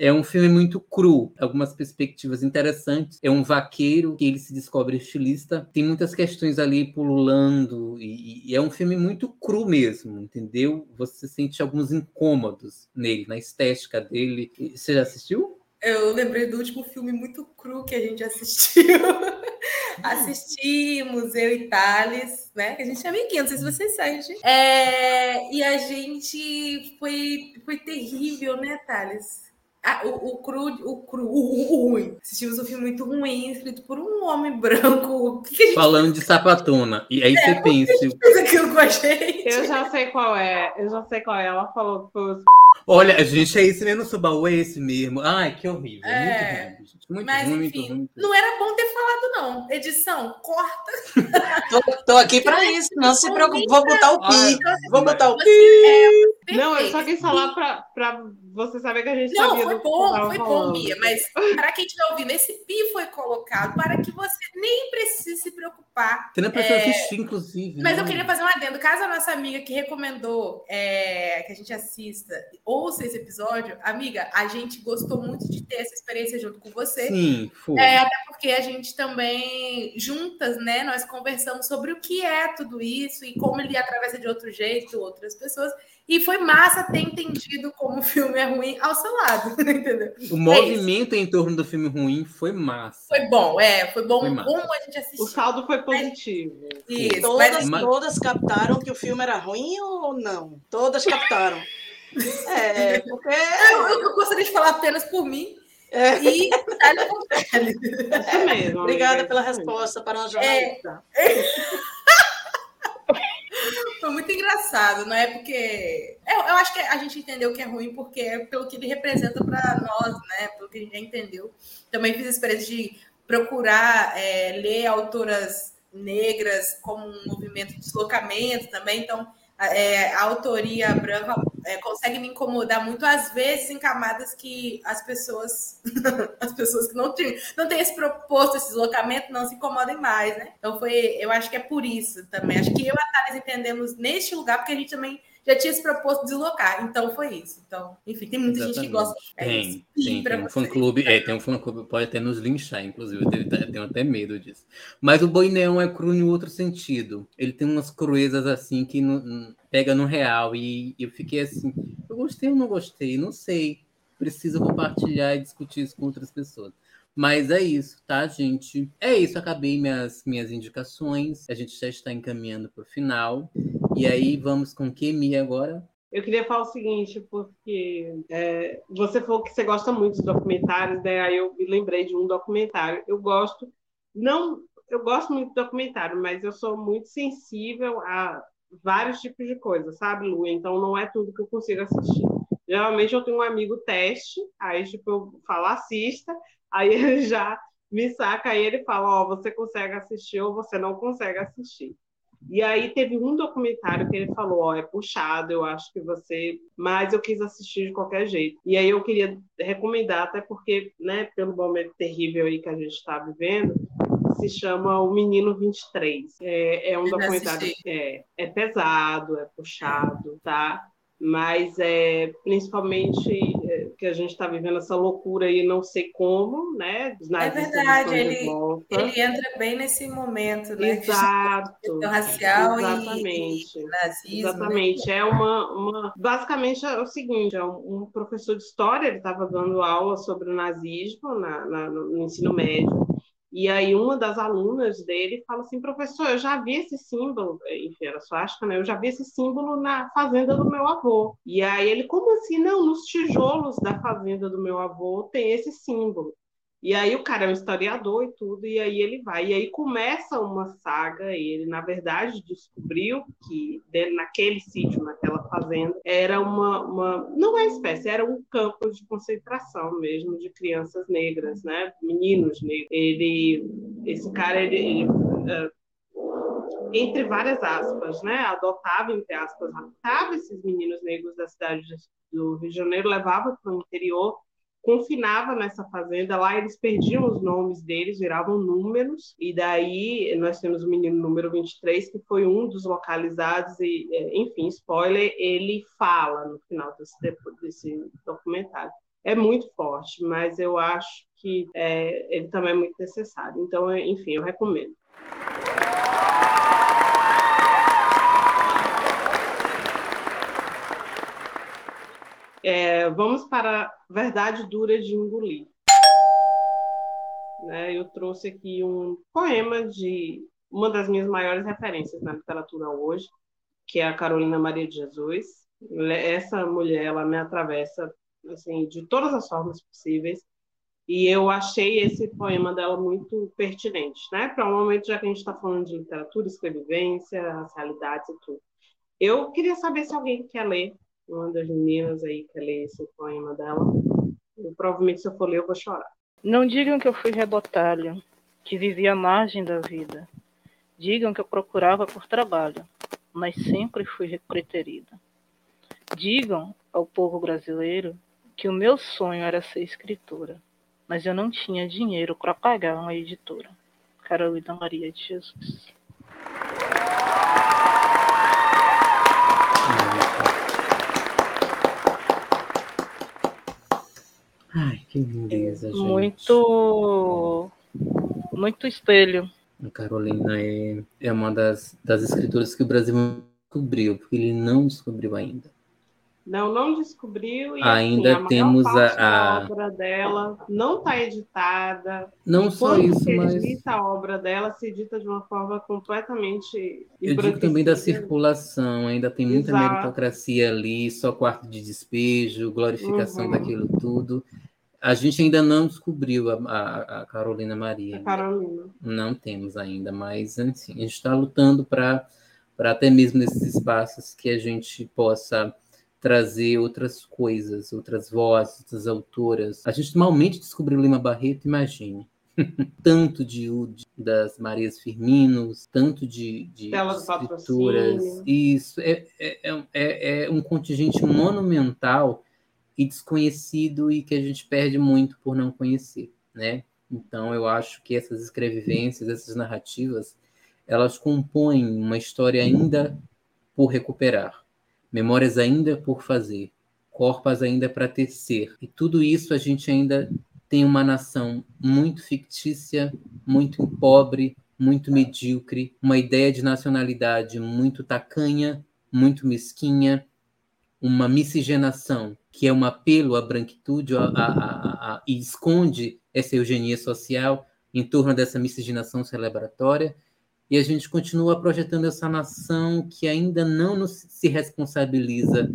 É um filme muito cru, algumas perspectivas interessantes. É um vaqueiro que ele se descobre estilista. Tem muitas questões ali pululando e, e, é um filme muito cru mesmo, entendeu? Você sente alguns incômodos nele, na estética dele. Você já assistiu? Eu lembrei do último filme muito cru que a gente assistiu. (laughs) Assistimos, eu e Thales, né? Que a gente é amiguinho, não sei se vocês sabem. É, e a gente foi, foi terrível, né, Thales? Ah, o, o, cru, o cru, o, o, ruim. Assistimos um filme muito ruim, escrito por um homem branco. O que que a gente Falando de sapatona. E aí É, você pensa, gente? Eu já sei qual é. Eu já sei qual é. Ela falou que foi olha, a gente é esse mesmo, Subaú é esse mesmo. Ai, que horrível. É, muito ruim, gente. Muito Mas, ruim, enfim, muito ruim. não era bom ter falado, não. Edição, corta. (laughs) Tô, tô aqui para isso, não se preocupe. Vou botar o pi. Vou botar o pi. É Não, eu perfeito. só quis falar pra, pra você saber que a gente Não, sabia foi bom, foi bom, falando. Bia, mas para quem estiver ouvindo, esse pi foi colocado para que você nem precise se preocupar. Você não precisa É, assistir, inclusive. Mas eu não. queria fazer um adendo. Caso a nossa amiga que recomendou é, que a gente assista ouça esse episódio, amiga, a gente gostou muito de ter essa experiência junto com você. Sim, foi. É, até porque a gente também, juntas, né, nós conversamos sobre o que é tudo isso e como ele atravessa de outro jeito outras pessoas. E foi massa ter entendido como o filme é ruim ao seu lado, (laughs) entendeu? O movimento em torno do filme ruim foi massa. Foi bom, é, foi bom Foi como a gente O assistiu. saldo foi positivo. Isso, Todas, mas Mas- todas captaram que o filme era ruim ou não? Todas captaram. (laughs) É, porque. eu, eu gostaria de falar apenas por mim É, e detalhe. Isso mesmo. obrigada amiga, pela isso resposta para uma jornalista. (laughs) Foi muito engraçado, não é? Porque eu, eu acho que a gente entendeu que é ruim porque é pelo que ele representa para nós, né? Pelo que a gente já entendeu. Também fiz a experiência de procurar é, ler autoras negras como um movimento de deslocamento também. Então, é, a autoria branca é, consegue me incomodar muito, às vezes, em camadas que as pessoas, (laughs) as pessoas que não têm, não têm esse proposto, esse deslocamento, não se incomodem mais, né? Então foi, eu acho que é por isso também. Acho que eu e a Thales entendemos neste lugar, porque a gente também já tinha se proposto deslocar. Então foi isso. Então, enfim, tem muita gente que Exatamente. gosta. É Tem, tem, tem um fã-clube, é, tem um fã-clube, pode até nos linchar, inclusive, eu tenho, até medo disso. Mas o Boi Neon é cru em outro sentido. Ele tem umas cruezas assim que não- não- pega no real e eu fiquei assim, eu gostei ou não gostei, não sei. Preciso compartilhar e discutir isso com outras pessoas. Mas é isso, tá, gente? É isso, acabei minhas, minhas indicações. A gente já está encaminhando para o final. E aí, vamos com que, Mia, agora? Eu queria falar o seguinte, porque é, você falou que você gosta muito de documentários, né? Aí eu me lembrei de um documentário. Eu gosto, não, eu gosto muito de documentário, mas eu sou muito sensível a vários tipos de coisas, sabe, Lu? Então não é tudo que eu consigo assistir. Geralmente eu tenho um amigo teste, aí tipo eu falo assista, aí ele já me saca, aí ele fala, ó, oh, você consegue assistir ou você não consegue assistir. E aí teve um documentário que ele falou, ó, oh, é puxado, eu acho que você, mas eu quis assistir de qualquer jeito. E aí eu queria recomendar, até porque, né, pelo momento terrível aí que a gente está vivendo, se chama O Menino 23. É, é um documentário que é, é pesado, é puxado, tá? mas é principalmente é, que a gente está vivendo essa loucura e não sei como, né? é verdade, ele, ele entra bem nesse momento, né? Exato. Racial exatamente. E, nazismo. Né? Exatamente. Né? É uma, uma. Basicamente é o seguinte: é um, um professor de história, ele estava dando aula sobre o nazismo na, na, no ensino médio. E aí uma das alunas dele fala assim, professor, eu já vi esse símbolo, enfim, era suástica, né? Eu já vi esse símbolo na fazenda do meu avô. E aí ele, como assim? Não, nos tijolos da fazenda do meu avô tem esse símbolo. E aí o cara é um historiador e tudo, e aí ele vai. E aí começa uma saga, e ele, na verdade, descobriu que naquele sítio, naquela fazenda, era uma, uma. Não é espécie, era um campo de concentração mesmo de crianças negras, né? Meninos negros. Ele. Esse cara, ele. ele entre várias aspas, né, adotava, entre aspas, raptava esses meninos negros da cidade do Rio de Janeiro, levava para o interior confinava nessa fazenda. Lá eles perdiam os nomes deles, viravam números, e daí nós temos o menino número 23, que foi um dos localizados, e, é, enfim, spoiler, ele fala no final desse, desse documentário. É muito forte, mas eu acho que é, ele também é muito necessário. Então, enfim, eu recomendo. É, vamos para a verdade dura de engolir. Né, eu trouxe aqui um poema de uma das minhas maiores referências na literatura hoje, que é a Carolina Maria de Jesus. Essa mulher, ela me atravessa assim de todas as formas possíveis. E eu achei esse poema dela muito pertinente, né? Para o momento já que a gente está falando de literatura, escrevivência, racialidades e tudo. Eu queria saber se alguém quer ler uma das meninas aí que lê esse poema dela. Eu, provavelmente, se eu for ler, eu vou chorar. Não digam que eu fui rebotalho, que vivia à margem da vida. Digam que eu procurava por trabalho, mas sempre fui preterida. Digam ao povo brasileiro que o meu sonho era ser escritora, mas eu não tinha dinheiro para pagar uma editora. Carolina Maria de Jesus. Ai, que lindeza, gente. Muito. Muito espelho. A Carolina é, é uma das, das escritoras que o Brasil descobriu, porque ele não descobriu ainda. Não, não descobriu. E, ainda assim, a temos a, a obra dela não está editada. Não só isso, se mas edita a obra dela se edita de uma forma completamente. Eu digo também da circulação. Ainda tem muita Exato. meritocracia ali, só quarto de despejo, glorificação Uhum. daquilo tudo. A gente ainda não descobriu a, a, a Carolina Maria. A Carolina. Não temos ainda, mas assim, a gente está lutando para até mesmo nesses espaços que a gente possa trazer outras coisas, outras vozes, outras autoras. A gente malmente descobriu Lima Barreto, imagine. (laughs) tanto de, de das Marias Firminos, tanto de, de patrocínio. Isso é, é, é, é um contingente monumental e desconhecido e que a gente perde muito por não conhecer, né? Então eu acho que essas escrevivências, essas narrativas, elas compõem uma história ainda por recuperar, memórias ainda por fazer, corpos ainda para tecer. E tudo isso a gente ainda tem uma nação muito fictícia, muito pobre, muito medíocre, uma ideia de nacionalidade muito tacanha, muito mesquinha, uma miscigenação, que é um apelo à branquitude a, a, a, e esconde essa eugenia social em torno dessa miscigenação celebratória, e a gente continua projetando essa nação que ainda não nos, se responsabiliza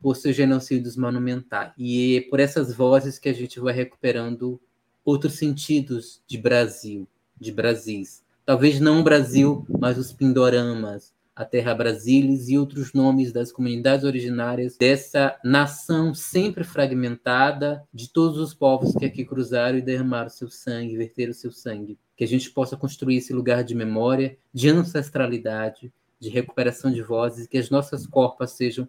por seus genocídios monumentais. E é por essas vozes que a gente vai recuperando outros sentidos de Brasil, de Brasis. Talvez não o Brasil, mas os pindoramas, a Terra Brasilis e outros nomes das comunidades originárias dessa nação sempre fragmentada de todos os povos que aqui cruzaram e derramaram seu sangue, verteram seu sangue. Que a gente possa construir esse lugar de memória, de ancestralidade, de recuperação de vozes, que as nossas corpas sejam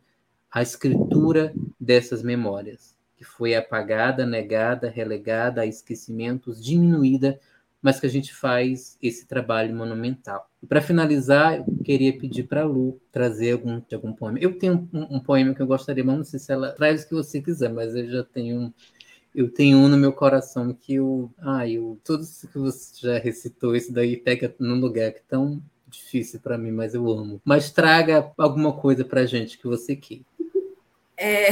a escritura dessas memórias, que foi apagada, negada, relegada a esquecimentos, diminuída mas que a gente faz esse trabalho monumental. Para finalizar, eu queria pedir para a Lu trazer algum, algum poema. Eu tenho um, um, poema que eu gostaria, mas não sei se ela traz o que você quiser, mas eu já tenho um, eu tenho um no meu coração que eu, ah, eu, tudo isso que você já recitou, isso daí pega num lugar que é tão difícil para mim, mas eu amo. Mas traga alguma coisa para gente que você quer. É,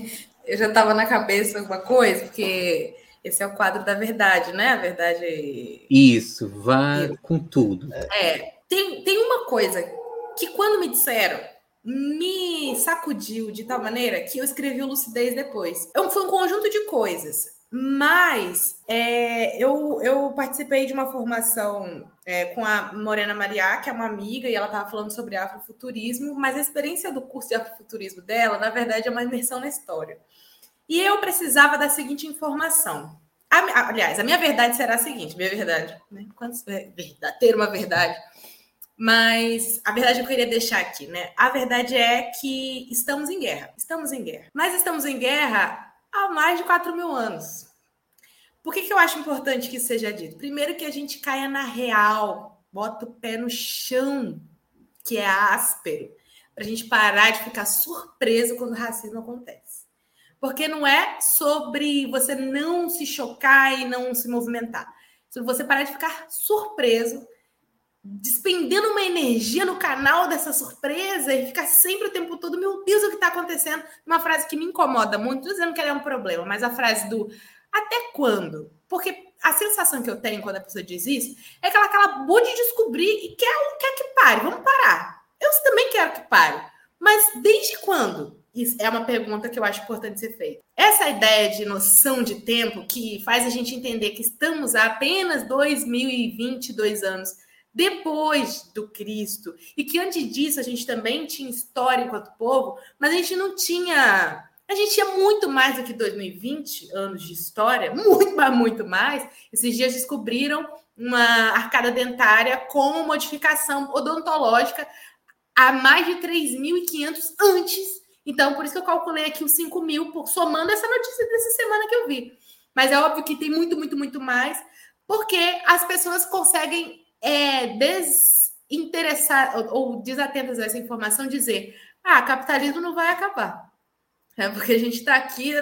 (laughs) eu já estava na cabeça alguma coisa, porque esse é o quadro da verdade, né? A verdade. Isso, vá com tudo. É, tem, tem uma coisa que quando me disseram, me sacudiu de tal maneira que eu escrevi o Lucidez depois. É foi um conjunto de coisas. Mas é, eu, eu participei de uma formação é, com a Morena Mariá, que é uma amiga, e ela estava falando sobre afrofuturismo, mas a experiência do curso de afrofuturismo dela, na verdade, é uma imersão na história. E eu precisava da seguinte informação. A, aliás, a minha verdade será a seguinte: minha verdade, né? Quantos, é, verdade, ter uma verdade. Mas a verdade eu queria deixar aqui, né? A verdade é que estamos em guerra. Estamos em guerra. Mas estamos em guerra há mais de 4 mil anos. Por que, que eu acho importante que isso seja dito? Primeiro, que a gente caia na real, bota o pé no chão, que é áspero, para a gente parar de ficar surpreso quando o racismo acontece porque não é sobre você não se chocar e não se movimentar. Sobre você parar de ficar surpreso, despendendo uma energia no canal dessa surpresa e ficar sempre o tempo todo, meu Deus, o que está acontecendo? Uma frase que me incomoda muito, dizendo que ela é um problema, mas a frase do até quando? Porque a sensação que eu tenho quando a pessoa diz isso é que ela acabou de descobrir e quer, quer que pare. Vamos parar. Eu também quero que pare. Mas desde quando? Isso é uma pergunta que eu acho importante ser feita. Essa ideia de noção de tempo que faz a gente entender que estamos há apenas 2022 anos depois do Cristo e que antes disso a gente também tinha história enquanto povo, mas a gente não tinha a gente tinha muito mais do que 2020 anos de história, (laughs) muito, muito mais. Esses dias descobriram uma arcada dentária com modificação odontológica há mais de 3.500 antes então, por isso que eu calculei aqui os 5 mil, somando essa notícia dessa semana que eu vi. Mas é óbvio que tem muito, muito, muito mais, porque as pessoas conseguem é, desinteressar ou, ou desatentas a essa informação, dizer: ah, capitalismo não vai acabar. É porque a gente está aqui.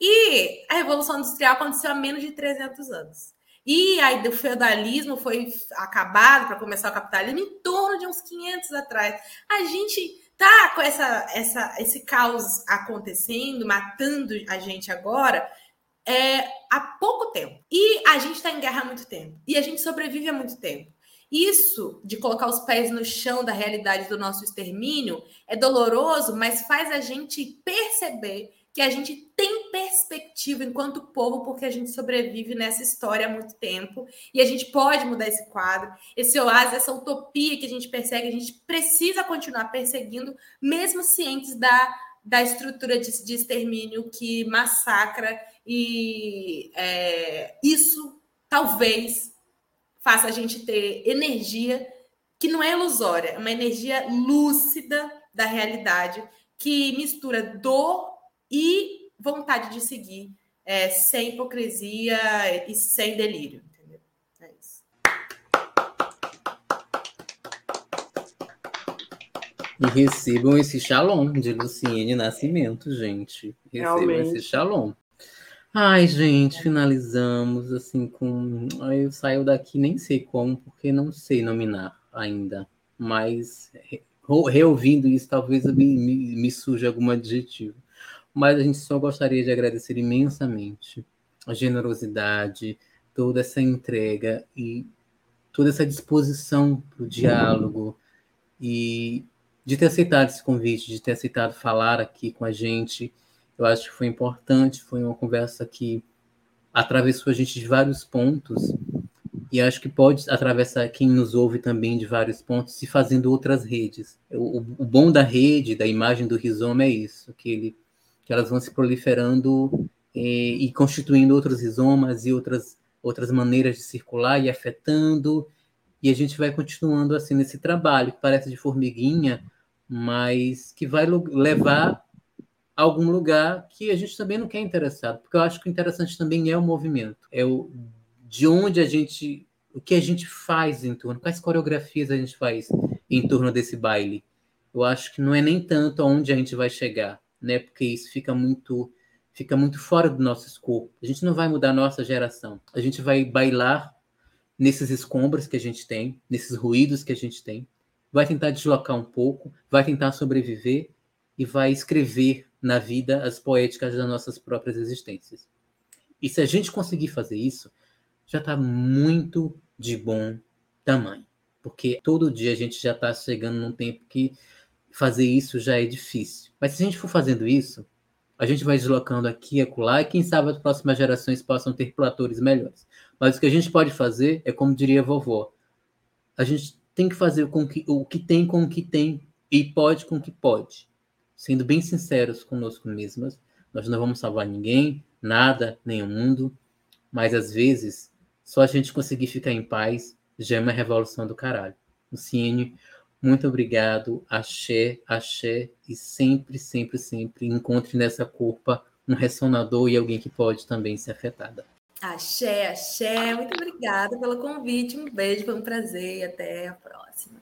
E a Revolução Industrial aconteceu há menos de 300 anos. E aí o feudalismo foi acabado para começar o capitalismo em torno de uns 500 atrás. A gente tá com essa, essa, esse caos acontecendo, matando a gente agora, é, há pouco tempo. E a gente está em guerra há muito tempo. E a gente sobrevive há muito tempo. Isso de colocar os pés no chão da realidade do nosso extermínio é doloroso, mas faz a gente perceber que a gente tem perspectiva enquanto povo, porque a gente sobrevive nessa história há muito tempo e a gente pode mudar esse quadro, esse oásis, essa utopia que a gente persegue, a gente precisa continuar perseguindo, mesmo cientes da, da estrutura de, de extermínio que massacra, e é, isso talvez faça a gente ter energia que não é ilusória, é uma energia lúcida da realidade que mistura dor e vontade de seguir, é, sem hipocrisia e sem delírio. Entendeu? É isso. E recebam esse shalom de Luciene Nascimento, gente. Recebam Realmente. esse shalom. Ai, gente, finalizamos assim com. Eu saio daqui, nem sei como, porque não sei nominar ainda. Mas reouvindo isso, talvez me, me, me surja algum adjetivo. Mas a gente só gostaria de agradecer imensamente a generosidade, toda essa entrega e toda essa disposição para o diálogo e de ter aceitado esse convite, de ter aceitado falar aqui com a gente. Eu acho que foi importante, foi uma conversa que atravessou a gente de vários pontos e acho que pode atravessar quem nos ouve também de vários pontos, se fazendo outras redes. O, o bom da rede, da imagem do rizoma é isso, que, ele, que elas vão se proliferando e, e constituindo outros rizomas e outras, outras maneiras de circular e afetando, e a gente vai continuando assim nesse trabalho, que parece de formiguinha, mas que vai levar a algum lugar que a gente também não quer interessado, porque eu acho que o interessante também é o movimento, é o de onde a gente, o que a gente faz em torno, quais coreografias a gente faz em torno desse baile. Eu acho que não é nem tanto aonde a gente vai chegar, né? Porque isso fica muito fica muito fora do nosso escopo. A gente não vai mudar a nossa geração. A gente vai bailar nesses escombros que a gente tem, nesses ruídos que a gente tem, vai tentar deslocar um pouco, vai tentar sobreviver e vai escrever na vida as poéticas das nossas próprias existências. E se a gente conseguir fazer isso, já está muito de bom tamanho. Porque todo dia a gente já está chegando num tempo que fazer isso já é difícil. Mas se a gente for fazendo isso, a gente vai deslocando aqui e acolá, e quem sabe as próximas gerações possam ter platores melhores. Mas o que a gente pode fazer é, como diria a vovó, a gente tem que fazer com que, o que tem com o que tem e pode com o que pode. Sendo bem sinceros conosco mesmas, nós não vamos salvar ninguém, nada, nem o mundo, mas às vezes só a gente conseguir ficar em paz já é uma revolução do caralho. Luciene, muito obrigado. Axé, axé. E sempre, sempre, sempre encontre nessa culpa um ressonador e alguém que pode também ser afetada. Axé, axé. Muito obrigada pelo convite. Um beijo, foi um prazer e até a próxima.